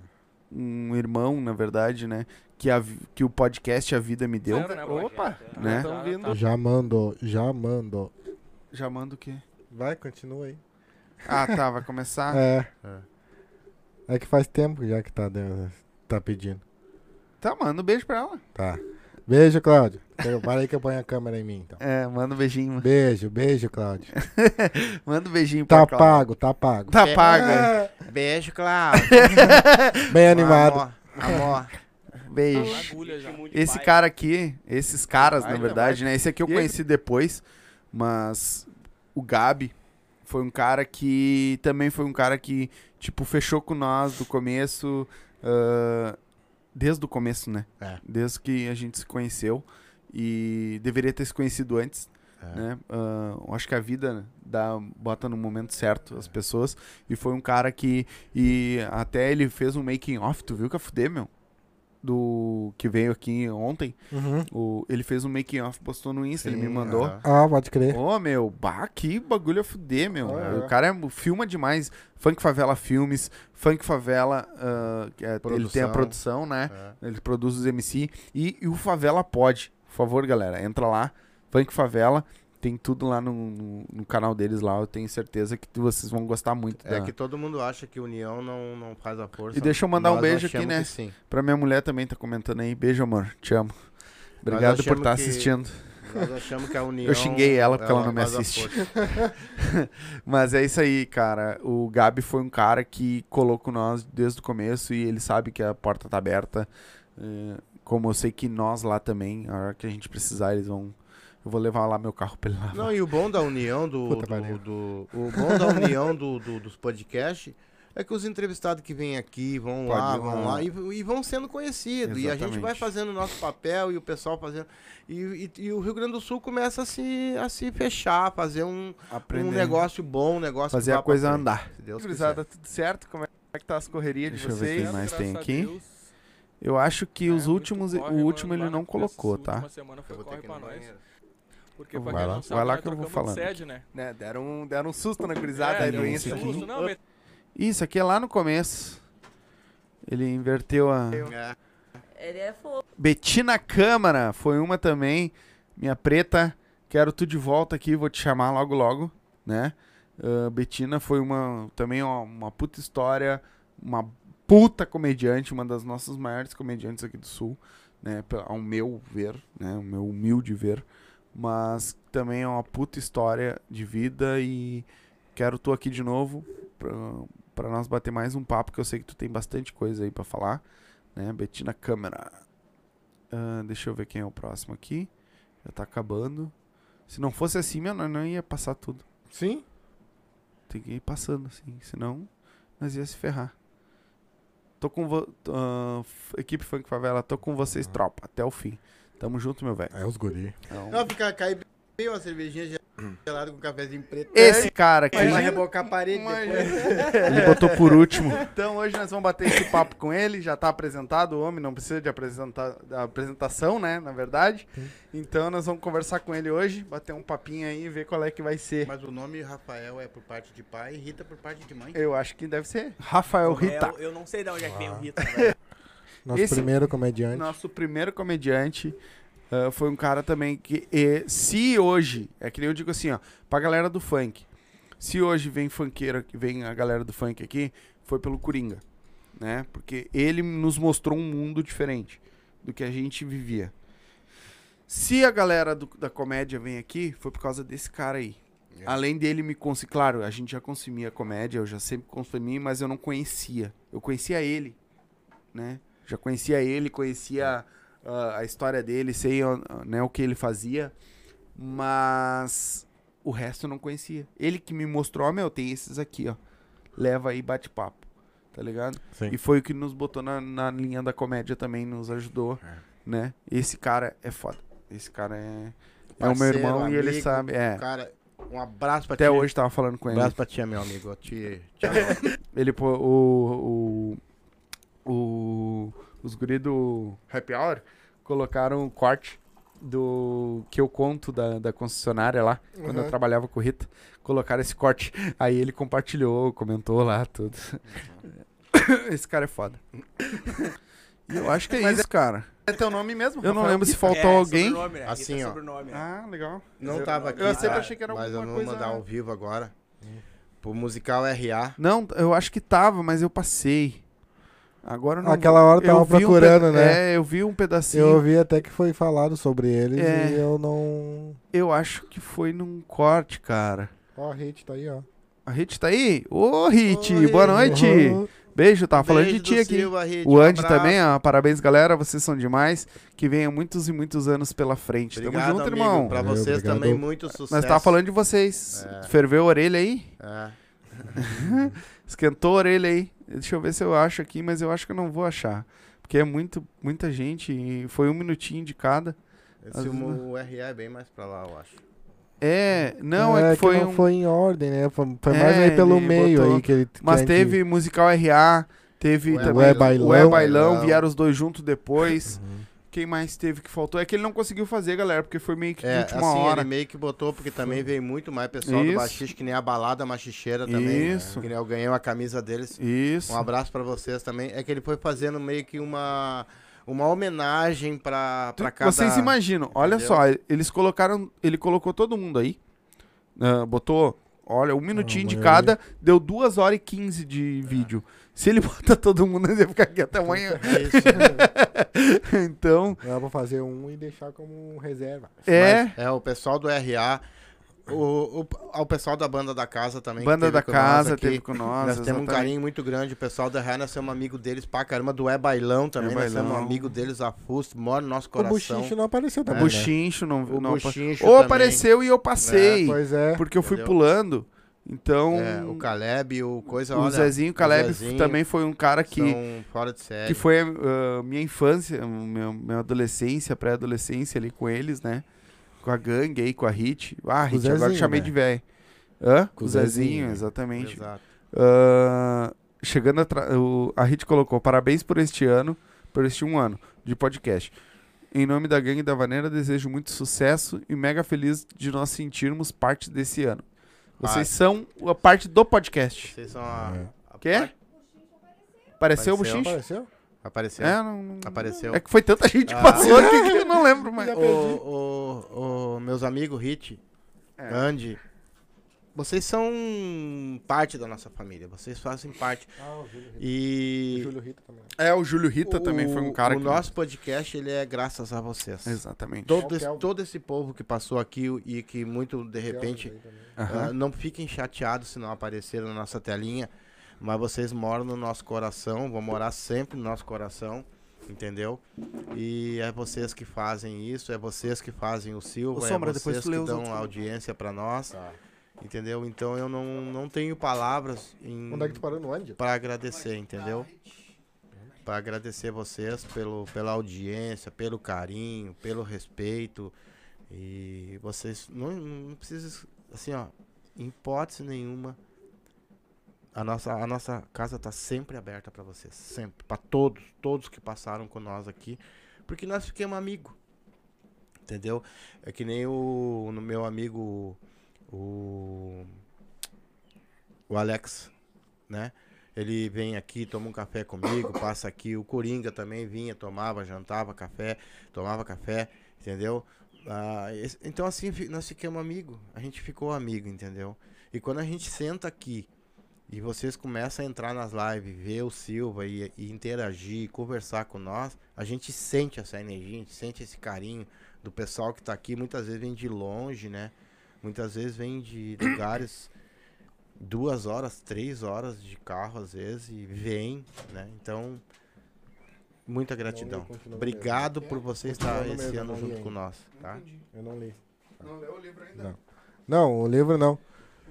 um irmão, na verdade, né? Que, a, que o podcast A Vida Me Deu. Zero, né, Opa! podcast, Né? Vindo. Já mando, já mando. Já manda o quê? Vai, continua aí. Ah, tá. Vai começar? É. É que faz tempo já que tá, tá pedindo. Tá, manda um beijo pra ela. Tá. Beijo, Cláudio. Para aí que eu ponho a câmera em mim, então. É, manda um beijinho. mano. Beijo, beijo, Cláudio. manda um beijinho Tá pra Cláudia. pago, tá pago. Tá Be- pago. é. Beijo, Cláudio. Bem animado. Amor, amor. Beijo. Esse cara aqui, esses caras, na verdade, né? Esse aqui eu conheci depois, mas o Gabi foi um cara que também foi um cara que, tipo, fechou com nós do começo, ah, desde o começo, né? É. Desde que a gente se conheceu e deveria ter se conhecido antes. É. Né? Eu acho que a vida dá, bota no momento certo as pessoas. E foi um cara que. E até ele fez um making off, tu viu que a fuder, meu? Do. Que veio aqui ontem. Uhum. O, ele fez um making off, postou no Insta, ele me Sim, mandou. Ah, pode crer. Ô, meu, bah, que bagulho a fuder, meu. É. O cara é- filma demais. Funk Favela Filmes, Funk Favela, que é- ele tem a Produção. produção, né? É. Ele produz os MC. E, e o Favela pode. Por favor, galera, entra lá. Funk Favela. Tem tudo lá no, no, no canal deles lá. Eu tenho certeza que vocês vão gostar muito. É da- que todo mundo acha que união não, não faz a força. E deixa eu mandar um beijo aqui, né? sim. Pra minha mulher também tá comentando aí. Beijo, amor. Te amo. Obrigado por estar que- assistindo. Nós achamos que a união. Eu xinguei ela porque ela, não me assiste. Mas é isso aí, cara. O Gabi foi um cara que colocou nós desde o começo e ele sabe que a porta tá aberta. É, como eu sei que nós lá também, a hora que a gente precisar, eles vão. Eu vou levar lá meu carro pra ele lavar. Não, e o bom da união do. Puta, do, do- o bom da união do, do- dos podcasts é que os entrevistados que vêm aqui vão Pode lá, ir vão lá. lá e, e vão sendo conhecidos. E a gente vai fazendo o nosso papel e o pessoal fazendo. E, e- e o Rio Grande do Sul começa a se, a se fechar, fazer um, um negócio bom, um negócio Fazer que a coisa frente, andar. Se Deus quiser. tudo certo? Como é que tá as correrias de Deixa eu ver vocês? quem mais tem aqui. Eu acho que os últimos, corre, o último mano, ele lá não colocou, tá? semana foi corre pra nós. Porque Vai lá. não sabe, Vai lá que eu vou falando. Sede, né? Né, deram, deram um susto na gurizada É, aí deu do um Insta aqui. susto, não, mas- Isso aqui é lá no começo. Ele inverteu a. Ele é fofo. Betina Câmara foi uma também. Minha preta, quero tu de volta aqui, vou te chamar logo logo, né? Ah, Betina foi uma também uma, uma puta história, uma puta comediante, uma das nossas maiores comediantes aqui do Sul, né? Ao meu ver, né? O meu humilde ver. Mas também é uma puta história de vida e quero tu aqui de novo pra, pra nós bater mais um papo, que eu sei que tu tem bastante coisa aí pra falar, né? Betina Câmara. Ah, deixa eu ver quem é o próximo aqui. Já tá acabando. Se não fosse assim, meu, não ia passar tudo. Sim? Tem que ir passando, assim. Senão, nós ia se ferrar. Tô com ah, f- equipe Funk Favela, tô com vocês, tropa, até o fim. Tamo junto, meu velho. É os guri. Então, Não, fica cair bem uma cervejinha gelada com um cafezinho preto. Esse cara aqui. Vai rebocar a parede depois. Ele botou por último. Então hoje nós vamos bater esse papo com ele. Já tá apresentado o homem, não precisa de apresentar, apresentação, né? Na verdade. Então nós vamos conversar com ele hoje, bater um papinho aí e ver qual é que vai ser. Mas o nome Rafael é por parte de pai e Rita por parte de mãe. Eu acho que deve ser Rafael Rita. Eu, eu não sei de onde é que vem o Rita. Nosso Esse- primeiro comediante. Nosso primeiro comediante ah, foi um cara também que, eh, se hoje, é que nem eu digo assim, ó, pra galera do funk, se hoje vem funkeiro, vem a galera do funk aqui, foi pelo Coringa, né? Porque ele nos mostrou um mundo diferente do que a gente vivia. Se a galera do- da comédia vem aqui, foi por causa desse cara aí. Além dele me consumir, claro, a gente já consumia comédia, eu já sempre consumi, mas eu não conhecia. Eu conhecia ele, né? Já conhecia ele, conhecia ah, a história dele, sei né, o que ele fazia, mas o resto eu não conhecia. Ele que me mostrou, ó, meu, tem esses aqui, ó. Leva aí, bate papo, tá ligado? Sim. E foi o que nos botou na, na linha da comédia também, nos ajudou, né? Esse cara é foda. Esse cara é, é o meu Parceiro, irmão e ele amigo, sabe, é. Cara, um abraço pra Até ti. hoje tava falando com Um ele. abraço pra ti, meu amigo. Te adoro. Ele, pô, o, o, o, os guri do Happy Hour colocaram um corte do que eu conto da, da concessionária lá, quando eu Uhum. trabalhava com o Rita. Colocaram esse corte. Aí ele compartilhou, comentou lá, tudo. Esse cara é foda. E eu acho que é Mas isso, cara. É teu nome mesmo? Eu não lembro se Rita? faltou É, alguém. sobrenome, né? Assim, Rita é ó. sobrenome, né? Ah, legal. Não tava aqui. Eu sempre achei que era Mas eu alguma vou coisa- mandar ao vivo agora. Pro musical RA. Não, eu acho que tava, mas eu passei. Agora não Aquela hora eu tava vi um procurando, peda- né? É, eu vi um pedacinho. Eu ouvi até que foi falado sobre eles É. e eu não. Eu acho que foi num corte, cara. Ó, a Hit tá aí, ó. A Hit tá aí? Ô, Hit, Oi. boa noite. Uhum. Beijo, tava falando de ti aqui. Silva, Hit, o um Andy abraço. também, ó. Parabéns, galera. Vocês são demais. Que venham muitos e muitos anos pela frente. Obrigado, Tamo junto, amigo. irmão. Pra Valeu, vocês obrigado. também, muito Nós sucesso. tava falando de vocês. É. Ferveu a orelha aí? É. Esquentou a orelha aí. Deixa eu ver se eu acho aqui, mas eu acho que eu não vou achar. Porque é muito, muita gente e foi um minutinho de cada. Esse o RA é bem mais pra lá, eu acho. É, não, é, que foi não um... foi em ordem, né? Foi, foi mais É, aí pelo meio botou- aí que ele. que Mas gente- teve musical RA, teve O É também Bailão. o É Bailão, Bailão. vieram os dois juntos depois. Uhum. Quem mais teve que faltou? É que ele não conseguiu fazer, galera, porque foi meio que de É, última assim, hora. ele meio que botou, porque também veio muito mais pessoal Isso. do baixista, que nem a balada machicheira também. Isso. né? Que nem eu ganhei uma camisa deles. Isso. Um abraço pra vocês também. É que ele foi fazendo meio que uma, uma homenagem pra, pra cada... Vocês imaginam, olha Entendeu? só, eles colocaram, ele colocou todo mundo aí, ah, botou, olha, um minutinho de maioria. cada, deu 2 horas e 15 de vídeo. Se ele bota todo mundo, ele vai ficar aqui até amanhã. então, Dá pra fazer um e deixar como reserva. É. Mas, é, o pessoal do RA... O, o, o pessoal da Banda da Casa também. Banda da Casa teve com nós, Nós temos um exatamente. carinho muito grande. O pessoal da RA, nós somos amigo deles pra caramba. Do É Bailão também, É nós somos Bailão. amigo deles a fusto, mora no nosso O coração. Buchincho não apareceu o também. né? Buchincho não, O não Buchincho Ou também. apareceu e eu passei, É, pois é. porque eu fui Entendeu? pulando. Então, É, o Caleb, o coisa, o olha, Zezinho o Caleb Zezinho também foi um cara que fora de série. que foi a minha infância, minha, minha adolescência, pré-adolescência ali com eles, né? Com a gangue aí, com a Hit. Ah, o Hit, agora Zezinho, chamei né? de velho. Hã? Com o o Zezinho, Zezinho, né? exatamente. Exato. Ah, chegando atra- o, a Hit colocou, parabéns por este ano, por este um ano de podcast. Em nome da gangue da Vaneira, desejo muito sucesso e mega feliz de nós sentirmos parte desse ano. Vocês Ah. são a parte do podcast. Vocês são a... a Quê? parte- Apareceu o Apareceu. Buchincho? Apareceu? Apareceu. É, não, não- Apareceu. É que foi tanta gente que Ah. passou aqui que eu não lembro mais. O, o, o- meus amigos Hit, É. Andy, vocês são parte da nossa família. Vocês fazem parte. Ah, o Júlio Rita. E... O Júlio Rita também. É, o Júlio Rita também foi um cara o que... nosso podcast, ele é graças a vocês. Exatamente. Todo, o esse, todo esse povo que passou aqui e que muito, de repente, também. ah, Aham. não fiquem chateados se não apareceram na nossa telinha. Mas vocês moram no nosso coração, vão morar sempre no nosso coração, entendeu? E é vocês que fazem isso, é vocês que fazem o Silva, Ô, Sombra, é vocês que dão audiência pra nós. Entendeu? Então eu não, não tenho palavras em Onde é que tu parou? No onde? para agradecer, entendeu? Para agradecer vocês pelo, pela audiência, pelo carinho, pelo respeito. E vocês não, não precisam, assim, ó, em hipótese nenhuma, a nossa, a nossa casa tá sempre aberta para vocês, sempre, para todos, todos que passaram com nós aqui, porque nós ficamos amigos. Entendeu? É que nem o no meu amigo o o Alex, né? Ele vem aqui, toma um café comigo, passa aqui. O Coringa também vinha, tomava, jantava café, tomava café, entendeu? Ah, então assim, nós ficamos amigos. A gente ficou amigo, entendeu? E quando a gente senta aqui e vocês começam a entrar nas lives, ver o Silva e, e interagir, conversar com nós, a gente sente essa energia, a gente sente esse carinho do pessoal que tá aqui. Muitas vezes vem de longe, né? Muitas vezes vem de lugares duas horas, três horas de carro às vezes e vem, né? Então, muita gratidão. Obrigado mesmo. por você estar esse mesmo, ano junto com nós, tá? Eu não li. Não leu o livro ainda? Não. Não, o livro não.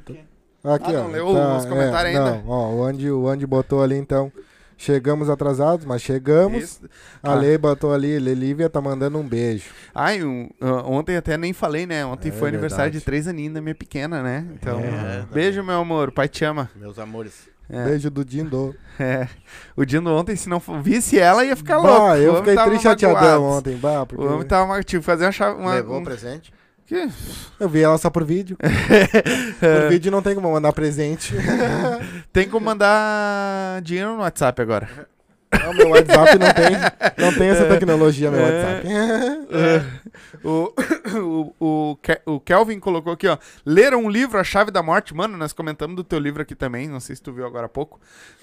quê? Aqui, Ah, ó. não leu os comentários ainda? Não, ó, o Andy, o Andy botou ali então. Chegamos atrasados, mas chegamos. Isso. A Ah. Lei botou ali, Lelívia tá mandando um beijo. Ai, um, ah, ontem até nem falei, né? Ontem É foi aniversário verdade. de três aninhos da minha pequena, né? Então, É, beijo, meu amor. Pai te ama. Meus amores. É. Beijo do Dindo. É. O Dindo ontem, se não visse ela, ia ficar Bah, louco. eu O fiquei triste chateadão ontem, bah, porque- O homem tava que fazer uma chave. Uma, Levou um- presente? Que? Eu vi ela só por vídeo. por vídeo não tem como mandar presente. Tem como mandar dinheiro no WhatsApp agora. Não, meu WhatsApp não tem, não tem essa tecnologia, meu É. WhatsApp. É. O, o, o, o Kelvin colocou aqui, ó. Leram um livro, A Chave da Morte. Mano, nós comentamos do teu livro aqui também. Não sei se tu viu agora há pouco.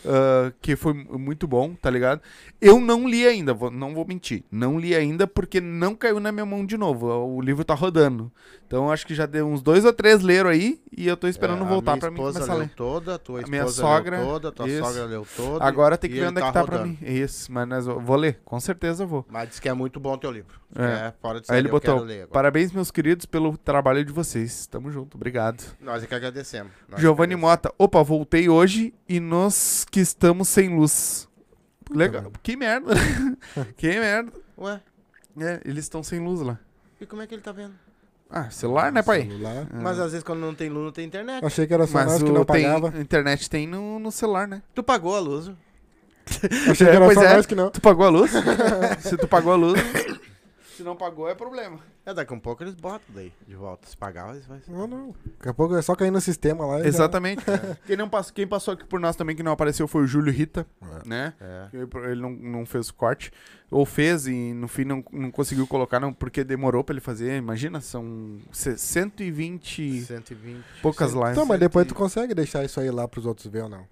ah, que foi muito bom, tá ligado? Eu não li ainda, vou- não vou mentir. Não li ainda porque não caiu na minha mão de novo. O livro tá rodando. Então acho que já deu uns dois ou três leram aí. E eu tô esperando É, voltar a minha pra mim esposa começar a leu ler. toda, a tua A minha esposa sogra. leu toda, a tua isso. sogra leu toda. Agora tem que ver onde é tá que tá pra mim. Isso, mas nós, vou ler, com certeza eu vou. Mas diz que é muito bom teu livro. É. é fora de Aí série, ele eu botou: quero ler agora. Parabéns, meus queridos, pelo trabalho de vocês. Tamo junto, obrigado. Nós é que agradecemos. Que Giovanni Mota, opa, voltei hoje e nós que estamos sem luz. Legal. Que merda. que merda. Ué, É, eles estão sem luz lá. e como é que ele tá vendo? Ah, celular, né, pai? Celular. Ah. Mas às vezes quando não tem luz, não tem internet. Achei que era só Mas nós que não tem- pagava. a internet tem no, no celular, né? Tu pagou a luz? Achei que era pois só é. nós que não. Tu pagou a luz? Se tu pagou a luz. Se não pagou, é problema. É, daqui a um pouco eles botam daí de volta. Se pagar, eles vão. Não, não. Daqui a pouco é só cair no sistema lá. e já- Exatamente. quem, não passou, quem passou aqui por nós também que não apareceu foi o Júlio Rita, né? É. Ele não, não fez o corte. Ou fez e no fim não, não conseguiu colocar, não, porque demorou pra ele fazer. Imagina, são se- 120 120. poucas lives. Então, mas depois tu consegue deixar isso aí lá pros outros ver ou não?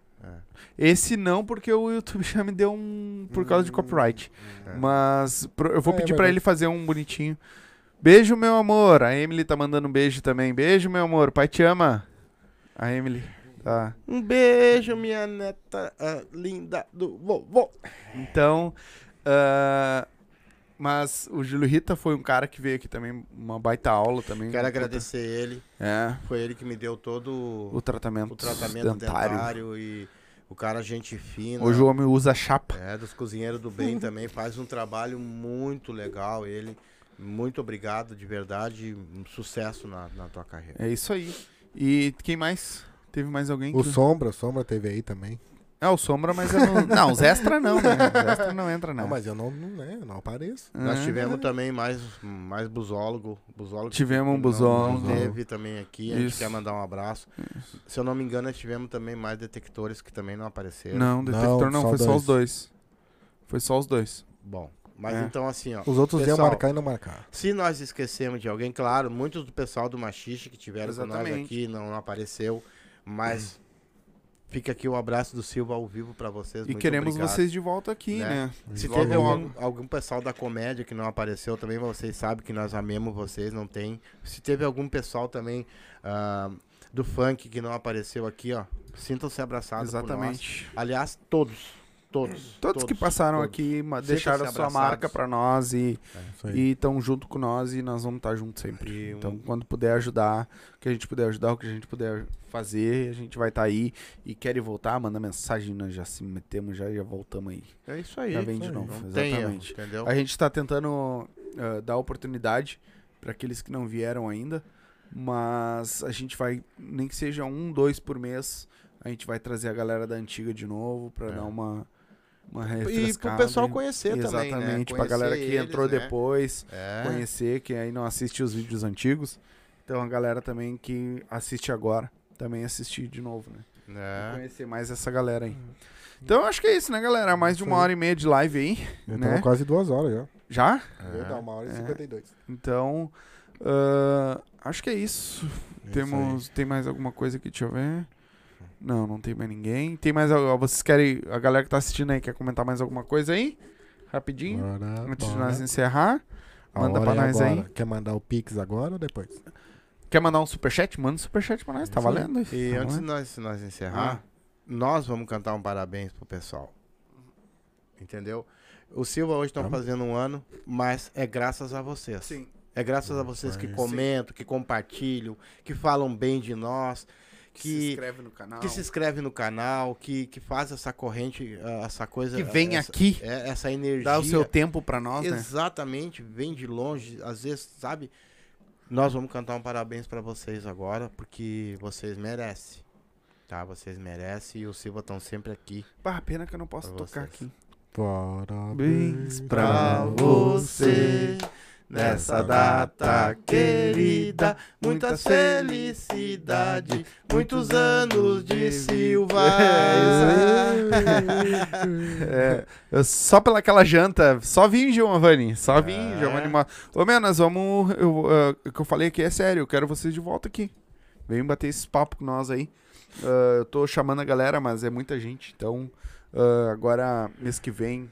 Esse não, porque o YouTube já me deu um. por causa de copyright. Mas pro- eu vou É, pedir mas pra é. ele fazer um bonitinho. Beijo, meu amor. A Emily tá mandando um beijo também. Beijo, meu amor. Pai te ama. A Emily. Tá. Um beijo, minha neta ah, linda do vovô. Então. ah, mas o Júlio Rita foi um cara que veio aqui também, uma baita aula também. Quero agradecer ele. É. Foi ele que me deu todo O tratamento o tratamento dentário. dentário. e o cara gente fina. Hoje o homem usa chapa. É, dos cozinheiros do bem também. Faz um trabalho muito legal ele. Muito obrigado, de verdade. Um sucesso na, na tua carreira. É isso aí. E quem mais? Teve mais alguém? O que... Sombra, o Sombra teve aí também. É, o Sombra, mas eu não... não, os extra não, né? Os extra não entra, não. Não, mas eu não, não, né, eu não apareço. Nós Ah. tivemos também mais, mais busólogo. busólogo Tivemos um busólogo. Não teve também aqui. A gente Isso. quer mandar um abraço. Se eu não me engano, nós tivemos também mais detectores que também não apareceram. Não, detector não, só foi só dois. os dois. Foi só os dois. Bom, mas É. então assim, ó. Os outros iam pessoal, marcar e não marcar. Se nós esquecemos de alguém, claro, muitos do pessoal do Machixe que tiveram com nós Exatamente. aqui não, não apareceu, mas fica aqui o abraço do Silva ao vivo pra vocês. E muito queremos obrigado, vocês de volta aqui, né? Se Logo, teve algum, algum pessoal da comédia que não apareceu também, vocês sabem que nós amemos vocês, não tem. Se teve algum pessoal também ah, do funk que não apareceu aqui, ó. Sintam-se abraçados por Exatamente. nós. Aliás, todos. Todos. Todos, que passaram todos. aqui deixaram a sua marca pra nós e É, estão junto com nós e nós vamos estar juntos sempre. E um- Então, quando puder ajudar, o que a gente puder ajudar, o que a gente puder fazer, a gente vai estar aí. E querem voltar, manda mensagem, nós já se metemos, já, já voltamos aí. É isso aí, Já vem isso de aí. novo, Não tem erro, exatamente. entendeu? A gente está tentando ah, dar oportunidade para aqueles que não vieram ainda, mas a gente vai, nem que seja um, dois por mês, a gente vai trazer a galera da antiga de novo para É. dar uma E pro pessoal conhecer também, né? Exatamente, pra galera que Conhecer entrou eles, né? depois, É. conhecer, que aí não assiste os vídeos antigos. Então a galera também que assiste agora, também assistir de novo, né? É. Conhecer mais essa galera aí. Então acho que é isso, né, galera? Mais de Isso uma hora e meia de live aí. Né? quase duas horas já. Já? É. Dá uma hora e É. 52. Então, ah, acho que é isso. É Temos, tem mais alguma coisa aqui? Deixa eu ver. Não, não tem mais ninguém. Tem mais Vocês querem. A galera que tá assistindo aí quer comentar mais alguma coisa aí? Rapidinho. Bora, antes de bora. nós encerrar. A Manda pra é nós agora. aí. Quer mandar o Pix agora ou depois? Quer mandar um superchat? Manda um superchat pra nós. Tá Isso valendo? E Tá antes de nós, nós encerrar, nós vamos cantar um parabéns pro pessoal. Entendeu? O Silva hoje estão fazendo um ano, mas é graças a vocês. Sim. É graças a vocês que comentam, que compartilham, que falam bem de nós, que, Que se inscreve no canal. que se inscreve no canal, que, que faz essa corrente, ah, essa coisa, Que vem essa, aqui, é, essa energia, dá o seu tempo pra nós, né? Exatamente, vem de longe, às vezes, sabe? Nós vamos cantar um parabéns pra vocês agora, porque vocês merecem. Tá, vocês merecem e o Silva estão sempre aqui. Pá, pena que eu não posso tocar vocês. aqui. Parabéns pra você nessa data querida. Muitas felicidade, muitos anos de Silva. É, eu- só pela aquela janta, só vim, Giovanni. Só vim, É. Giovanni. Ma- Ô, meu, nós vamos. Eu, ah, o que eu falei aqui é sério, eu quero vocês de volta aqui. Vem bater esse papo com nós aí. Ah, eu tô chamando a galera, mas é muita gente. Então, ah, agora, mês que vem,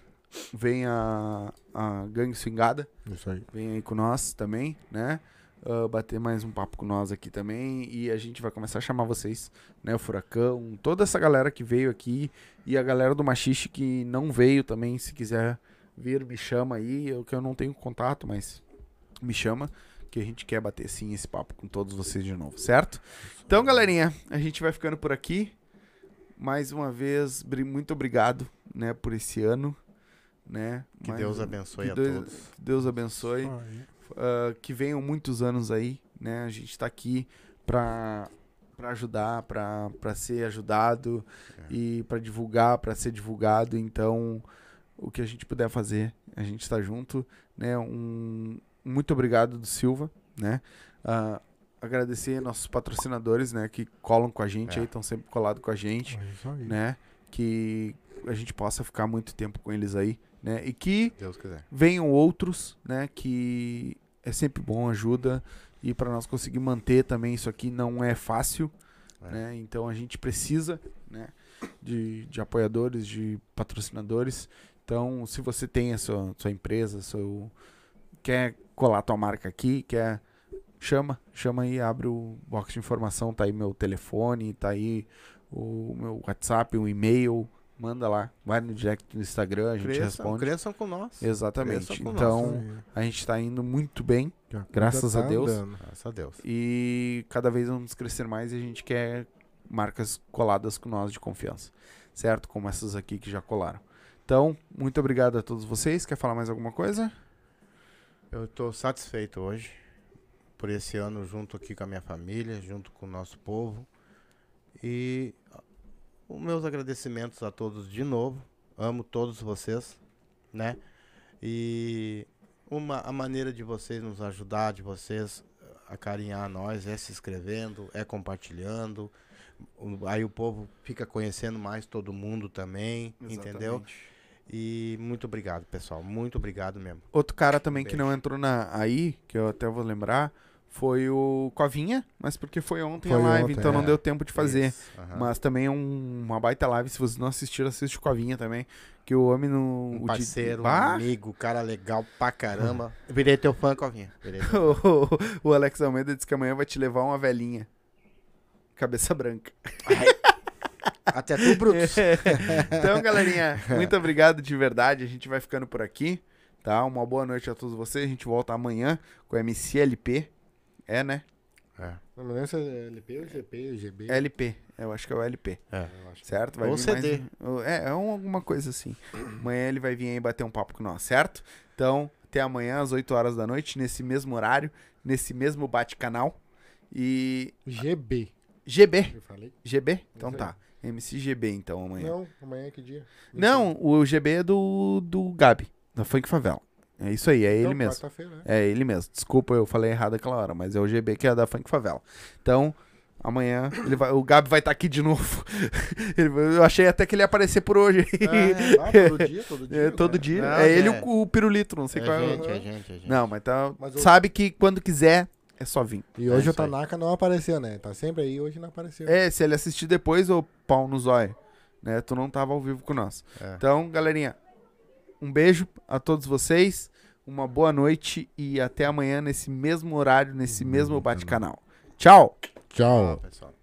vem a, a Gangue Swingada. Isso aí. Vem aí com nós também, né? Ah, bater mais um papo com nós aqui também. E a gente vai começar a chamar vocês, né? O Furacão, toda essa galera que veio aqui. E a galera do Machixe que não veio também, se quiser vir, me chama aí. Eu que eu não tenho contato, mas me chama. Que a gente quer bater sim esse papo com todos vocês de novo, certo? Então, galerinha, a gente vai ficando por aqui. Mais uma vez, muito obrigado, né, por esse ano, né? Que Mais Deus abençoe que a Deus- todos. que Deus abençoe. Ah, que venham muitos anos aí, né? A gente tá aqui pra, pra ajudar, pra ser ajudado e pra divulgar, pra ser divulgado. Então, o que a gente puder fazer, a gente tá junto, né? Um muito obrigado do Silva, né? Ah, agradecer nossos patrocinadores, né? Que colam com a gente É. aí, estão sempre colados com a gente, É isso aí. né? Que a gente possa ficar muito tempo com eles aí, né? E que venham outros, né? Que é sempre bom, ajuda. E para nós conseguir manter também isso aqui não é fácil, É. né? Então a gente precisa, né? De, de apoiadores, de patrocinadores. Então, se você tem a sua, sua empresa, seu quer colar tua marca aqui, quer chama, chama aí, abre o box de informação, tá aí meu telefone, tá aí o meu WhatsApp, o e-mail, manda lá, vai no direct do Instagram, a gente Cresçam- responde. cresçam com nós. Exatamente. Cresçam com então, nós. a gente tá indo muito bem, a coisa graças tá a Deus. andando. Graças a Deus. E cada vez vamos crescer mais e a gente quer marcas coladas com nós de confiança, certo? Como essas aqui que já colaram. Então, muito obrigado a todos vocês. Quer falar mais alguma coisa? Eu estou satisfeito hoje por esse ano junto aqui com a minha família, junto com o nosso povo. E os meus agradecimentos a todos de novo. Amo todos vocês, né? E uma a maneira de vocês nos ajudar, de vocês acarinhar nós é se inscrevendo, é compartilhando. O- Aí o povo fica conhecendo mais todo mundo também, entendeu? Exatamente. E muito obrigado, pessoal. Muito obrigado mesmo. Outro cara também que não entrou na aí, que eu até vou lembrar, foi o Covinha, mas porque foi ontem Foi a live, ontem, então não é. deu tempo de fazer. Isso, aham. Mas também é um- uma baita live, se vocês não assistiram, assiste o Covinha também, que o homem no... Um o de- parceiro, um Bah! amigo, cara legal pra caramba. Eu virei teu fã, Covinha. Teu o, o Alex Almeida disse que amanhã vai te levar uma velhinha. cabeça branca. Até tu, Brutus. então, galerinha, muito obrigado de verdade. A gente vai ficando por aqui, tá? Uma boa noite a todos vocês. A gente volta amanhã com o MCLP. É, né? É. Não me lembro se é LP ou GP ou GB. LP, eu acho que é o LP. É. Certo? Ou vir CD. mais- É, é um- alguma coisa assim. Amanhã ele vai vir aí bater um papo com nós, certo? Então, até amanhã às 8 horas da noite, nesse mesmo horário, nesse mesmo bate-canal. E. GB. GB. Eu falei. GB? Então tá. MCGB, então, amanhã. Não, amanhã é que dia? Não, o GB é do, do Gabi, da Funk Favela. É isso aí, é Então, ele mesmo. né? É ele mesmo. Desculpa, eu falei errado aquela hora, mas é o GB que é da Funk Favela. Então, amanhã ele vai, o Gabi vai estar aqui de novo. Ele- eu achei até que ele ia aparecer por hoje. É, ah, todo dia, todo dia, É, todo né? dia. Não, é ele é. o, o pirulito, não sei É qual gente, é. é gente, é gente. Não, mas tá. Mas o- Sabe que quando quiser, é só vir. E hoje o Tanaka não apareceu, né? Tá sempre aí, hoje não apareceu. É, se ele assistir depois, ô pau no zóio, né? Tu não tava ao vivo com nós. É. Então, galerinha, um beijo a todos vocês, uma boa noite e até amanhã nesse mesmo horário, nesse hum, mesmo bate-canal. Tchau! Tchau! Tchau, pessoal.